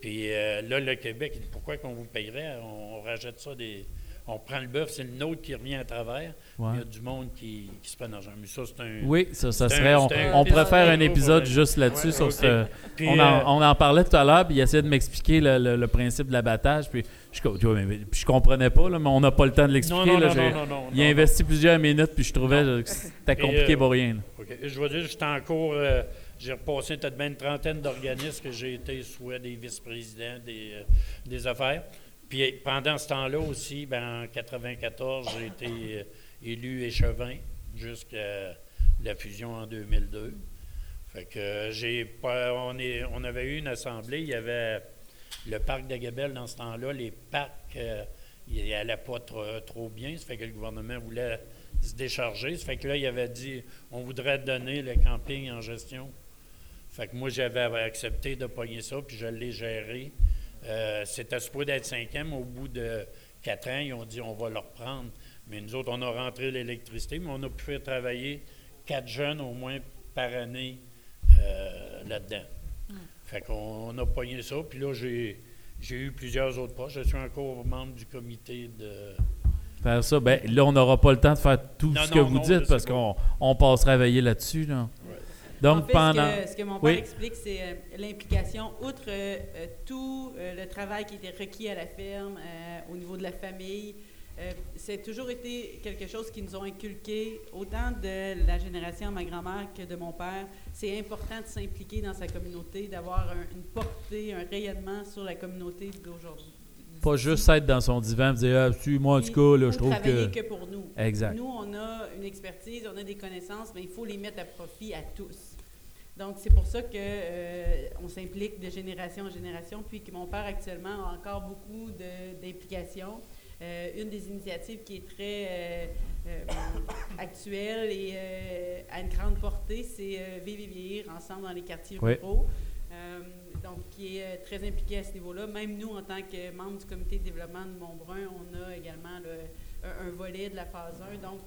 [SPEAKER 13] Puis euh, là, le Québec, pourquoi qu'on vous payerait On, on rachète ça des. On prend le bœuf, c'est le nôtre qui revient à travers.
[SPEAKER 5] Ouais.
[SPEAKER 13] Il y a du monde qui, qui se prend d'argent. Mais ça, c'est un.
[SPEAKER 5] Oui, ça, ça serait.
[SPEAKER 13] un-
[SPEAKER 5] on, on pourrait faire un épisode juste là-dessus.
[SPEAKER 13] Ouais,
[SPEAKER 5] on, en,
[SPEAKER 13] euh,
[SPEAKER 5] on en parlait tout à l'heure, puis il essayait de m'expliquer le, le- le principe de l'abattage. Puis je, je comprenais pas, là, mais on n'a pas le temps de l'expliquer.
[SPEAKER 13] Non, non, non,
[SPEAKER 5] il a investi plusieurs minutes, puis je trouvais que c'était compliqué
[SPEAKER 13] euh,
[SPEAKER 5] pour rien.
[SPEAKER 13] Je veux dire, j'étais en cours, euh, j'ai repassé peut-être une trentaine d'organismes que j'ai été soit des vice-présidents, des, des affaires. Puis euh, pendant ce temps-là aussi, ben, en 94, j'ai été euh, élu échevin jusqu'à la fusion en 2002. Fait que euh, j'ai pas, on, est, on avait eu une assemblée, il y avait le parc d'Agabel dans ce temps-là, les parcs, euh, il n'allait pas trop, trop bien, ça fait que le gouvernement voulait se décharger, ça fait que là, il avait dit, on voudrait donner le camping en gestion. Fait que moi, j'avais accepté de pogner ça, puis je l'ai géré. Euh, C'était supposé d'être cinq ans, mais au bout de quatre ans, ils ont dit, on va le reprendre. Mais nous autres, on a rentré l'électricité, mais on a pu faire travailler quatre jeunes au moins par année euh, là-dedans. Fait qu'on on a pogné ça. Puis là, j'ai, j'ai eu plusieurs autres postes. Je suis encore membre du comité de.
[SPEAKER 5] Faire ça, ben là, on n'aura pas le temps de faire tout
[SPEAKER 13] Non,
[SPEAKER 5] ce que
[SPEAKER 13] non,
[SPEAKER 5] vous
[SPEAKER 13] non,
[SPEAKER 5] dites parce qu'on on passera à veiller là-dessus. Là. Donc,
[SPEAKER 11] en fait,
[SPEAKER 5] pendant.
[SPEAKER 11] ce, que, ce que mon père
[SPEAKER 5] Oui.
[SPEAKER 11] explique, c'est euh, l'implication, outre euh, euh, tout euh, le travail qui était requis à la ferme, au niveau de la famille, c'est toujours été quelque chose qui nous ont inculqué, autant de la génération de ma grand-mère que de mon père. C'est important de s'impliquer dans sa communauté, d'avoir un- une portée, un rayonnement sur la communauté d'aujourd'hui.
[SPEAKER 5] Pas juste être dans son divan et dire ah, tu, moi, en tout cas, là, je trouve que.
[SPEAKER 11] que pour nous.
[SPEAKER 5] Exact.
[SPEAKER 11] Nous, on a une expertise, on a des connaissances, mais il faut les mettre à profit à tous. Donc, c'est pour ça que euh, on s'implique de génération en génération, puis que mon père actuellement a encore beaucoup d'implications. Euh, une des initiatives qui est très euh, actuelle et à une grande portée, c'est Vivre et vieillir ensemble dans les quartiers
[SPEAKER 5] Oui.
[SPEAKER 11] ruraux. Donc qui est très impliqué à ce niveau-là. Même nous, en tant que membres du comité de développement de Montbrun, on a également le- un, un volet de la phase 1. Donc,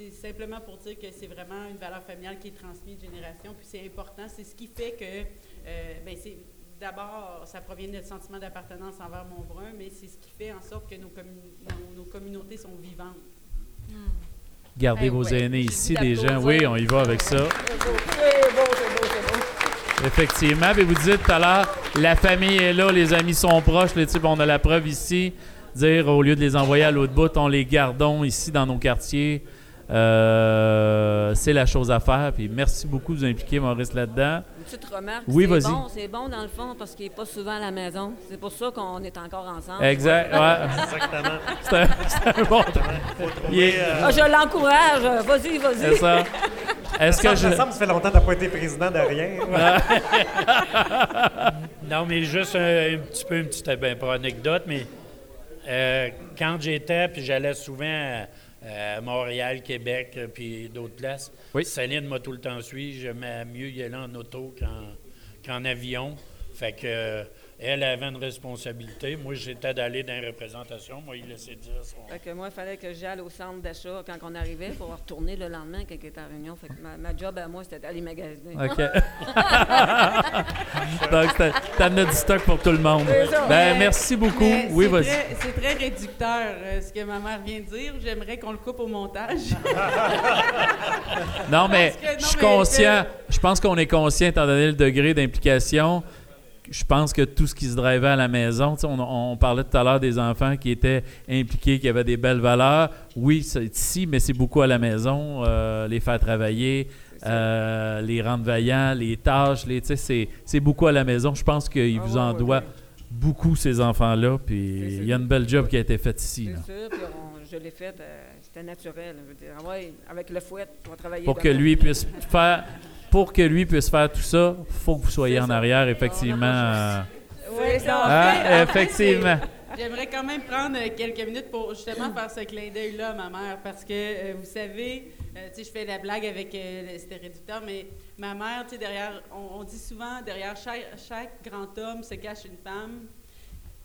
[SPEAKER 11] c'est simplement pour dire que c'est vraiment une valeur familiale qui est transmise de génération, puis c'est important. C'est ce qui fait que, euh, ben, c'est d'abord, ça provient de notre sentiment d'appartenance envers Montbrun, mais c'est ce qui fait en sorte que nos, commu- nos- nos communautés sont vivantes.
[SPEAKER 5] Gardez
[SPEAKER 11] Eh
[SPEAKER 5] vos
[SPEAKER 11] ouais,
[SPEAKER 5] aînés ici, des gens. Oui, on y va avec ça. Effectivement. Puis vous disiez tout à l'heure, la famille est là, les amis sont proches. Les types, on a la preuve ici. Dire, au lieu de les envoyer à l'autre bout, on les gardons ici dans nos quartiers. Euh, c'est la chose à faire. Puis merci beaucoup de vous impliquer, Maurice, là-dedans.
[SPEAKER 15] Une petite remarque.
[SPEAKER 5] Oui,
[SPEAKER 15] c'est
[SPEAKER 5] vas-y.
[SPEAKER 15] bon, c'est bon dans le fond parce qu'il n'est pas souvent à la maison. C'est pour ça qu'on est encore ensemble.
[SPEAKER 5] Exact, ouais.
[SPEAKER 6] Exactement.
[SPEAKER 5] C'est un, c'est un bon est-
[SPEAKER 15] Ah, je l'encourage. Vas-y, vas-y.
[SPEAKER 5] C'est ça. Est-ce que
[SPEAKER 6] ça,
[SPEAKER 5] je.
[SPEAKER 6] ça fait longtemps que tu n'as pas été président de rien.
[SPEAKER 13] non, mais juste un, un petit peu, une petite, ben, pas anecdote, mais euh, quand j'étais, puis j'allais souvent à, à Montréal, Québec, euh, puis d'autres places, Céline m'a tout le temps suivi. J'aimais mieux y aller en auto qu'en, qu'en avion. Fait que euh, elle avait une responsabilité. Moi, j'étais d'aller dans les représentations. Moi, il laissait dire son...
[SPEAKER 15] Fait que moi, il fallait que j'aille au centre d'achat quand on arrivait pour retourner le lendemain quand il était en réunion. Fait que ma, ma job à moi, c'était d'aller magasiner.
[SPEAKER 5] OK. Donc, t'as- t'amenais du stock pour tout le monde.
[SPEAKER 15] Ça.
[SPEAKER 5] Ben,
[SPEAKER 11] Mais-
[SPEAKER 5] merci beaucoup.
[SPEAKER 11] mais
[SPEAKER 5] Oui,
[SPEAKER 11] c'est
[SPEAKER 5] vas-y.
[SPEAKER 11] très- C'est très réducteur, euh, ce que ma mère vient de dire. J'aimerais qu'on le coupe au montage.
[SPEAKER 5] Non, mais
[SPEAKER 11] Parce que- non,
[SPEAKER 5] je suis
[SPEAKER 11] mais-
[SPEAKER 5] conscient. Je pense qu'on est conscient, étant donné le degré d'implication. Je pense que tout ce qui se drivait à la maison, on, on parlait tout à l'heure des enfants qui étaient impliqués, qui avaient des belles valeurs. Oui, c'est ici, mais c'est beaucoup à la maison. euh, les faire travailler, euh, les rendre vaillants, les tâches, les, c'est, beaucoup à la maison. Je pense qu'il
[SPEAKER 15] Ah
[SPEAKER 5] vous en doit beaucoup, ces enfants-là. Puis il y a une belle job qui a été faite ici.
[SPEAKER 15] C'est sûr, puis on- je l'ai fait, euh, c'était naturel. Je veux dire, ah avec le fouet, on va travailler.
[SPEAKER 5] pour que lui puisse faire pour que lui puisse faire tout ça, faut que vous soyez en arrière effectivement. euh,
[SPEAKER 11] Oui, ça.
[SPEAKER 5] Ah, effectivement.
[SPEAKER 11] J'aimerais quand même prendre euh, quelques minutes pour justement faire ce clin d'œil-là à ma mère parce que, euh, vous savez, euh, tu sais, je fais la blague avec euh, c'était réducteur, mais ma mère, tu sais, derrière, on, on dit souvent, derrière chaque, chaque grand homme se cache une femme.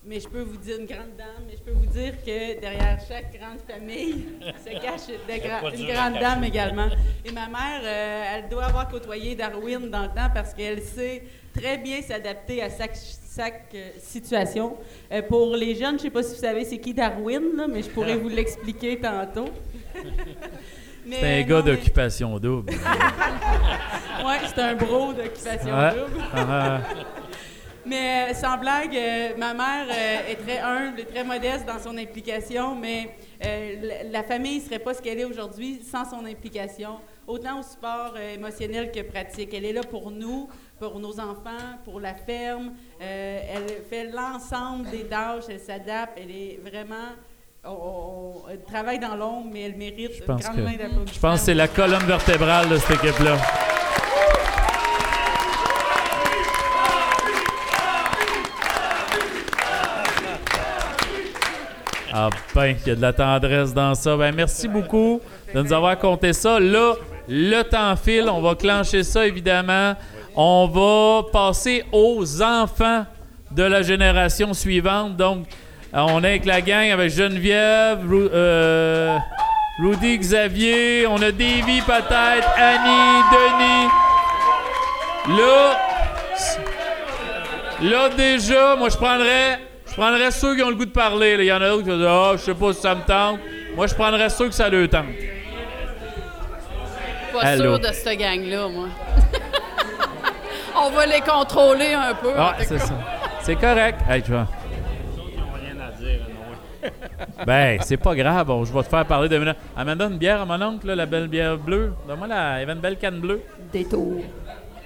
[SPEAKER 11] Mais je peux vous dire, une grande dame, mais je peux vous dire que derrière chaque grande famille se cache gra- une grande dame également. Et ma mère, euh, elle doit avoir côtoyé Darwin dans le temps parce qu'elle sait très bien s'adapter à chaque, chaque, euh, situation. Euh, pour les jeunes, je ne sais pas si vous savez c'est qui Darwin, là, mais je pourrais vous l'expliquer tantôt.
[SPEAKER 5] C'est un gars
[SPEAKER 11] non, mais-
[SPEAKER 5] d'occupation double.
[SPEAKER 11] Ouais, c'est un bro d'occupation
[SPEAKER 5] Ouais.
[SPEAKER 11] double. Mais euh, sans blague, euh, ma mère euh, est très humble et très modeste dans son implication, mais euh, la, famille ne serait pas ce qu'elle est aujourd'hui sans son implication, autant au support émotionnel que pratique. Elle est là pour nous, pour nos enfants, pour la ferme. Elle fait l'ensemble des tâches, elle s'adapte, elle est vraiment... on- on- elle travaille dans l'ombre, mais elle mérite
[SPEAKER 5] Je
[SPEAKER 11] une
[SPEAKER 5] pense
[SPEAKER 11] grande
[SPEAKER 5] que
[SPEAKER 11] main d'applaudissement.
[SPEAKER 5] je pense que c'est la colonne vertébrale de cette équipe-là. Ah ben, il y a de la tendresse dans ça. Ben, merci beaucoup de nous avoir compté ça. Là, le temps file. On va clencher ça, évidemment. On va passer aux enfants de la génération suivante. Donc, euh, on est avec la gang, avec Geneviève, euh, Rudy, Xavier. On a Davy peut-être, Annie, Denis. Là, Là, déjà, moi, je prendrais, je prendrais ceux qui ont le goût de parler. là. Il y en a d'autres qui vont dire Ah, je sais pas si ça me tente. Moi, je prendrais ceux que ça leur tente.
[SPEAKER 16] Pas
[SPEAKER 5] Allô.
[SPEAKER 16] sûr de cette gang-là, moi. On va les contrôler un peu.
[SPEAKER 5] Ah, c'est ça. C'est correct. Hey, tu vois.
[SPEAKER 13] rien à dire, non.
[SPEAKER 5] Ben, c'est pas grave. Bon, je vais te faire parler de. Amanda, une bière à mon oncle, là, la belle bière bleue. Donne-moi la. Il y avait une belle canne bleue.
[SPEAKER 16] Détour.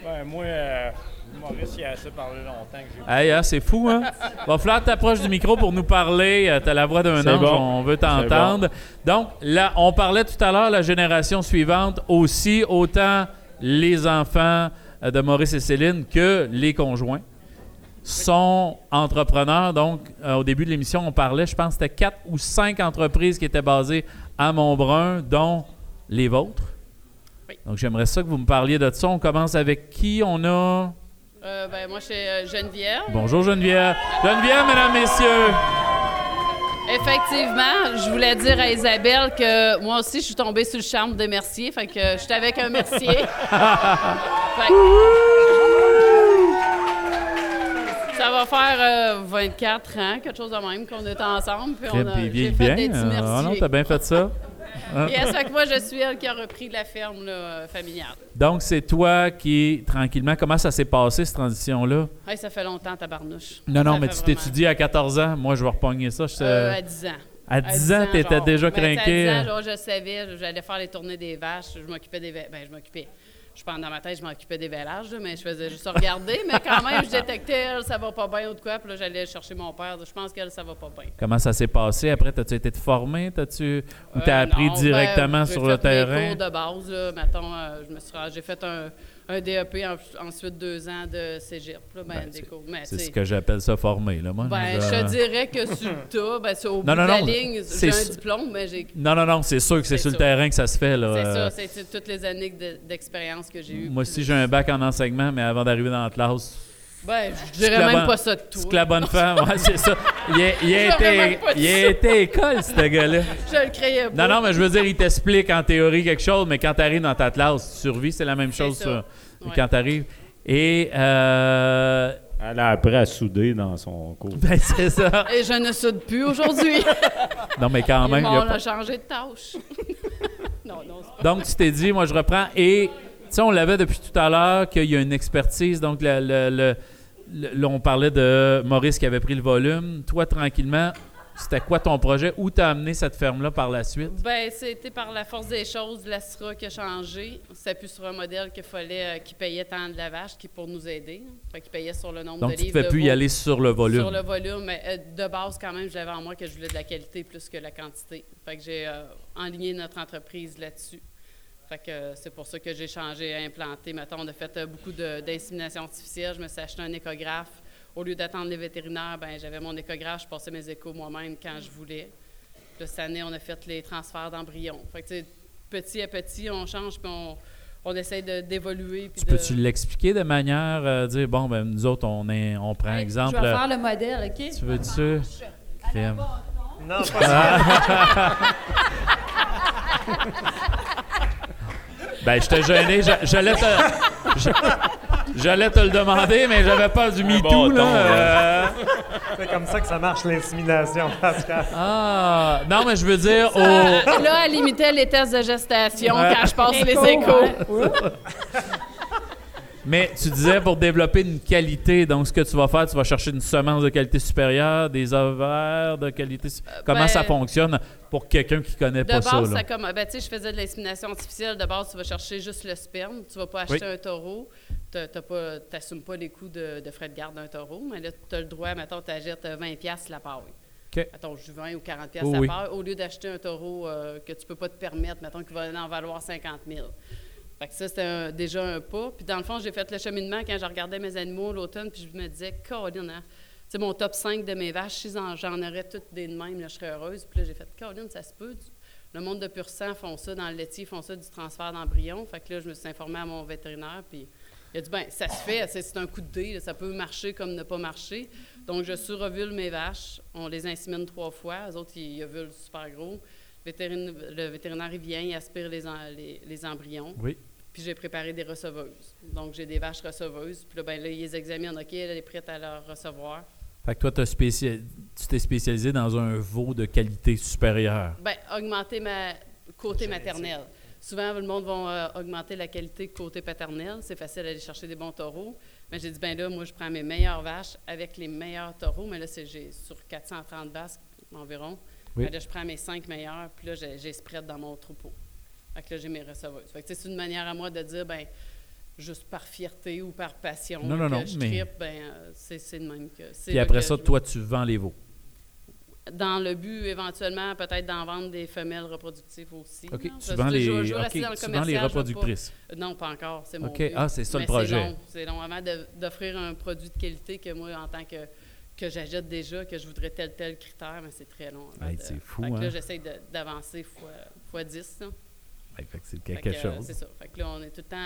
[SPEAKER 13] Ben, moi, euh, Maurice, il a assez parlé longtemps que j'ai
[SPEAKER 5] Hey, hein, c'est fou, hein? Va falloir t'approches du micro pour nous parler. Euh, T'as la voix d'un ange,
[SPEAKER 10] bon.
[SPEAKER 5] on veut t'entendre. Donc, là, on parlait tout à l'heure, la génération suivante aussi, autant les enfants euh, de Maurice et Céline que les conjoints sont entrepreneurs. Donc, euh, au début de l'émission, on parlait, je pense c'était quatre ou cinq entreprises qui étaient basées à Montbrun, dont les vôtres. Donc, j'aimerais ça que vous me parliez de ça. On commence avec qui? On a...
[SPEAKER 16] Euh, ben, moi, je suis euh, Geneviève.
[SPEAKER 5] Bonjour Geneviève. Geneviève, mesdames, messieurs.
[SPEAKER 16] Effectivement, je voulais dire à Isabelle que moi aussi, je suis tombée sur le charme des Mercier. Fait que j'étais avec un Mercier. Ça va faire euh, 24 ans, quelque chose de même, qu'on est ensemble. Puis on a, fait
[SPEAKER 5] bien.
[SPEAKER 16] des petits
[SPEAKER 5] Euh, Ah non, t'as bien fait ça.
[SPEAKER 16] Yes, fait que moi, je suis elle qui a repris la ferme là, familiale.
[SPEAKER 5] Donc, c'est toi qui, tranquillement, comment ça s'est passé, cette transition-là?
[SPEAKER 16] Hey, ça fait longtemps, tabarnouche.
[SPEAKER 5] Non, non,
[SPEAKER 16] Ça
[SPEAKER 5] mais tu t'étudies à 14 ans. Moi, je vais repogner ça. Je-
[SPEAKER 16] Euh, à 10 ans.
[SPEAKER 5] À 10 ans, t'étais
[SPEAKER 16] genre.
[SPEAKER 5] déjà
[SPEAKER 16] Ben, tu
[SPEAKER 5] craqué.
[SPEAKER 16] À 10 ans, genre, je savais, j'allais faire les tournées des vaches, je m'occupais des... Ben, je m'occupais. Je pense dans ma tête, je m'occupais des vélages, mais je faisais juste regarder. mais quand même, je détectais, elle, ça va pas bien ou de quoi. Puis là, j'allais chercher mon père. Je pense qu'elle, ça va pas bien.
[SPEAKER 5] Comment ça s'est passé? Après, t'as-tu été formé? T'as-tu... Ou t'as
[SPEAKER 16] Euh,
[SPEAKER 5] appris
[SPEAKER 16] non, ben,
[SPEAKER 5] directement
[SPEAKER 16] j'ai
[SPEAKER 5] sur
[SPEAKER 16] fait
[SPEAKER 5] le terrain?
[SPEAKER 16] cours de base, là, mettons, euh, je me suis j'ai fait un, un DEP, en- ensuite deux ans de cégep, là, ben,
[SPEAKER 5] Ben, C'est ce que j'appelle ça formé, là, moi.
[SPEAKER 16] Ben,
[SPEAKER 5] Je-
[SPEAKER 16] dirais que sur le tas, ben, c'est au
[SPEAKER 5] Non,
[SPEAKER 16] bout
[SPEAKER 5] non,
[SPEAKER 16] de la
[SPEAKER 5] non,
[SPEAKER 16] ligne,
[SPEAKER 5] c'est
[SPEAKER 16] j'ai un diplôme, mais j'ai...
[SPEAKER 5] Non, non, non, c'est sûr que c'est sur le terrain que ça se fait, là.
[SPEAKER 16] C'est
[SPEAKER 5] Euh,
[SPEAKER 16] ça, c'est c'est toutes les années de- d'expérience que j'ai eues.
[SPEAKER 5] Moi aussi, j'ai un bac en enseignement, mais avant d'arriver dans la classe...
[SPEAKER 16] Ben, je dirais même
[SPEAKER 5] bonne-
[SPEAKER 16] pas ça de tout.
[SPEAKER 5] C'est que la bonne femme, ouais, c'est ça. Il a, il été, il a école, ce gars-là.
[SPEAKER 16] Je le créais pas.
[SPEAKER 5] Non, non, mais je veux dire, il t'explique en théorie quelque chose, mais quand tu arrives dans ta classe, tu survis, c'est la même chose
[SPEAKER 16] ça.
[SPEAKER 5] ça,
[SPEAKER 16] Ouais.
[SPEAKER 5] quand tu arrives. Et. Euh...
[SPEAKER 17] Elle a appris à souder dans son cours.
[SPEAKER 5] Ben, c'est ça.
[SPEAKER 16] Et je ne soude plus aujourd'hui.
[SPEAKER 5] Non, mais quand même, il y a
[SPEAKER 16] On
[SPEAKER 5] pas-
[SPEAKER 16] a changé de tâche. non, non, c'est pas-
[SPEAKER 5] Donc, tu t'es dit, moi, je reprends. Et, sais, on l'avait depuis tout à l'heure qu'il y a une expertise. Donc, là, on parlait de Maurice qui avait pris le volume. Toi, tranquillement, c'était quoi ton projet? Où t'as amené cette ferme-là par la suite?
[SPEAKER 16] Ben, c'était par la force des choses, la SRA qui a changé. C'était plus sur un modèle qu'il fallait, euh, qui payait tant de la vache qui pour nous aider. Fait qu'il payait sur le nombre
[SPEAKER 5] Donc,
[SPEAKER 16] de
[SPEAKER 5] tu ne
[SPEAKER 16] livres.
[SPEAKER 5] fais
[SPEAKER 16] de
[SPEAKER 5] plus y aller sur le volume.
[SPEAKER 16] Sur le volume, mais euh, de base, quand même, j'avais en moi que je voulais de la qualité plus que la quantité. Fait que j'ai euh, enligné notre entreprise là-dessus. Fait que euh, c'est pour ça que j'ai changé, implanté. Mettons, on a fait euh, beaucoup d'insémination artificielle. Je me suis acheté un échographe. Au lieu d'attendre les vétérinaires, ben j'avais mon échographe. Je passais mes échos moi-même quand je voulais. Puis cette année, on a fait les transferts d'embryons. Fait que, petit à petit, on change, puis on, on essaie d'évoluer.
[SPEAKER 5] Tu
[SPEAKER 16] de-
[SPEAKER 5] peux-tu l'expliquer de manière euh, dire, bon, ben, nous autres, on, est, on prend exemple.
[SPEAKER 3] Je vais faire le modèle, OK?
[SPEAKER 5] Tu veux-tu? Crème.
[SPEAKER 6] Non,
[SPEAKER 5] Ah. ben, je t'ai gêné. je- J'allais te, j'allais te le demander, mais j'avais pas du MeToo,
[SPEAKER 17] bon
[SPEAKER 5] là. euh.
[SPEAKER 6] C'est comme ça que ça marche l'insémination, Pascal.
[SPEAKER 5] Ah, non, mais je veux dire, au...
[SPEAKER 16] Ah, là, elle limitait les tests de gestation
[SPEAKER 5] Ouais.
[SPEAKER 16] quand je passe les
[SPEAKER 3] Écho,
[SPEAKER 16] échos.
[SPEAKER 5] Mais tu disais pour développer une qualité, donc ce que tu vas faire, tu vas chercher une semence de qualité supérieure, des ovaires de qualité. su- Comment
[SPEAKER 16] ben,
[SPEAKER 5] ça fonctionne pour quelqu'un qui connaît
[SPEAKER 16] De
[SPEAKER 5] pas
[SPEAKER 16] base,
[SPEAKER 5] ça?
[SPEAKER 16] ça
[SPEAKER 5] là?
[SPEAKER 16] comme, ben, tu sais, je faisais de l'insémination artificielle. De base, tu vas chercher juste le sperme. Tu vas pas acheter
[SPEAKER 5] Oui.
[SPEAKER 16] un taureau. Tu n'assumes pas les coûts de, de frais de garde d'un taureau, mais là, tu as le droit, mettons, tu achètes 20$ piastres la paille.
[SPEAKER 5] OK.
[SPEAKER 16] Mettons, juin ou 40$ piastres
[SPEAKER 5] Oh,
[SPEAKER 16] la
[SPEAKER 5] oui.
[SPEAKER 16] paille, au lieu d'acheter un taureau euh, que tu peux pas te permettre, mettons, qui va en valoir 50 000. Fait que ça, c'était déjà un pas. Puis dans le fond, j'ai fait le cheminement quand je regardais mes animaux l'automne, puis je me disais, Caroline, hein, mon top 5 de mes vaches, si j'en aurais toutes des de même, là, je serais heureuse. Puis là, j'ai fait, Caroline, ça se peut. Le monde de pur sang font ça, dans le laitier, font ça du transfert d'embryon. Fait que là, je me suis informée à mon vétérinaire, puis il a dit, ben ça se fait, c'est un coup de dé, ça peut marcher comme ne pas marcher. Donc, je surovule mes vaches, on les insémine trois fois, les autres, ils ovulent super gros. Le vétérinaire, il vient, il aspire les, les, les embryons.
[SPEAKER 5] Oui.
[SPEAKER 16] Puis j'ai préparé des receveuses. Donc, j'ai des vaches receveuses. Puis là, ben, là, ils les examinent. OK, elle est prête à leur recevoir.
[SPEAKER 5] Fait que toi, tu t'es spécialisé dans un veau de qualité supérieure.
[SPEAKER 16] Bien, augmenter ma côté maternel. Souvent, le monde va euh, augmenter la qualité côté paternel. C'est facile d'aller chercher des bons taureaux. Mais j'ai dit, ben là, moi, je prends mes meilleures vaches avec les meilleurs taureaux. Mais là, c'est j'ai sur 430 vaches environ.
[SPEAKER 5] Oui.
[SPEAKER 16] Ben là, je prends mes cinq meilleurs, puis là, j'ai, j'ai spread dans mon troupeau. Fait que là, j'ai mes receveuses. Fait que c'est une manière à moi de dire, ben juste par fierté ou par passion
[SPEAKER 5] Non, non,
[SPEAKER 16] que
[SPEAKER 5] non,
[SPEAKER 16] je
[SPEAKER 5] mais-
[SPEAKER 16] ben euh, c'est, de même que...
[SPEAKER 5] Puis après
[SPEAKER 16] que
[SPEAKER 5] ça, toi, tu vends les veaux.
[SPEAKER 16] dans le but éventuellement peut-être d'en vendre des femelles reproductives aussi.
[SPEAKER 5] OK, tu vends les-
[SPEAKER 16] je dans le
[SPEAKER 5] tu vends les reproductrices.
[SPEAKER 16] pas- non, pas encore, c'est mon
[SPEAKER 5] OK,
[SPEAKER 16] but.
[SPEAKER 5] ah, c'est ça le projet.
[SPEAKER 16] long, C'est long avant de- d'offrir un produit de qualité que moi, en tant que que j'achète déjà, que je voudrais tel tel critère, mais c'est très long. avant
[SPEAKER 5] Hey, c'est fou,
[SPEAKER 16] Fait que là,
[SPEAKER 5] hein?
[SPEAKER 16] j'essaie d'avancer fois, fois 10. là.
[SPEAKER 5] Ouais, fait que c'est quelque
[SPEAKER 16] que,
[SPEAKER 5] chose.
[SPEAKER 16] C'est ça. Fait que là, on est tout le temps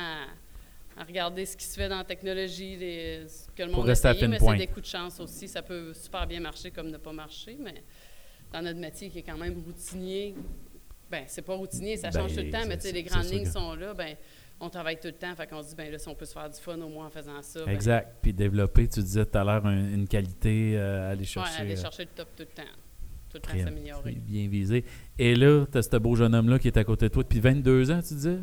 [SPEAKER 16] à regarder ce qui se fait dans la technologie, les, ce que le
[SPEAKER 5] Pour
[SPEAKER 16] monde a
[SPEAKER 5] rester à
[SPEAKER 16] essayé, mais c'est des coups de chance aussi. Ça peut super bien marcher comme ne pas marcher, mais dans notre métier qui est quand même routinier, ben c'est pas routinier, ça change
[SPEAKER 5] Ben,
[SPEAKER 16] tout le temps, mais tu sais, les grandes lignes
[SPEAKER 5] que-
[SPEAKER 16] sont là, ben on travaille tout le temps, fait qu'on se dit, ben là, si on peut se faire du fun au moins en faisant ça. ben,
[SPEAKER 5] Exact. Puis développer, tu disais tout à l'heure, un- une qualité, euh, aller chercher.
[SPEAKER 16] aller
[SPEAKER 5] euh,
[SPEAKER 16] chercher le top tout le temps. Tout le temps
[SPEAKER 5] bien-
[SPEAKER 16] s'améliorer.
[SPEAKER 5] Bien visé. Et là, tu as ce beau jeune homme-là qui est à côté de toi depuis 22 ans, tu disais?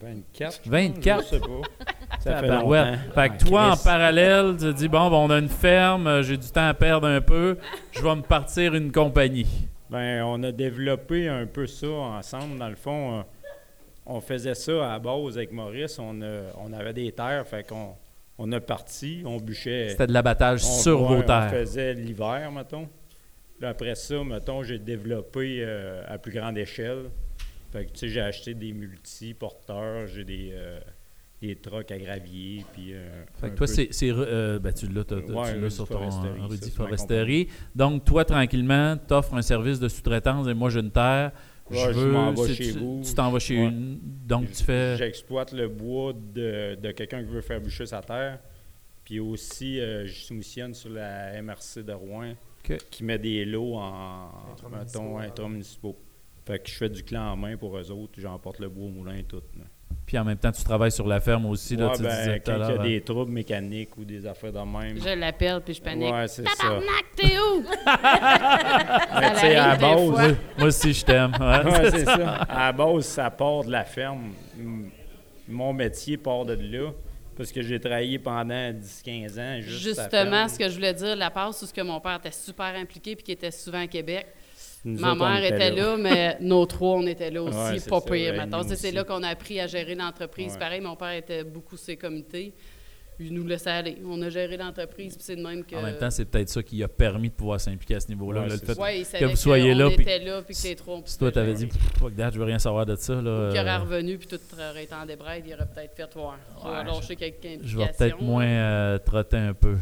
[SPEAKER 17] 24. je
[SPEAKER 5] 24?
[SPEAKER 17] pense, Je sais pas. Ça fait.
[SPEAKER 5] Fait que toi, en parallèle, tu te dis, bon, ben, on a une ferme, euh, j'ai du temps à perdre un peu, je vais me partir une compagnie.
[SPEAKER 17] Ben, on a développé un peu ça ensemble. Dans le fond, euh, on faisait ça à la base avec Maurice. On, a- on avait des terres, fait qu'on on a parti, on bûchait.
[SPEAKER 5] C'était de l'abattage sur vos terres.
[SPEAKER 17] On faisait l'hiver, mettons. Après ça, mettons, j'ai développé euh, à plus grande échelle. Fait que, tu sais, j'ai acheté des multi-porteurs, j'ai des, euh, des trucks à gravier, puis... euh,
[SPEAKER 5] Fait que toi, c'est. euh, ben, tu l'as,
[SPEAKER 17] Ouais,
[SPEAKER 5] sur ton Rudy Foresterie. Donc, toi, tranquillement, tu offres un service de sous-traitance et moi, j'ai une terre.
[SPEAKER 17] Je
[SPEAKER 5] veux-
[SPEAKER 17] m'en vais
[SPEAKER 5] c'est-
[SPEAKER 17] chez
[SPEAKER 5] tu-
[SPEAKER 17] vous.
[SPEAKER 5] Tu t'en vas chez
[SPEAKER 17] Ouais.
[SPEAKER 5] une. Donc, tu fais.
[SPEAKER 17] J'exploite le bois de, de quelqu'un qui veut faire bûcher sa terre. Puis aussi, je soumissionne sur la MRC de Rouen Qui met des lots en, mettons, intramunicipaux. Fait que je fais du clan en main pour eux autres. J'emporte le bois au moulin et tout. là.
[SPEAKER 5] Puis en même temps, tu travailles sur la ferme aussi. Là,
[SPEAKER 17] Ouais,
[SPEAKER 5] tu
[SPEAKER 17] ben, quand il y a
[SPEAKER 5] l'heure,
[SPEAKER 17] des
[SPEAKER 5] hein.
[SPEAKER 17] troubles mécaniques ou des affaires de même.
[SPEAKER 16] Je l'appelle puis je panique.
[SPEAKER 17] Ouais, c'est ça.
[SPEAKER 16] Tabarnak, t'es où?
[SPEAKER 17] Mais tu sais, à la base.
[SPEAKER 5] Moi, moi aussi, je t'aime. Ouais,
[SPEAKER 17] Ouais, c'est ça. À la base, ça part de la ferme. Mon métier part de là. Parce que j'ai travaillé pendant 10-15 ans juste
[SPEAKER 16] Justement, ce que je voulais dire, la passe où ce que mon père était super impliqué puis qui était souvent à Québec.
[SPEAKER 17] Nous
[SPEAKER 16] Ma
[SPEAKER 17] autres,
[SPEAKER 16] mère
[SPEAKER 17] était là.
[SPEAKER 16] là, mais nos trois, on était là aussi,
[SPEAKER 17] Ouais, c'est
[SPEAKER 16] pas pire. C'est là qu'on a appris à gérer l'entreprise.
[SPEAKER 17] Ouais.
[SPEAKER 16] Pareil, mon père était beaucoup sur ses comités. Il nous laissait aller. On a géré l'entreprise, puis c'est de même que...
[SPEAKER 5] En même temps, c'est peut-être ça qui a permis de pouvoir s'impliquer à ce niveau-là.
[SPEAKER 17] Ouais,
[SPEAKER 5] là, le
[SPEAKER 17] c'est
[SPEAKER 5] fait.
[SPEAKER 16] Ouais,
[SPEAKER 5] que vous soyez là. puis-
[SPEAKER 16] était là, puis que les trois, on
[SPEAKER 5] Si toi, t'avais dit, fuck that, je veux rien savoir de ça. Là,
[SPEAKER 16] Qui aurait revenu, puis tout aurait été en débraille, il aurait peut-être fait voir.
[SPEAKER 5] Ouais,
[SPEAKER 16] lâcher quelques
[SPEAKER 5] je vais peut-être moins euh, trotter un peu.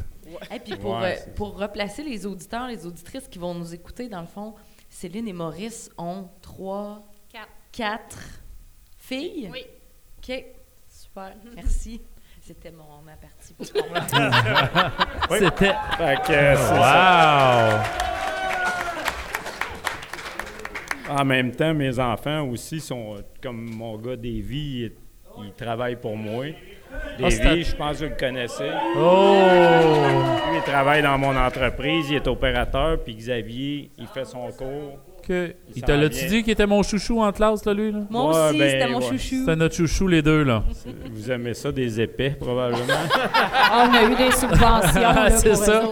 [SPEAKER 7] Et puis pour,
[SPEAKER 17] Ouais,
[SPEAKER 7] euh, pour replacer les auditeurs, les auditrices qui vont nous écouter, dans le fond, Céline et Maurice ont trois,
[SPEAKER 18] Quatre.
[SPEAKER 7] quatre filles?
[SPEAKER 18] Oui.
[SPEAKER 7] OK. Super. Merci. C'était mon, ma partie. pour
[SPEAKER 6] Oui.
[SPEAKER 5] C'était.
[SPEAKER 17] Euh, c'est ça.
[SPEAKER 5] Wow!
[SPEAKER 17] En même temps, mes enfants aussi sont, euh, comme mon gars Davy, il, il travaille pour moi.
[SPEAKER 5] Ah,
[SPEAKER 17] Davy, je pense que vous le connaissez.
[SPEAKER 5] Oh!
[SPEAKER 17] Lui, il travaille dans mon entreprise, il est opérateur, puis Xavier, il fait son cours.
[SPEAKER 5] Que- Il te l'a-tu dit qu'il était mon chouchou en classe, là, lui? Là?
[SPEAKER 7] Moi
[SPEAKER 17] Ouais,
[SPEAKER 7] aussi,
[SPEAKER 17] ben,
[SPEAKER 7] c'était mon
[SPEAKER 17] ouais.
[SPEAKER 7] chouchou.
[SPEAKER 5] C'était notre chouchou, les deux, là.
[SPEAKER 17] Vous aimez ça, des épais, probablement?
[SPEAKER 3] Ah, on a eu des subventions là,
[SPEAKER 5] c'est ça.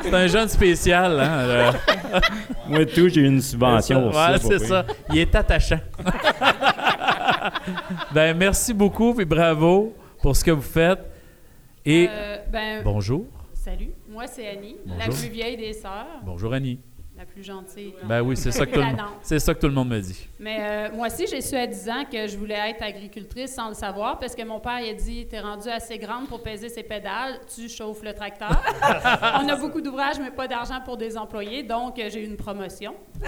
[SPEAKER 5] C'est un jeune spécial, hein? là.
[SPEAKER 17] Moi, tout, j'ai eu une subvention.
[SPEAKER 5] Ouais,
[SPEAKER 17] pas
[SPEAKER 5] c'est ça. Il est attachant. ben, merci beaucoup, puis bravo pour ce que vous faites. Et
[SPEAKER 3] Euh, ben,
[SPEAKER 5] bonjour.
[SPEAKER 3] Salut, moi c'est Annie, la plus vieille des sœurs,
[SPEAKER 5] Bonjour, Annie.
[SPEAKER 3] Plus gentille.
[SPEAKER 5] Ben oui, c'est ça, que tout le, c'est ça que tout le monde me dit.
[SPEAKER 3] Mais euh, moi aussi, j'ai su à 10 ans que je voulais être agricultrice sans le savoir parce que mon père il a dit T'es rendue assez grande pour peser ses pédales, tu chauffes le tracteur. On a beaucoup d'ouvrages, mais pas d'argent pour des employés, donc euh, j'ai eu une promotion.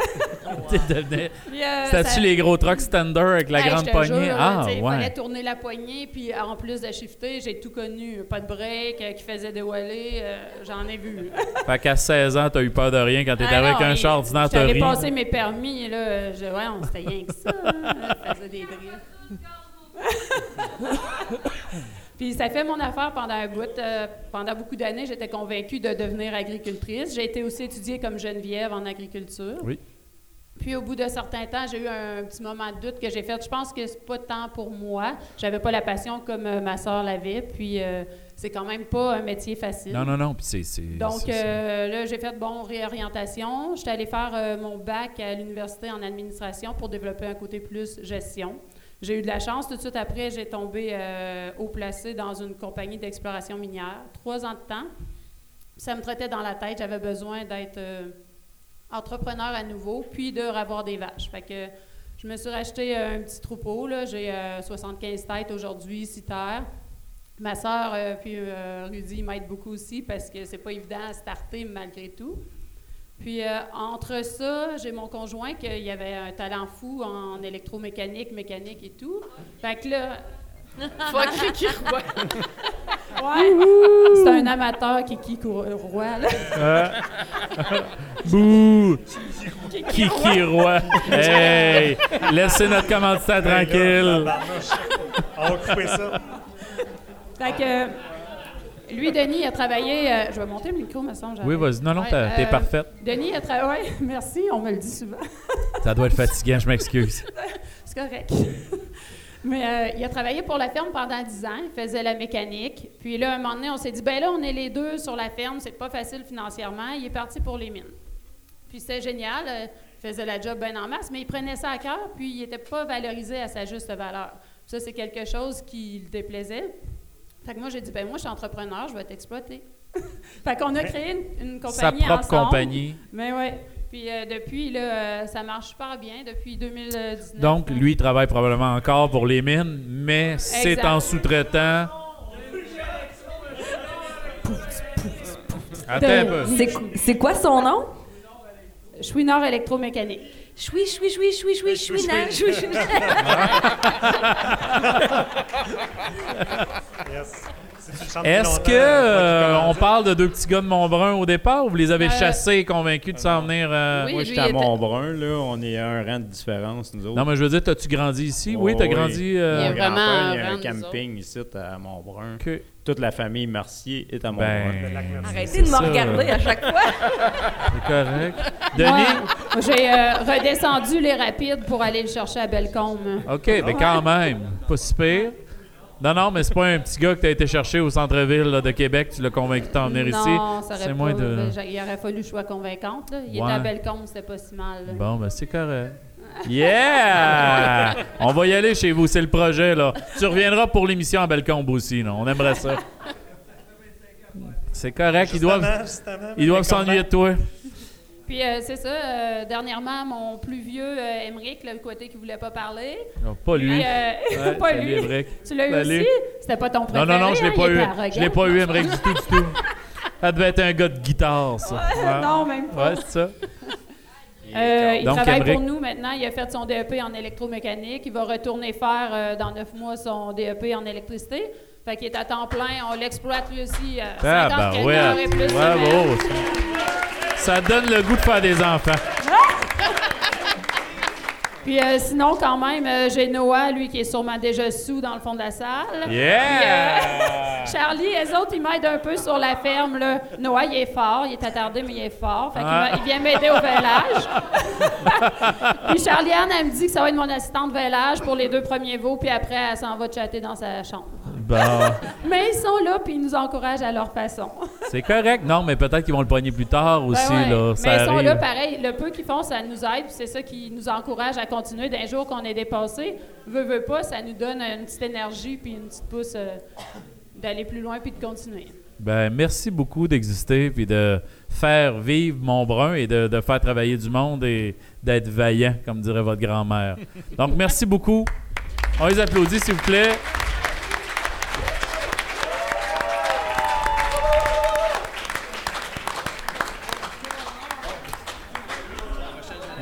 [SPEAKER 5] T'es devenu-
[SPEAKER 3] euh, ça-
[SPEAKER 5] les gros trucks standard avec la
[SPEAKER 3] Hey,
[SPEAKER 5] grande poignée?
[SPEAKER 3] jure,
[SPEAKER 5] ah,
[SPEAKER 3] tu sais, Il fallait
[SPEAKER 5] ouais.
[SPEAKER 3] tourner la poignée, puis euh, en plus de shifter, j'ai tout connu. Pas de break, euh, qui faisait des wallets, j'en ai vu.
[SPEAKER 5] Fait qu'à 16 ans, t'as eu peur de rien quand t'étais
[SPEAKER 3] Ah
[SPEAKER 5] avec
[SPEAKER 3] non,
[SPEAKER 5] un
[SPEAKER 3] et
[SPEAKER 5] char
[SPEAKER 3] J'avais
[SPEAKER 5] ordinateur.
[SPEAKER 3] passé mes permis, là, je, ouais, on rien que ça. hein, je faisais des drills. Puis ça fait mon affaire pendant un bout. euh, pendant beaucoup d'années, j'étais convaincue de devenir agricultrice. J'ai été aussi étudiée comme Geneviève en agriculture.
[SPEAKER 5] Oui.
[SPEAKER 3] Puis au bout d'un certain temps, j'ai eu un petit moment de doute que j'ai fait. Je pense que c'est pas tant pour moi. J'avais pas la passion comme euh, ma sœur l'avait. Puis euh, c'est quand même pas un métier facile.
[SPEAKER 5] Non, non, non. C'est. c'est-
[SPEAKER 3] Donc euh, là, j'ai fait bon réorientation. J'étais allée faire euh, mon bac à l'université en administration pour développer un côté plus gestion. J'ai eu de la chance. Tout de suite après, j'ai tombé euh, haut placé dans une compagnie d'exploration minière. Trois ans de temps. Ça me traitait dans la tête. J'avais besoin d'être euh, entrepreneur à nouveau, puis de revoir des vaches. Fait que je me suis racheté un petit troupeau. là. J'ai euh, 75 têtes aujourd'hui, 6 terres. Ma sœur euh, puis euh, Rudy m'aident beaucoup aussi parce que c'est pas évident à starter malgré tout. Puis euh, entre ça, j'ai mon conjoint qui il avait un talent fou en électromécanique, mécanique et tout. Fait que là,
[SPEAKER 16] Fuck Kiki Roy?
[SPEAKER 3] Ouais. C'est un amateur, Kiki Roy, là.
[SPEAKER 5] Bouh! Kiki Roy. Hey! Laissez notre commanditaire tranquille.
[SPEAKER 6] On va couper ça.
[SPEAKER 3] Fait que, lui, Denis, a travaillé. euh, je vais monter le micro, me semble.
[SPEAKER 5] Oui, vas-y. Non, non, t'es parfaite.
[SPEAKER 3] Denis a travaillé. merci, on me le dit souvent.
[SPEAKER 5] Ça doit être fatigant, je m'excuse.
[SPEAKER 3] C'est correct. Mais euh, il a travaillé pour la ferme pendant 10 ans. Il faisait la mécanique. Puis là, un moment donné, on s'est dit, ben là, on est les deux sur la ferme. C'est pas facile financièrement. Il est parti pour les mines. Puis c'était génial. euh, Il faisait la job bien en masse, mais il prenait ça à cœur. Puis il n'était pas valorisé à sa juste valeur. Ça, c'est quelque chose qui le déplaisait. Fait que moi, j'ai dit, ben moi, je suis entrepreneur, je vais t'exploiter. fait qu'on a créé une, une compagnie
[SPEAKER 5] Sa propre
[SPEAKER 3] ensemble.
[SPEAKER 5] compagnie.
[SPEAKER 3] Mais ouais. Puis euh, depuis, là, euh, ça marche super bien depuis 2019.
[SPEAKER 5] Donc, lui, il travaille probablement encore pour les mines, mais c'est en sous-traitant.
[SPEAKER 7] C'est quoi son nom?
[SPEAKER 3] Chouinard électromécanique.
[SPEAKER 7] Choui, choui, choui, choui, choui, chouinard, choui, choui.
[SPEAKER 6] Yes.
[SPEAKER 5] Est-ce
[SPEAKER 6] longtemps,
[SPEAKER 5] euh, on parle de deux petits gars de Montbrun au départ ou vous les avez
[SPEAKER 16] Euh,
[SPEAKER 5] chassés et convaincus de s'en venir? euh,
[SPEAKER 16] Oui,
[SPEAKER 17] Moi, j'étais à Montbrun, là. On est à un rang de différence, nous autres.
[SPEAKER 5] Non, mais je veux dire, t'as-tu grandi ici? oui,
[SPEAKER 17] Oh,
[SPEAKER 5] t'as grandi. euh,
[SPEAKER 16] Il y a vraiment
[SPEAKER 17] grand-père, il y a
[SPEAKER 16] un
[SPEAKER 17] un camping ici à Montbrun. Toute la famille Mercier est à Montbrun.
[SPEAKER 5] Ben,
[SPEAKER 7] Arrêtez de me regarder à chaque fois.
[SPEAKER 5] c'est correct.
[SPEAKER 3] Moi,
[SPEAKER 5] Denis?
[SPEAKER 3] j'ai euh, redescendu les rapides pour aller le chercher à Bellecombe.
[SPEAKER 5] OK, mais quand même, pas si pire. Non, non, mais c'est pas un petit gars que t'as été chercher au centre-ville de Québec, tu l'as convaincu de t'en venir ici.
[SPEAKER 3] Non, ça aurait
[SPEAKER 5] moins de.
[SPEAKER 3] ben, il aurait fallu que je sois convaincante. là. Il
[SPEAKER 5] Ouais.
[SPEAKER 3] était à Bellecombe, c'était pas si mal. là.
[SPEAKER 5] Bon, ben c'est correct. Yeah! On va y aller chez vous, c'est le projet, là. Tu reviendras pour l'émission à Belcombe aussi, là. On aimerait ça. C'est correct, ils
[SPEAKER 6] Justement,
[SPEAKER 5] doivent, ils doivent s'ennuyer de toi.
[SPEAKER 3] Puis euh, c'est ça, euh, dernièrement, mon plus vieux, euh, Émeric, le côté qui voulait pas parler.
[SPEAKER 5] Non, pas lui.
[SPEAKER 3] Puis, euh,
[SPEAKER 5] Ouais,
[SPEAKER 3] pas lui. Tu l'as eu aussi? C'était pas ton
[SPEAKER 5] Non,
[SPEAKER 3] préféré.
[SPEAKER 5] non, non, je l'ai
[SPEAKER 3] hein?
[SPEAKER 5] pas
[SPEAKER 3] Il
[SPEAKER 5] eu. Je l'ai pas eu, Émeric, du tout, du tout. Ça devait être un gars de guitare, ça. Ouais.
[SPEAKER 3] non, même pas.
[SPEAKER 5] Ouais, c'est ça.
[SPEAKER 3] Euh, il
[SPEAKER 5] Donc,
[SPEAKER 3] travaille pour nous maintenant. Il a fait son DEP en électromécanique. Il va retourner faire euh, dans neuf mois son DEP en électricité. Fait qu'il est à temps plein. On l'exploite lui aussi. Euh,
[SPEAKER 5] Ah,
[SPEAKER 3] 50 heures et plus
[SPEAKER 5] ouais. Bravo. Ça donne le goût de faire des enfants.
[SPEAKER 3] Puis euh, sinon, quand même, euh, j'ai Noah, lui, qui est sûrement déjà sous dans le fond de la salle.
[SPEAKER 5] Yeah!
[SPEAKER 3] Puis, euh, Charlie, les autres, ils m'aident un peu sur la ferme. Là. Noah, il est fort. Il est attardé, mais il est fort. Fait qu'il
[SPEAKER 5] Ah.
[SPEAKER 3] il vient m'aider au vélage. puis Charlie-Anne, elle me dit que ça va être mon assistante vélage pour les deux premiers veaux. Puis après, elle s'en va chatter dans sa chambre.
[SPEAKER 5] Bon.
[SPEAKER 3] Mais ils sont là, puis ils nous encouragent à leur façon.
[SPEAKER 5] C'est correct. Non, mais peut-être qu'ils vont le pogner plus tard aussi,
[SPEAKER 3] Ben ouais.
[SPEAKER 5] là. Ça
[SPEAKER 3] Mais ils sont
[SPEAKER 5] arrive.
[SPEAKER 3] là, pareil. Le peu qu'ils font, ça nous aide, puis c'est ça qui nous encourage à continuer. D'un jour qu'on est dépassé, veut, veut pas, ça nous donne une petite énergie, puis une petite pousse euh, d'aller plus loin, puis de continuer.
[SPEAKER 5] Ben, merci beaucoup d'exister puis de faire vivre Montbrun et de, de faire travailler du monde et d'être vaillant, comme dirait votre grand-mère. Donc, merci beaucoup. On les applaudit, s'il vous plaît.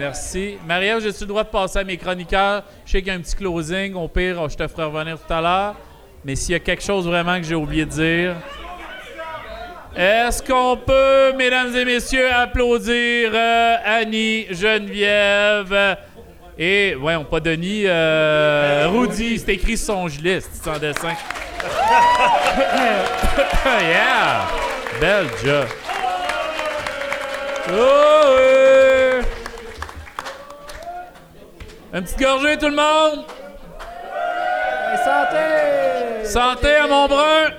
[SPEAKER 5] Merci. Maria, j'ai-tu le droit de passer à mes chroniqueurs? Je sais qu'il y a un petit closing. Au pire, je te ferai revenir tout à l'heure. Mais s'il y a quelque chose vraiment que j'ai oublié de dire, est-ce qu'on peut, mesdames et messieurs, applaudir euh, Annie, Geneviève? Et, on pas Denis, euh, Rudy, c'est écrit sur son gilet, en dessin. yeah! Belle. Oh, ouais. Une petite gorgée, tout le monde!
[SPEAKER 8] santé!
[SPEAKER 5] Santé à Montbrun!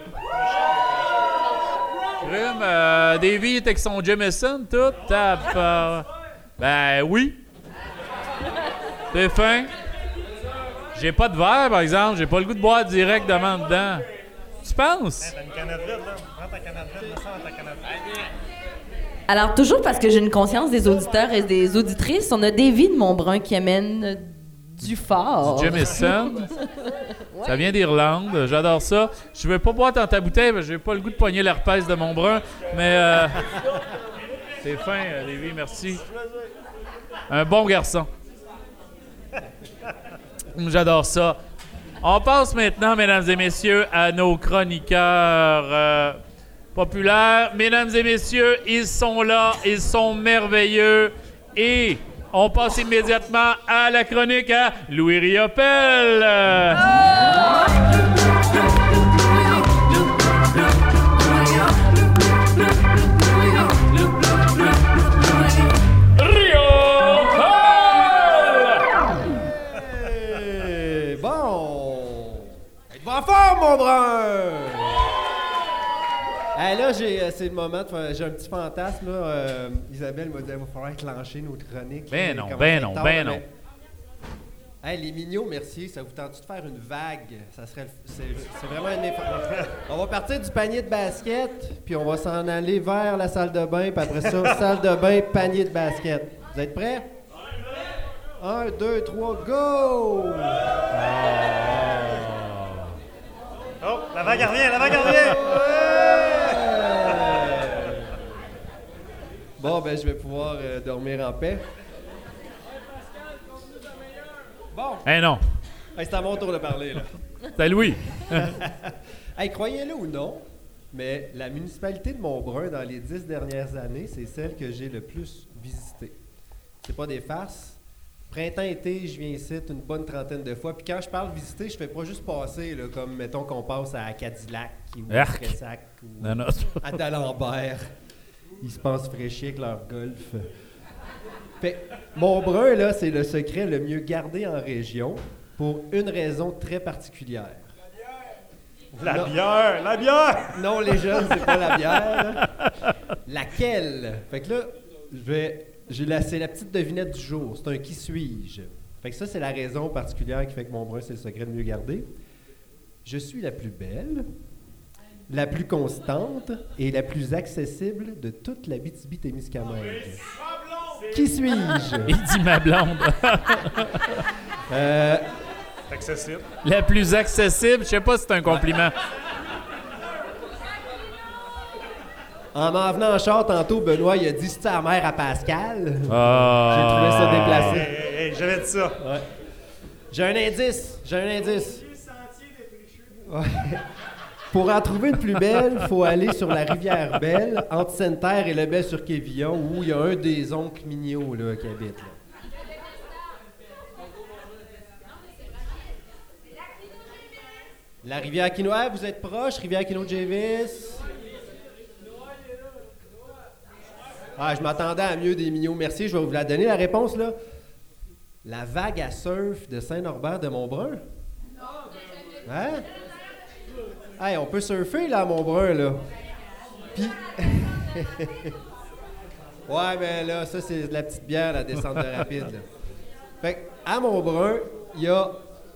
[SPEAKER 5] Crime, euh, Davy était avec son Jameson, tout. Tape, euh, ben oui. T'es fin? J'ai pas de verre, par exemple. J'ai pas le goût de boire direct devant dedans. Tu penses?
[SPEAKER 6] T'as une canette vide, là. Prends ta canette vide, dans ta canette vide.
[SPEAKER 7] Alors, toujours parce que j'ai une conscience des auditeurs et des auditrices, on a Davy de Montbrun qui amène du fort.
[SPEAKER 5] Du Jameson. Ça vient d'Irlande. J'adore ça. Je veux pas boire dans ta bouteille, parce que j'ai pas le goût de poigner l'herpès de mon brun. Mais euh, c'est fin, euh, Lévi, merci. Un bon garçon. J'adore ça. On passe maintenant, mesdames et messieurs, à nos chroniqueurs euh, populaires. Mesdames et messieurs, ils sont là, ils sont merveilleux. Et on passe immédiatement à la chronique à Louis Riopel.
[SPEAKER 8] là, euh, c'est le moment, j'ai un petit fantasme. Là. Euh, Isabelle m'a dit il va falloir clencher nos chroniques.
[SPEAKER 5] Ben non, ben non,
[SPEAKER 8] tard,
[SPEAKER 5] ben
[SPEAKER 8] mais-
[SPEAKER 5] non.
[SPEAKER 8] Hey, les mignons, merci. Ça vous tente de faire une vague? Ça serait, c'est, c'est vraiment un effort. On va partir du panier de basket, puis on va s'en aller vers la salle de bain, puis après ça, salle de bain, panier de basket. Vous êtes prêts? Un, deux, trois, go!
[SPEAKER 6] Oh, la vague revient, la vague revient!
[SPEAKER 8] Bon, ben, je vais pouvoir euh, dormir en paix. Bon.
[SPEAKER 5] Eh non.
[SPEAKER 8] Hey, c'est à mon tour de parler, là.
[SPEAKER 5] C'est Louis.
[SPEAKER 8] hey, croyez-le ou non, mais la municipalité de Montbrun, dans les dix dernières années, c'est celle que j'ai le plus visitée. C'est pas des farces. Printemps-été, je viens ici une bonne trentaine de fois. Puis quand je parle visiter, je fais pas juste passer, là, comme mettons qu'on passe à Cadillac ou à
[SPEAKER 5] Arc.
[SPEAKER 8] Fressac ou
[SPEAKER 5] Non, non.
[SPEAKER 8] à D'Alembert. Ils se pensent fraîchis avec leur golf. Fait, Montbrun, là, c'est le secret le mieux gardé en région pour une raison très particulière.
[SPEAKER 6] La
[SPEAKER 8] Non.
[SPEAKER 6] bière, la bière!
[SPEAKER 8] Non, les jeunes, c'est pas la bière. là. Laquelle? Fait que là, je vais. La, c'est la petite devinette du jour. C'est un qui suis-je? Fait que ça, c'est la raison particulière qui fait que Montbrun, c'est le secret le mieux gardé. Je suis la plus belle, la plus constante et la plus accessible de toute la BTB-Témiscamingue. Qui suis-je?
[SPEAKER 5] Il dit ma blonde.
[SPEAKER 8] Euh,
[SPEAKER 6] accessible.
[SPEAKER 5] La plus accessible, je sais pas si c'est un compliment.
[SPEAKER 8] En m'en venant en char tantôt, Benoît, il a dit c'est ta mère à Pascal?
[SPEAKER 5] Ah.
[SPEAKER 8] J'ai trouvé ça déplacé.
[SPEAKER 6] Hey, hey, hey, j'avais dit ça.
[SPEAKER 8] Ouais. J'ai un indice. J'ai un indice. Ouais. Pour en trouver une plus belle, il faut aller sur la rivière Belle, entre Sainte-Terre et le Bel sur Quévillon, où il y a un des oncles mignons là, qui habite. là. La rivière Quinoa, vous êtes proche, rivière Quino-Javis. Ah, je m'attendais à mieux des mignons. Merci, je vais vous la donner la réponse là. La vague à surf de Saint-Norbert de Montbrun? Hein? Hey, on peut surfer là à Montbrun là. Puis. ouais, mais là, ça c'est de la petite bière, la descente de rapide. là. Fait que, à Montbrun, il y a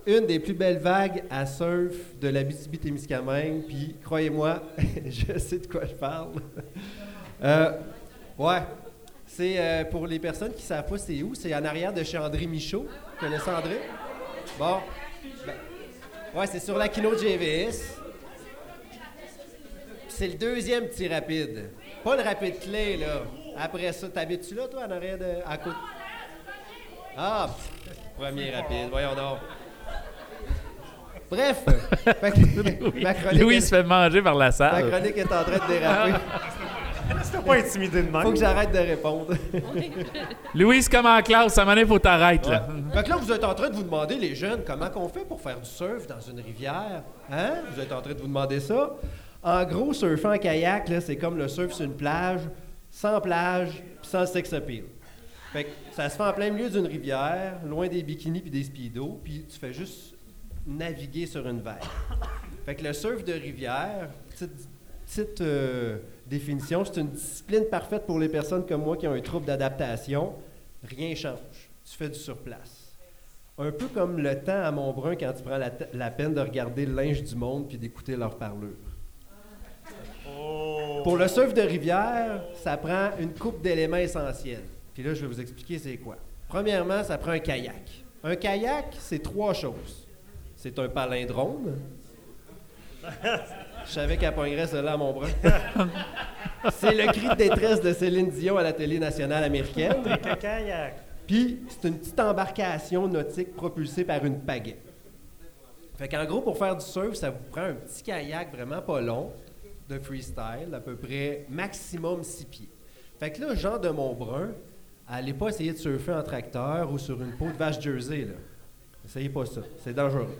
[SPEAKER 8] une des plus belles vagues à surf de la témiscamingue Puis, croyez-moi, je sais de quoi je parle. Euh, ouais. C'est euh, pour les personnes qui ne savent pas c'est où, c'est en arrière de chez André Michaud. Vous connaissez André? Bon. Ben, ouais, c'est sur la Kino de GVS. C'est le deuxième petit rapide. Pas le rapide clé, là. Après ça, t'habites-tu là, toi, en arrière de. à côté? Ah, pff, premier rapide, voyons donc. Bref, ma chronique
[SPEAKER 5] Louis
[SPEAKER 8] est-
[SPEAKER 5] se fait manger par la
[SPEAKER 8] ma
[SPEAKER 5] salle.
[SPEAKER 8] chronique est en train de déraper.
[SPEAKER 6] C'était pas intimidé de.
[SPEAKER 8] Faut que j'arrête de répondre.
[SPEAKER 5] Louis, c'est comme en classe, à un moment donné, faut t'arrêter, là.
[SPEAKER 8] Fait que là, vous êtes en train de vous demander, les jeunes, comment qu'on fait pour faire du surf dans une rivière? Hein? Vous êtes en train de vous demander ça? En gros, surfer en kayak, c'est comme le surf sur une plage, sans plage, sans sex appeal. Fait que ça se fait en plein milieu d'une rivière, loin des bikinis puis des speedos, puis tu fais juste naviguer sur une vague. Fait que le surf de rivière, petite, euh, définition, c'est une discipline parfaite pour les personnes comme moi qui ont un trouble d'adaptation. Rien change. Tu fais du surplace. Un peu comme le temps à Montbrun quand tu prends la, peine de regarder le linge du monde puis d'écouter leur parlure. Pour le surf de rivière, ça prend une coupe d'éléments essentiels. Puis là, je vais vous expliquer c'est quoi. Premièrement, ça prend un kayak. Un kayak, c'est trois choses. C'est un palindrome. Je savais qu'elle pognerait cela à Montbrun. c'est le cri de détresse de Céline Dion à la télé nationale américaine.
[SPEAKER 6] Le kayak.
[SPEAKER 8] Puis, c'est une petite embarcation nautique propulsée par une pagaie. Fait qu'en gros, pour faire du surf, ça vous prend un petit kayak vraiment pas long, de freestyle, à peu près maximum 6 pieds. Fait que là, Jean de Montbrun, allez pas essayer de surfer en tracteur ou sur une peau de vache Jersey, là. Essayez pas ça, c'est dangereux.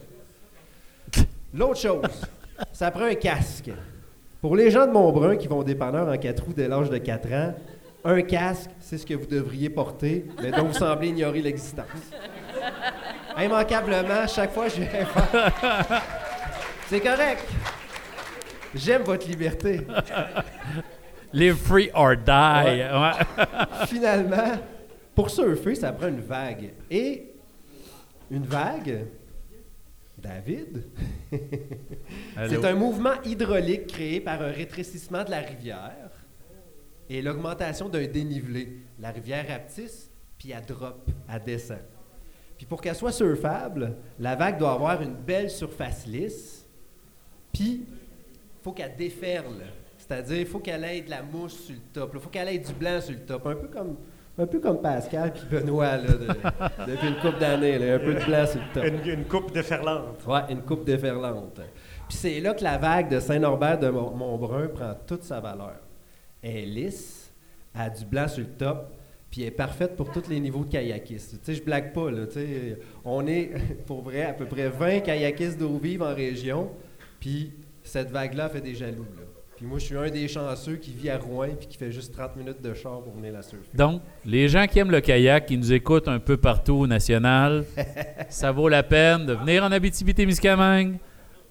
[SPEAKER 8] L'autre chose, ça prend un casque. Pour les gens de Montbrun qui vont au dépanneur en 4 roues dès l'âge de 4 ans, un casque, c'est ce que vous devriez porter, mais dont vous semblez ignorer l'existence. Immanquablement, chaque fois, je viens faire. C'est correct. J'aime votre liberté.
[SPEAKER 5] Live free or die.
[SPEAKER 8] Ouais.
[SPEAKER 5] Ouais.
[SPEAKER 8] Finalement, pour surfer, ça prend une vague. Et une vague, David, c'est un mouvement hydraulique créé par un rétrécissement de la rivière et l'augmentation d'un dénivelé. La rivière rapetisse, puis elle drop, elle descend. Puis pour qu'elle soit surfable, la vague doit avoir une belle surface lisse, puis faut qu'elle déferle. C'est-à-dire, il faut qu'elle ait de la mousse sur le top. Il faut qu'elle ait du blanc sur le top. Un peu comme, un peu comme Pascal puis Benoît, là, de- depuis une couple d'années. Un peu de blanc sur le top.
[SPEAKER 6] Une, une coupe déferlante.
[SPEAKER 8] Ouais, une coupe déferlante. Puis c'est là que la vague de Saint-Norbert de Mont- Montbrun prend toute sa valeur. Elle est lisse, elle a du blanc sur le top, puis elle est parfaite pour tous les niveaux de kayakistes. Tu sais, je blague pas, là. tu sais, on est, pour vrai, à peu près 20 kayakistes d'eau vive en région, puis cette vague-là fait des jaloux, là. Puis moi, je suis un des chanceux qui vit à Rouen, puis qui fait juste 30 minutes de char pour venir la surfer.
[SPEAKER 5] Donc, les gens qui aiment le kayak, qui nous écoutent un peu partout au national, ça vaut la peine de venir en Abitibi-Témiscamingue,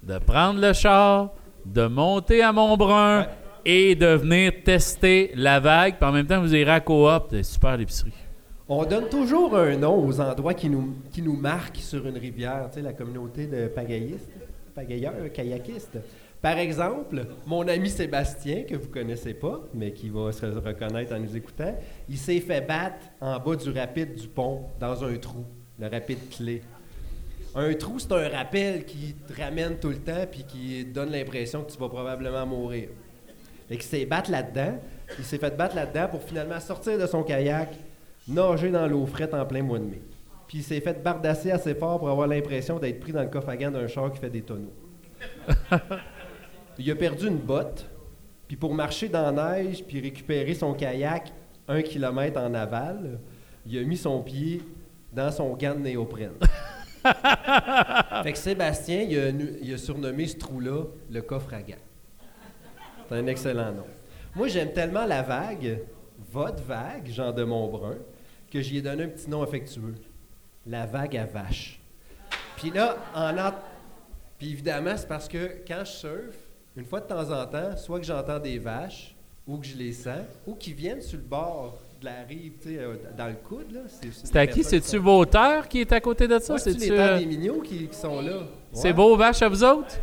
[SPEAKER 5] de prendre le char, de monter à Montbrun et de venir tester la vague. Puis en même temps, vous irez à Coop. C'est super l'épicerie.
[SPEAKER 8] On donne toujours un nom aux endroits qui nous, qui nous marquent sur une rivière, tu sais, la communauté de pagayistes, pagayeurs, kayakistes. Par exemple, mon ami Sébastien, que vous connaissez pas, mais qui va se reconnaître en nous écoutant, il s'est fait battre en bas du rapide du pont, dans un trou, le rapide clé. Un trou, c'est un rappel qui te ramène tout le temps puis qui donne l'impression que tu vas probablement mourir. Qu'il s'est là-dedans. Il s'est fait battre là-dedans pour finalement sortir de son kayak, nager dans l'eau frette en plein mois de mai. Puis il s'est fait bardasser assez fort pour avoir l'impression d'être pris dans le coffre à gants d'un char qui fait des tonneaux. il a perdu une botte, puis pour marcher dans la neige puis récupérer son kayak un kilomètre en aval, il a mis son pied dans son gant de néoprène. fait que Sébastien, il a, nu- il a surnommé ce trou-là le coffre à gants. C'est un excellent nom. Moi, j'aime tellement la vague, votre vague, Jean de Montbrun, que j'y ai donné un petit nom affectueux. La vague à vache. Puis là, en Puis évidemment, c'est parce que quand je surfe, une fois de temps en temps, soit que j'entends des vaches, ou que je les sens, ou qu'ils viennent sur le bord de la rive, tu sais, euh, dans le coude, là. C'est
[SPEAKER 5] à qui? C'est-tu Vauteur qui est à côté de ça?
[SPEAKER 8] Ouais,
[SPEAKER 5] C'est-tu,
[SPEAKER 8] les
[SPEAKER 5] euh,
[SPEAKER 8] des mignons qui, qui sont là.
[SPEAKER 5] C'est beau vache à vous autres?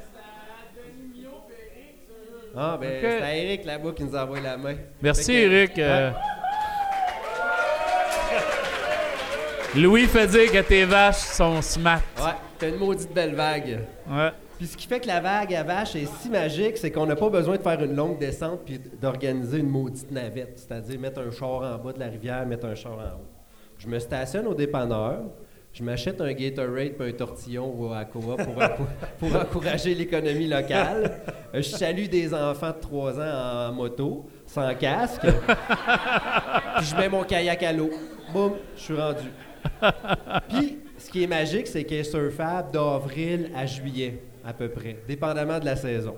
[SPEAKER 8] Ah, ben, c'est à Eric là-bas qui nous a envoyé la main.
[SPEAKER 5] Merci,
[SPEAKER 8] que-
[SPEAKER 5] Eric. euh. Louis fait dire que tes vaches sont smart.
[SPEAKER 8] Ouais, t'as une maudite belle vague.
[SPEAKER 5] Ouais.
[SPEAKER 8] Puis ce qui fait que la vague à vache est si magique, c'est qu'on n'a pas besoin de faire une longue descente puis d'organiser une maudite navette, c'est-à-dire mettre un char en bas de la rivière, mettre un char en haut. Je me stationne au dépanneur, je m'achète un Gatorade puis un tortillon à pour, pour, pour encourager l'économie locale. Euh, Je salue des enfants de 3 ans en moto, sans casque. puis je mets mon kayak à l'eau. Boum, je suis rendu. Puis, ce qui est magique, c'est qu'elle est surfable d'avril à juillet, à peu près, dépendamment de la saison.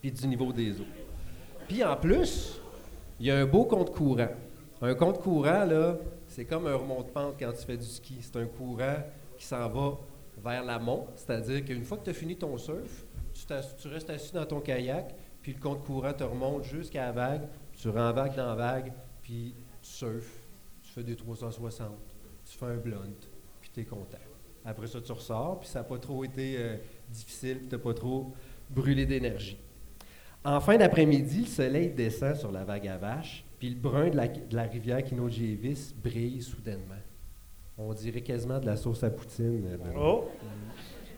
[SPEAKER 8] Puis du niveau des eaux. Puis en plus, il y a un beau compte courant. Un compte courant, là, c'est comme un remonte-pente quand tu fais du ski. C'est un courant qui s'en va vers l'amont, c'est-à-dire qu'une fois que tu as fini ton surf, tu, restes assis dans ton kayak, puis le compte courant te remonte jusqu'à la vague, tu renvagues dans la vague, puis tu surfes, tu fais des 360, tu fais un blunt, puis tu es content. Après ça, tu ressors, puis ça n'a pas trop été euh, difficile, puis tu n'as pas trop brûlé d'énergie. En fin d'après-midi, le soleil descend sur la vague à vache, puis le brun de la, de la rivière Kinogévis brille soudainement. On dirait quasiment de la sauce à poutine. euh.
[SPEAKER 6] Oh.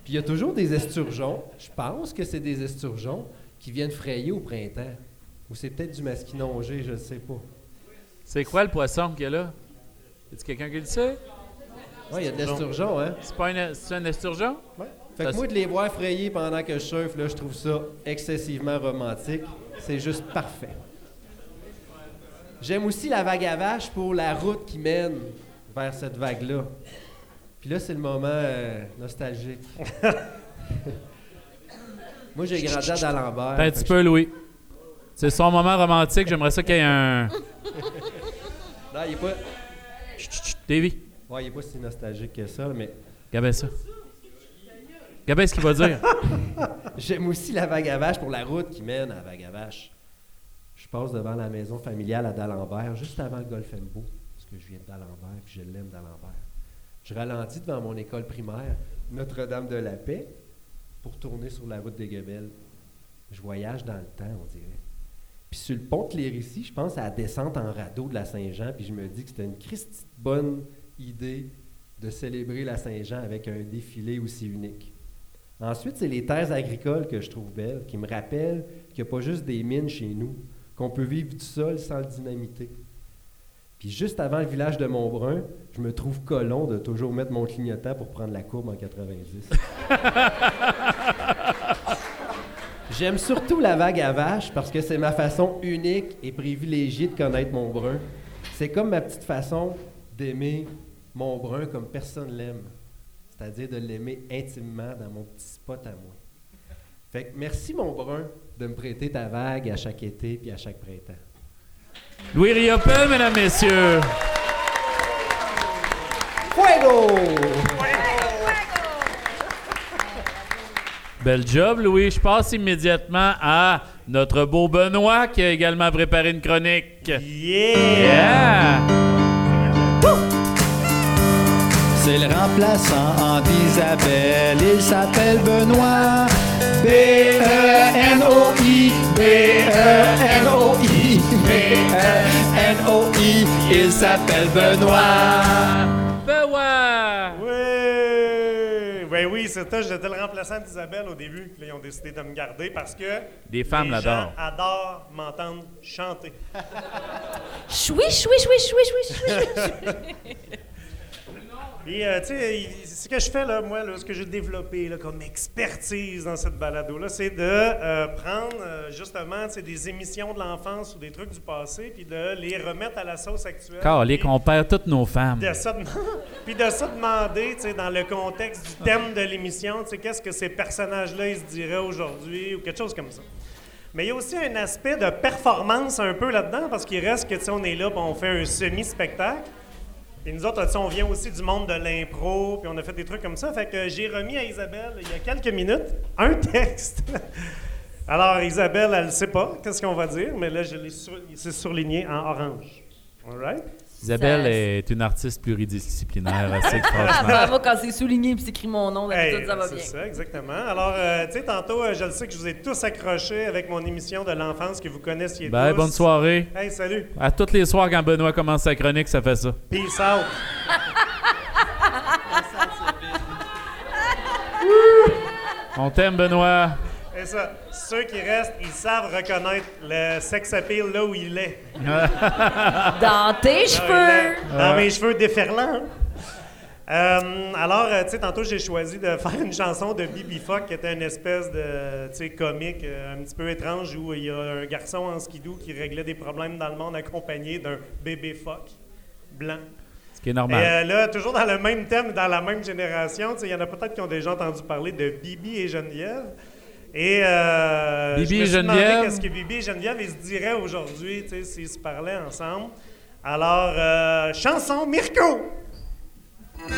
[SPEAKER 8] Puis il y a toujours des esturgeons, je pense que c'est des esturgeons, qui viennent frayer au printemps. Ou c'est peut-être du masquinongé, je ne sais pas.
[SPEAKER 5] C'est quoi le poisson qu'il y a là? Y a quelqu'un qui le sait?
[SPEAKER 8] Ouais, il y a de l'esturgeon, hein?
[SPEAKER 5] C'est pas un, c'est un esturgeon?
[SPEAKER 8] Ouais. Fait que moi, de les voir frayer pendant que je surfe, là, je trouve ça excessivement romantique. C'est juste parfait. J'aime aussi la vague à vache pour la route qui mène vers cette vague-là. Puis là, c'est le moment euh, nostalgique. moi, j'ai grandi à D'Alembert.
[SPEAKER 5] Un petit peu, Louis. C'est son moment romantique. J'aimerais ça qu'il y ait un.
[SPEAKER 8] Non, il est pas...
[SPEAKER 5] Davy,
[SPEAKER 8] Ouais, il est pas si nostalgique que ça, mais...
[SPEAKER 5] gabais ça. Gabais ce qu'il va dire.
[SPEAKER 8] J'aime aussi la vague à vache pour la route qui mène à la vague à vache. Je passe devant la maison familiale à D'Alembert, juste avant le Golf Beau, parce que je viens de D'Alembert puis je l'aime D'Alembert. Je ralentis devant mon école primaire, Notre-Dame de la Paix, pour tourner sur la route des Guebels. Je voyage dans le temps, on dirait. Puis sur le pont de Clérici, je pense à la descente en radeau de la Saint-Jean, puis je me dis que c'était une christie bonne idée de célébrer la Saint-Jean avec un défilé aussi unique. Ensuite, c'est les terres agricoles que je trouve belles, qui me rappellent qu'il n'y a pas juste des mines chez nous, qu'on peut vivre du sol sans le dynamiter. Puis juste avant le village de Montbrun, je me trouve colon de toujours mettre mon clignotant pour prendre la courbe en 90. J'aime surtout la vague à vache parce que c'est ma façon unique et privilégiée de connaître Montbrun. C'est comme ma petite façon d'aimer Montbrun comme personne l'aime. C'est-à-dire de l'aimer intimement dans mon petit spot à moi. Fait que merci, mon brun, de me prêter ta vague à chaque été puis à chaque printemps.
[SPEAKER 5] Louis Riopel, mesdames, messieurs.
[SPEAKER 8] Fuego!
[SPEAKER 5] Bel job, Louis. Je passe immédiatement à notre beau Benoît qui a également préparé une chronique. Yeah!
[SPEAKER 19] C'est le remplaçant d'Isabelle, il s'appelle Benoît. E B-E-N-O-I, B-E-N-O-I, B-E-N-O-I, il s'appelle Benoît.
[SPEAKER 5] Benoît!
[SPEAKER 6] Oui! Ben oui, c'était, j'étais le remplaçant d'Isabelle au début. Puis là, ils ont décidé de me garder parce que.
[SPEAKER 5] Des femmes
[SPEAKER 6] les
[SPEAKER 5] l'adorent.
[SPEAKER 6] gens adorent m'entendre chanter.
[SPEAKER 7] Choui, choui, choui, choui, choui, choui, choui.
[SPEAKER 6] Et euh, tu sais, ce que je fais là, moi, là, ce que j'ai développé là, comme expertise dans cette balado-là, c'est de euh, prendre euh, justement des émissions de l'enfance ou des trucs du passé, puis de les remettre à la sauce actuelle. Puis
[SPEAKER 5] qu'on perd toutes nos femmes.
[SPEAKER 6] de ça puis de ça demander, tu sais, dans le contexte du thème de l'émission, tu sais, qu'est-ce que ces personnages-là ils se diraient aujourd'hui ou quelque chose comme ça. Mais il y a aussi un aspect de performance un peu là-dedans parce qu'il reste que tu sais, on est là, on fait un semi-spectacle. Puis nous autres, on vient aussi du monde de l'impro, puis on a fait des trucs comme ça. Fait que j'ai remis à Isabelle, il y a quelques minutes, un texte. Alors, Isabelle, elle ne sait pas qu'est-ce qu'on va dire, mais là, je l'ai c'est surligné en orange. All right?
[SPEAKER 5] Isabelle est une artiste pluridisciplinaire, assez
[SPEAKER 7] Ah,
[SPEAKER 5] franchement.
[SPEAKER 7] bravo, quand c'est souligné puis c'est écrit mon nom,
[SPEAKER 6] Hey,
[SPEAKER 7] ça va
[SPEAKER 6] c'est
[SPEAKER 7] bien.
[SPEAKER 6] ça, exactement. Alors, euh, tu sais, tantôt, euh, je le sais que je vous ai tous accrochés avec mon émission de l'enfance que vous connaissiez
[SPEAKER 5] Bye,
[SPEAKER 6] tous.
[SPEAKER 5] bonne soirée.
[SPEAKER 6] Hey, salut.
[SPEAKER 5] À toutes les soirs, quand Benoît commence sa chronique, ça fait ça.
[SPEAKER 6] Peace out.
[SPEAKER 5] On t'aime, Benoît.
[SPEAKER 6] Et ça, ceux qui restent, ils savent reconnaître le sex appeal là où il est.
[SPEAKER 7] Dans tes cheveux.
[SPEAKER 6] Dans mes cheveux déferlants. Euh, alors, euh, tu sais, tantôt, j'ai choisi de faire une chanson de Bibi Fuck qui était une espèce de, tu sais, comique euh, un petit peu étrange où il y a un garçon en skidoo qui réglait des problèmes dans le monde accompagné d'un bébé fuck blanc.
[SPEAKER 5] Ce qui est normal.
[SPEAKER 6] Et euh, là, toujours dans le même thème, dans la même génération, tu sais, il y en a peut-être qui ont déjà entendu parler de Bibi et Geneviève. Et euh,
[SPEAKER 5] Bibi
[SPEAKER 6] je me
[SPEAKER 5] et
[SPEAKER 6] suis demandé
[SPEAKER 5] Geneviève.
[SPEAKER 6] qu'est-ce que Bibi et Geneviève ils se diraient aujourd'hui, s'ils se parlaient ensemble. Alors, euh, chanson Mirko!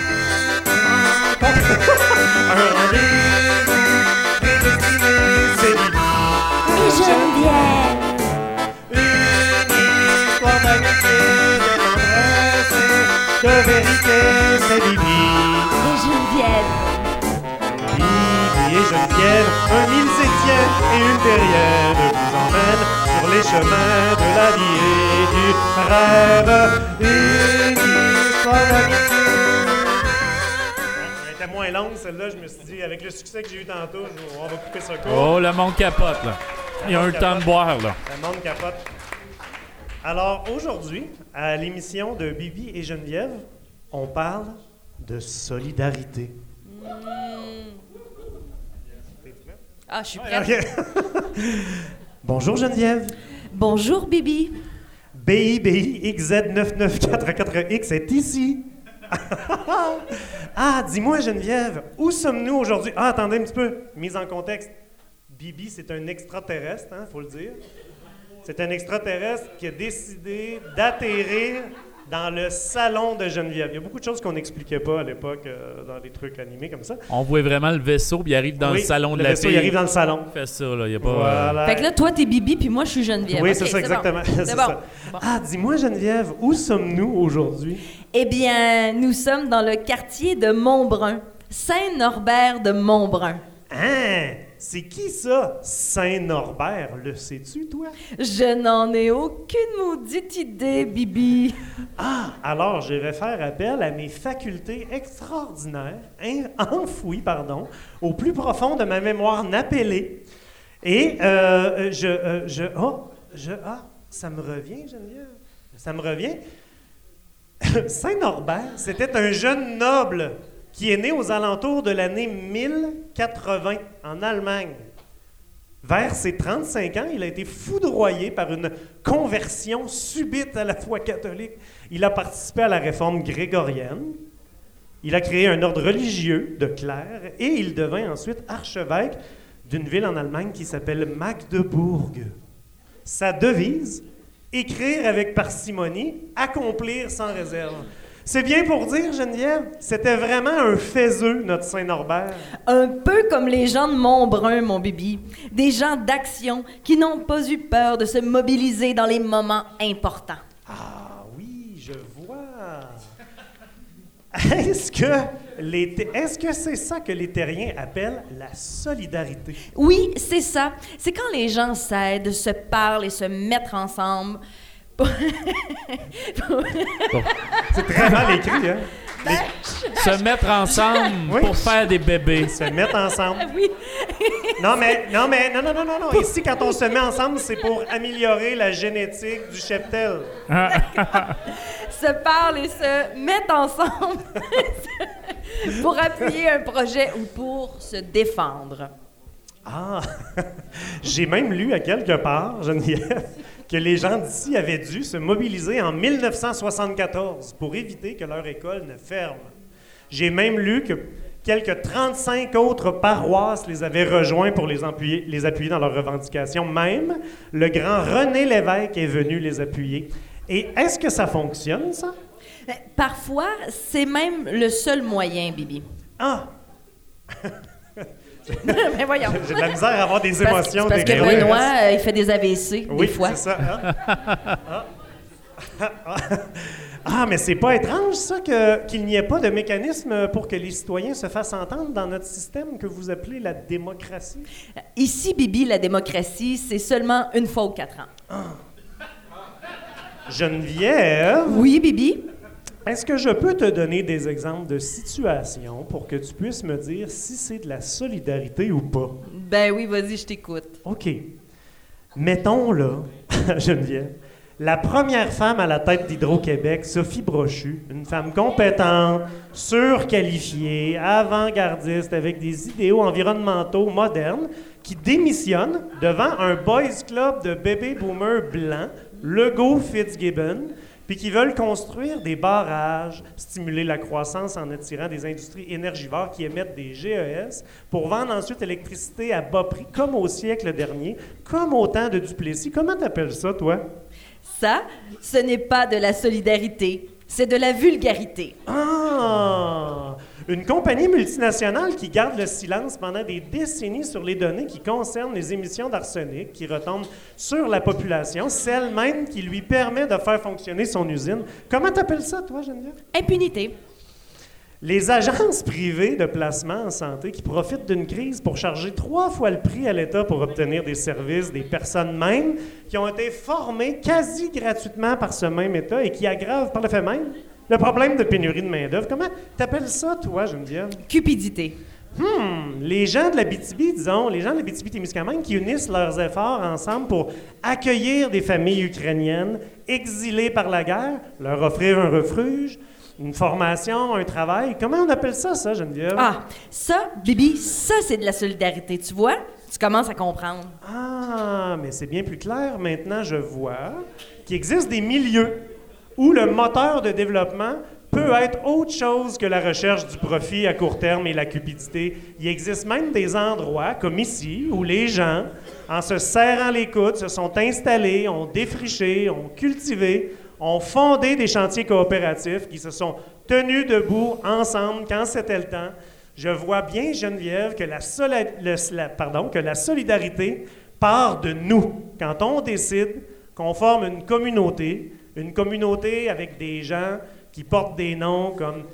[SPEAKER 6] Un Un mille septième et une terrienne vous emmènent sur les chemins de la vie et du rêve. Elle était moins longue celle-là, je me suis dit, avec le succès que j'ai eu tantôt, je- on va couper ça court.
[SPEAKER 5] Oh, le monde capote, là. Il y a un temps de boire, là.
[SPEAKER 6] Le monde capote. Alors, aujourd'hui, à l'émission de Bibi et Geneviève, on parle de solidarité.
[SPEAKER 7] Ah, je suis prête.
[SPEAKER 6] Bonjour Geneviève.
[SPEAKER 7] Bonjour, Bibi.
[SPEAKER 6] BIBIXZ994X est ici. ah, dis-moi Geneviève, où sommes-nous aujourd'hui? Ah, attendez un petit peu, mise en contexte. Bibi, c'est un extraterrestre, hein, faut le dire. C'est un extraterrestre qui a décidé d'atterrir dans le salon de Geneviève. Il y a beaucoup de choses qu'on n'expliquait pas à l'époque euh, dans les trucs animés comme ça.
[SPEAKER 5] On voit vraiment le vaisseau, puis il arrive dans
[SPEAKER 6] Oui,
[SPEAKER 5] le salon de
[SPEAKER 6] le
[SPEAKER 5] la
[SPEAKER 6] vaisseau,
[SPEAKER 5] fille.
[SPEAKER 6] il arrive dans le salon.
[SPEAKER 5] Il fait ça, là. Il y a pas.
[SPEAKER 6] Voilà.
[SPEAKER 7] Fait que là, toi, t'es Bibi, puis moi, je suis Geneviève.
[SPEAKER 6] Oui, c'est ça, exactement.
[SPEAKER 7] C'est
[SPEAKER 6] C'est
[SPEAKER 7] bon.
[SPEAKER 6] ça. Ah, dis-moi Geneviève, où sommes-nous aujourd'hui?
[SPEAKER 7] Eh bien, nous sommes dans le quartier de Montbrun, Saint-Norbert de Montbrun.
[SPEAKER 6] Hein? C'est qui ça? Saint-Norbert, le sais-tu, toi?
[SPEAKER 7] Je n'en ai aucune maudite idée, Bibi.
[SPEAKER 6] Ah, alors je vais faire appel à mes facultés extraordinaires, hein, enfouies, pardon, au plus profond de ma mémoire nappelée. Et euh, je, euh, je, oh, je, ah, ça me revient, Geneviève, ça me revient? Saint-Norbert, c'était un jeune noble qui est né aux alentours de l'année 1080 en Allemagne. Vers ses 35 ans, il a été foudroyé par une conversion subite à la foi catholique. Il a participé à la réforme grégorienne. Il a créé un ordre religieux de clercs et il devint ensuite archevêque d'une ville en Allemagne qui s'appelle Magdebourg. Sa devise, écrire avec parcimonie, accomplir sans réserve. C'est bien pour dire, Geneviève, c'était vraiment un faiseux, notre Saint-Norbert.
[SPEAKER 7] Un peu comme les gens de Montbrun, mon Bibi. Des gens d'action qui n'ont pas eu peur de se mobiliser dans les moments importants.
[SPEAKER 6] Ah oui, je vois. Est-ce que est-ce que c'est ça que les terriens appellent la solidarité?
[SPEAKER 7] Oui, c'est ça. C'est quand les gens s'aident, se parlent et se mettent ensemble.
[SPEAKER 6] C'est très mal écrit, hein?
[SPEAKER 5] Se mettre ensemble
[SPEAKER 6] Oui.
[SPEAKER 5] pour faire des bébés.
[SPEAKER 6] Se mettre ensemble.
[SPEAKER 7] oui.
[SPEAKER 6] Non, mais, non, mais, non, non, non, non, non. Ici, quand on se met ensemble, c'est pour améliorer la génétique du cheptel.
[SPEAKER 7] se parlent et se mettent ensemble pour appuyer un projet ou pour se défendre.
[SPEAKER 6] Ah! J'ai même lu à quelque part, Geneviève, que les gens d'ici avaient dû se mobiliser en 1974 pour éviter que leur école ne ferme. J'ai même lu que quelques 35 autres paroisses les avaient rejoints pour les appuyer, les appuyer dans leurs revendications. Même le grand René Lévesque est venu les appuyer. Et est-ce que ça fonctionne, ça?
[SPEAKER 7] Euh, Parfois, c'est même le seul moyen, Bibi.
[SPEAKER 6] Ah!
[SPEAKER 7] Mais voyons.
[SPEAKER 6] J'ai de la misère à avoir des
[SPEAKER 7] Parce-
[SPEAKER 6] émotions.
[SPEAKER 7] Parce
[SPEAKER 6] des
[SPEAKER 7] que Benoît, euh, il fait des AVC
[SPEAKER 6] Oui,
[SPEAKER 7] des fois.
[SPEAKER 6] c'est ça. hein? Ah. Ah. Ah, mais c'est pas étrange, ça, que- qu'il n'y ait pas de mécanisme pour que les citoyens se fassent entendre dans notre système que vous appelez la démocratie?
[SPEAKER 7] Ici, Bibi, la démocratie, c'est seulement une fois aux quatre ans.
[SPEAKER 6] Geneviève?
[SPEAKER 7] Oui, Bibi?
[SPEAKER 6] Est-ce que je peux te donner des exemples de situations pour que tu puisses me dire si c'est de la solidarité ou pas?
[SPEAKER 7] Ben oui, vas-y, je t'écoute.
[SPEAKER 6] OK. Mettons là, Geneviève, la première femme à la tête d'Hydro-Québec, Sophie Brochu, une femme compétente, surqualifiée, avant-gardiste, avec des idéaux environnementaux modernes, qui démissionne devant un boys club de bébés boomers blancs, Legault Fitzgibbon, puis qui veulent construire des barrages, stimuler la croissance en attirant des industries énergivores qui émettent des GES pour vendre ensuite l'électricité à bas prix, comme au siècle dernier, comme au temps de Duplessis. Comment t'appelles ça, toi?
[SPEAKER 7] Ça, ce n'est pas de la solidarité, c'est de la vulgarité.
[SPEAKER 6] Ah! Une compagnie multinationale qui garde le silence pendant des décennies sur les données qui concernent les émissions d'arsenic qui retombent sur la population, celle même qui lui permet de faire fonctionner son usine. Comment t'appelles ça, toi, Geneviève?
[SPEAKER 7] Impunité.
[SPEAKER 6] Les agences privées de placement en santé qui profitent d'une crise pour charger trois fois le prix à l'État pour obtenir des services, des personnes même qui ont été formées quasi gratuitement par ce même État et qui aggravent par le fait même le problème de pénurie de main-d'œuvre. Comment t'appelles ça, toi, Geneviève?
[SPEAKER 7] Cupidité.
[SPEAKER 6] Hmm, les gens de la BTB, disons, les gens de la BTB-Témiscamingue qui unissent leurs efforts ensemble pour accueillir des familles ukrainiennes exilées par la guerre, leur offrir un refuge, une formation, un travail. Comment on appelle ça, ça, Geneviève?
[SPEAKER 7] Ah, ça, Bibi, ça, c'est de la solidarité, tu vois? Tu commences à comprendre.
[SPEAKER 6] Ah, mais c'est bien plus clair. Maintenant, je vois qu'il existe des milieux où le moteur de développement peut être autre chose que la recherche du profit à court terme et la cupidité. Il existe même des endroits, comme ici, où les gens, en se serrant les coudes, se sont installés, ont défriché, ont cultivé, ont fondé des chantiers coopératifs qui se sont tenus debout ensemble quand c'était le temps. Je vois bien, Geneviève, que la, que la solidarité part de nous. Quand on décide qu'on forme une communauté, une communauté avec des gens qui portent des noms comme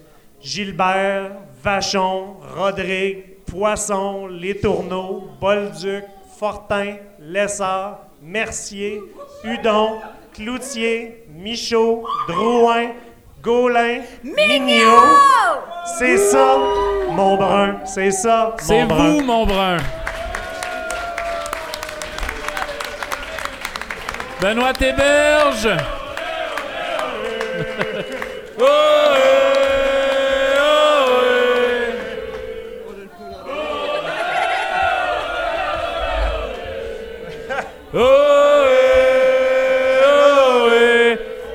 [SPEAKER 6] Gilbert, Vachon, Rodrigue, Poisson, Les Tourneaux, Bolduc, Fortin, Lessard, Mercier, Hudon, Cloutier, Michaud, Drouin, Gaulin, Mignot. C'est ça, mon brun. C'est ça,
[SPEAKER 5] C'est
[SPEAKER 6] mon brun.
[SPEAKER 5] vous, mon brun. Benoît Théberge.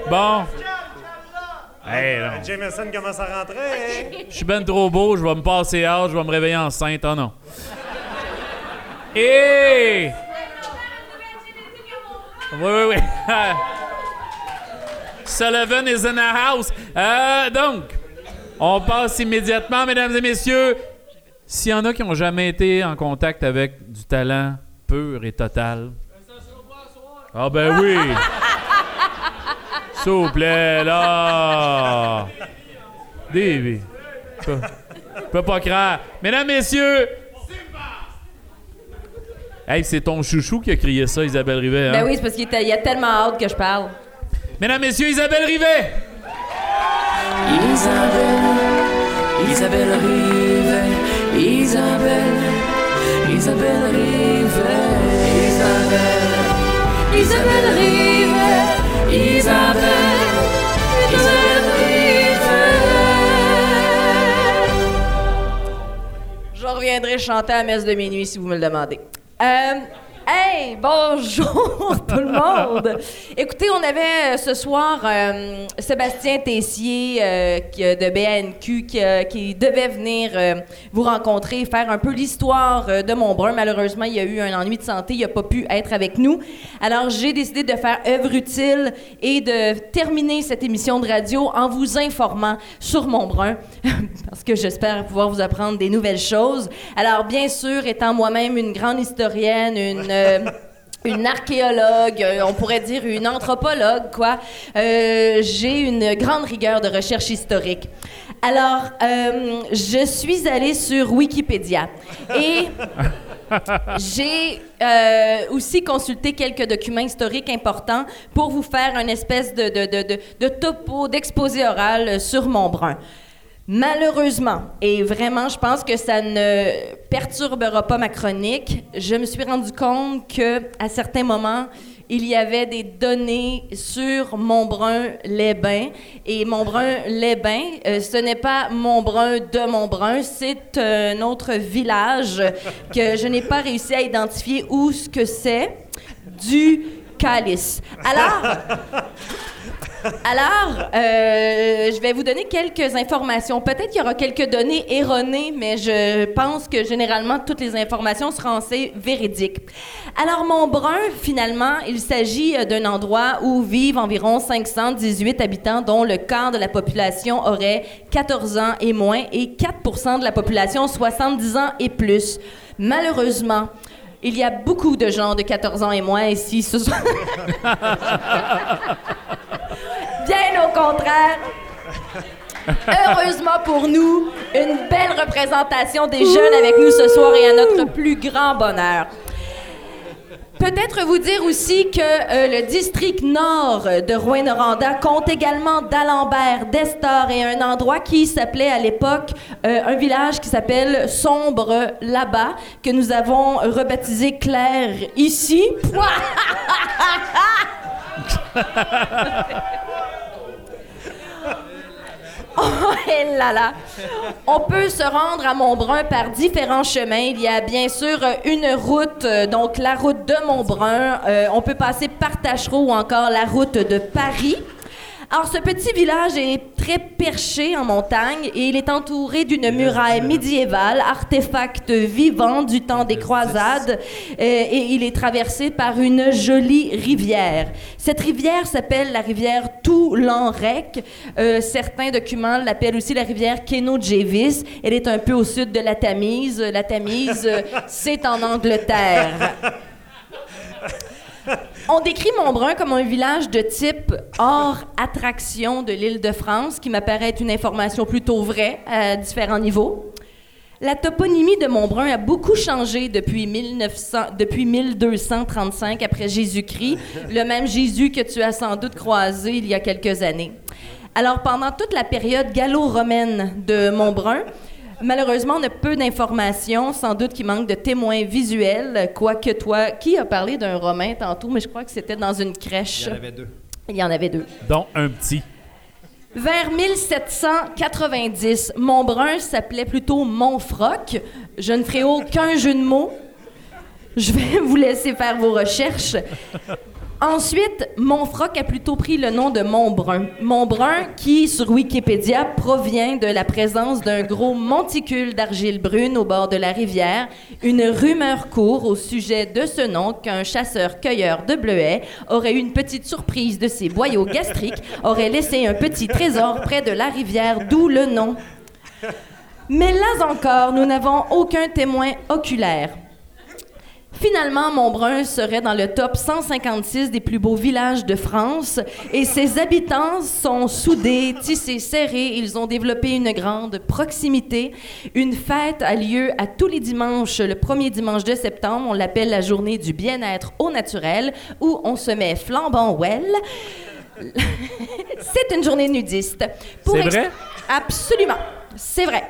[SPEAKER 5] Bon. Hey, non.
[SPEAKER 6] Jameson commence à rentrer.
[SPEAKER 5] Je suis ben trop beau, je vais me passer âge, je vais me réveiller enceinte. Oh non. Et. Oui, oui, oui. Sullivan is in the house. Euh, donc, on passe immédiatement, mesdames et messieurs. S'il y en a qui n'ont jamais été en contact avec du talent pur et total. Ah ben oui. S'il vous plaît, là. Davy. Peux, peux pas croire. Mesdames, messieurs. Hey, c'est ton chouchou qui a crié ça, Isabelle Rivet. hein?
[SPEAKER 7] Ben oui, c'est parce qu'il était- il a tellement hâte que je parle.
[SPEAKER 5] Mesdames, messieurs, Isabelle Rivet.
[SPEAKER 4] Isabelle, Isabelle Rivet, Isabelle, Isabelle Rivet, Isabelle, Isabelle Rivet, Isabelle, Isabelle Rivet.
[SPEAKER 7] Je reviendrai chanter à la messe de minuit si vous me le demandez. Euh, hey, bonjour tout le monde. Écoutez, on avait euh, ce soir euh, Sébastien Tessier euh, qui, de BANQ qui, euh, qui devait venir vous rencontrer, faire un peu l'histoire de Montbrun. Malheureusement, il y a eu un ennui de santé, il n'a pas pu être avec nous. Alors, j'ai décidé de faire œuvre utile et de terminer cette émission de radio en vous informant sur Montbrun, parce que j'espère pouvoir vous apprendre des nouvelles choses. Alors, bien sûr, étant moi-même une grande historienne, une... euh, une archéologue, euh, on pourrait dire une anthropologue, quoi. Euh, j'ai une grande rigueur de recherche historique. Alors, je suis allée sur Wikipédia et j'ai aussi consulté quelques documents historiques importants pour vous faire une espèce de, de, topo, d'exposé oral sur Montbrun. Malheureusement, et vraiment, je pense que ça ne perturbera pas ma chronique, je me suis rendu compte que à certains moments, il y avait des données sur Montbrun-les-Bains. Et Montbrun-les-Bains, euh, ce n'est pas Montbrun de Montbrun, c'est un autre village que je n'ai pas réussi à identifier où ce que c'est, du Calice. Alors, alors, euh, je vais vous donner quelques informations. Peut-être qu'il y aura quelques données erronées, mais je pense que généralement, toutes les informations seront assez véridiques. Alors, Montbrun, finalement, il s'agit euh, d'un endroit où vivent environ 518 habitants, dont le quart de la population aurait 14 ans et moins et 4% de la population 70 ans et plus. Malheureusement, il y a beaucoup de gens de 14 ans et moins ici ce. Contraire. Heureusement pour nous, une belle représentation des jeunes avec nous ce soir et à notre plus grand bonheur. Peut-être vous dire aussi que euh, le district nord de Rouen-Noranda compte également d'Alembert, d'Estor et un endroit qui s'appelait à l'époque euh, un village qui s'appelle Sombre là-bas, que nous avons rebaptisé Claire ici. Eh là là. On peut se rendre à Montbrun par différents chemins. Il y a bien sûr euh, une route, euh, donc la route de Montbrun. Euh, on peut passer par Tachereau ou encore la route de Paris. Alors, ce petit village est très perché en montagne et il est entouré d'une muraille médiévale, artefact vivant du temps des croisades, euh, et il est traversé par une jolie rivière. Cette rivière s'appelle la rivière Toulanrec. Euh, certains documents l'appellent aussi la rivière Kenogévis. Elle est un peu au sud de la Tamise. La Tamise, euh, c'est en Angleterre. On décrit Montbrun comme un village de type hors attraction de l'île de France, qui m'apparaît être une information plutôt vraie à différents niveaux. La toponymie de Montbrun a beaucoup changé depuis, 1900, depuis 1235 après Jésus-Christ, le même Jésus que tu as sans doute croisé il y a quelques années. Alors, pendant toute la période gallo-romaine de Montbrun, Malheureusement, on a peu d'informations, sans doute qu'il manque de témoins visuels, quoique toi, qui a parlé d'un Romain tantôt, mais je crois que c'était dans une crèche.
[SPEAKER 8] Il y en avait deux.
[SPEAKER 7] Il y en avait deux.
[SPEAKER 5] Dont un petit.
[SPEAKER 7] Vers 1790, Montbrun s'appelait plutôt Montfroc. Je ne ferai aucun jeu de mots. Je vais vous laisser faire vos recherches. Ensuite, Montfroc a plutôt pris le nom de Montbrun. Montbrun, qui, sur Wikipédia, provient de la présence d'un gros monticule d'argile brune au bord de la rivière. Une rumeur court au sujet de ce nom qu'un chasseur-cueilleur de bleuets aurait eu une petite surprise de ses boyaux gastriques, aurait laissé un petit trésor près de la rivière, d'où le nom. Mais là encore, nous n'avons aucun témoin oculaire. Finalement, Montbrun serait dans le top 156 des plus beaux villages de France et ses habitants sont soudés, tissés, serrés. Ils ont développé une grande proximité. Une fête a lieu à tous les dimanches, le premier dimanche de septembre. On l'appelle la journée du bien-être au naturel où on se met flambant well. C'est une journée nudiste.
[SPEAKER 5] C'est
[SPEAKER 7] ex-
[SPEAKER 5] vrai?
[SPEAKER 7] Absolument. C'est vrai.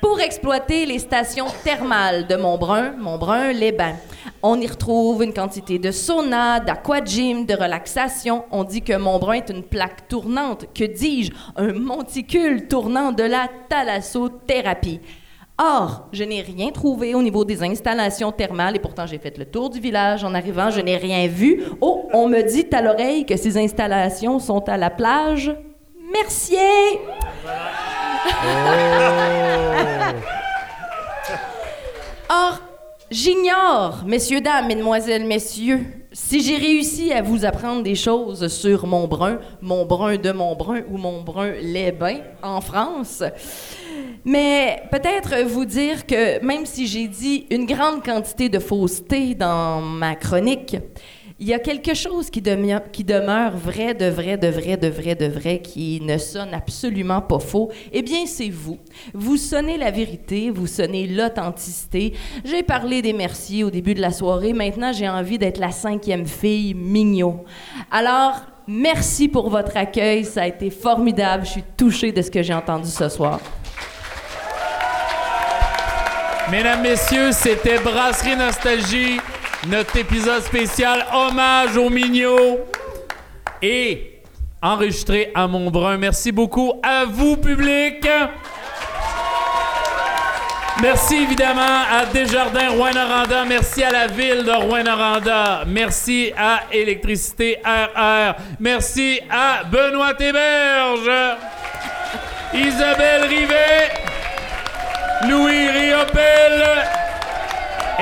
[SPEAKER 7] Pour exploiter les stations thermales de Montbrun, Montbrun-les-Bains, on y retrouve une quantité de sauna, d'aquagym, de relaxation. On dit que Montbrun est une plaque tournante. Que dis-je? Un monticule tournant de la thalassothérapie. Or, je n'ai rien trouvé au niveau des installations thermales et pourtant j'ai fait le tour du village en arrivant, je n'ai rien vu. Oh, on me dit à l'oreille que ces installations sont à la plage Mercier. Or, j'ignore, messieurs, dames, mesdemoiselles, messieurs, si j'ai réussi à vous apprendre des choses sur Montbrun, Montbrun de Montbrun ou Montbrun-les-Bains en France. Mais peut-être vous dire que même si j'ai dit une grande quantité de fausseté dans ma chronique, il y a quelque chose qui, demeure- vrai, de vrai, de vrai, de vrai, de vrai, qui ne sonne absolument pas faux. Eh bien, c'est vous. Vous sonnez la vérité, vous sonnez l'authenticité. J'ai parlé des Merciers au début de la soirée. Maintenant, j'ai envie d'être la cinquième fille Mignot. Alors, merci pour votre accueil. Ça a été formidable. Je suis touchée de ce que j'ai entendu ce soir.
[SPEAKER 5] Mesdames, Messieurs, c'était Brasserie Nostalgie, notre épisode spécial hommage aux mignons et enregistré à Montbrun. Merci beaucoup à vous, public. Merci évidemment à Desjardins Rouen-Noranda. Merci à la ville de Rouen-Noranda. Merci à Électricité RR. Merci à Benoît Théberge. Isabelle Rivet. Louis Riopel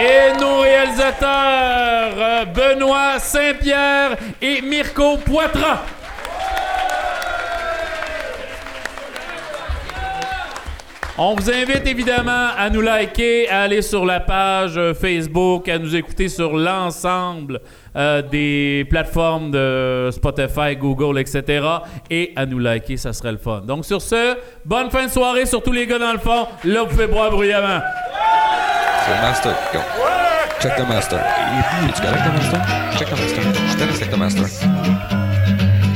[SPEAKER 5] et nos réalisateurs Benoît Saint-Pierre et Mirko Poitras. On vous invite évidemment à nous liker, à aller sur la page euh, Facebook, à nous écouter sur l'ensemble euh, des plateformes de Spotify, Google, etc. Et à nous liker, ça serait le fun. Donc sur ce, bonne fin de soirée, surtout les gars dans le fond. Là, vous pouvez boire bruyamment.
[SPEAKER 1] Le master. Go. Check the master. Le master? Check the master. Je te avec le master.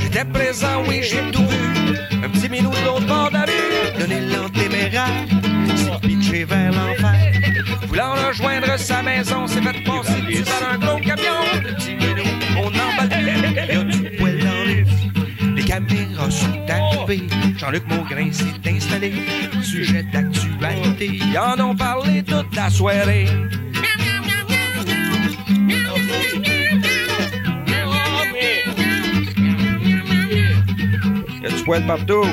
[SPEAKER 2] J'étais présent, oui, j'ai tout vu. Un petit minou de l'autre bord de la rue, donner l'antéméraire, s'est pitché vers l'enfer. Voulant rejoindre sa maison, s'est fait passer dessus par un gros camion. Le petit minou, on emballe plus, y a du poil dans le Les caméras sont arrivées, Jean-Luc Maugrain s'est installé. Sujet d'actualité, ils en ont parlé toute la soirée. Y a du poil partout.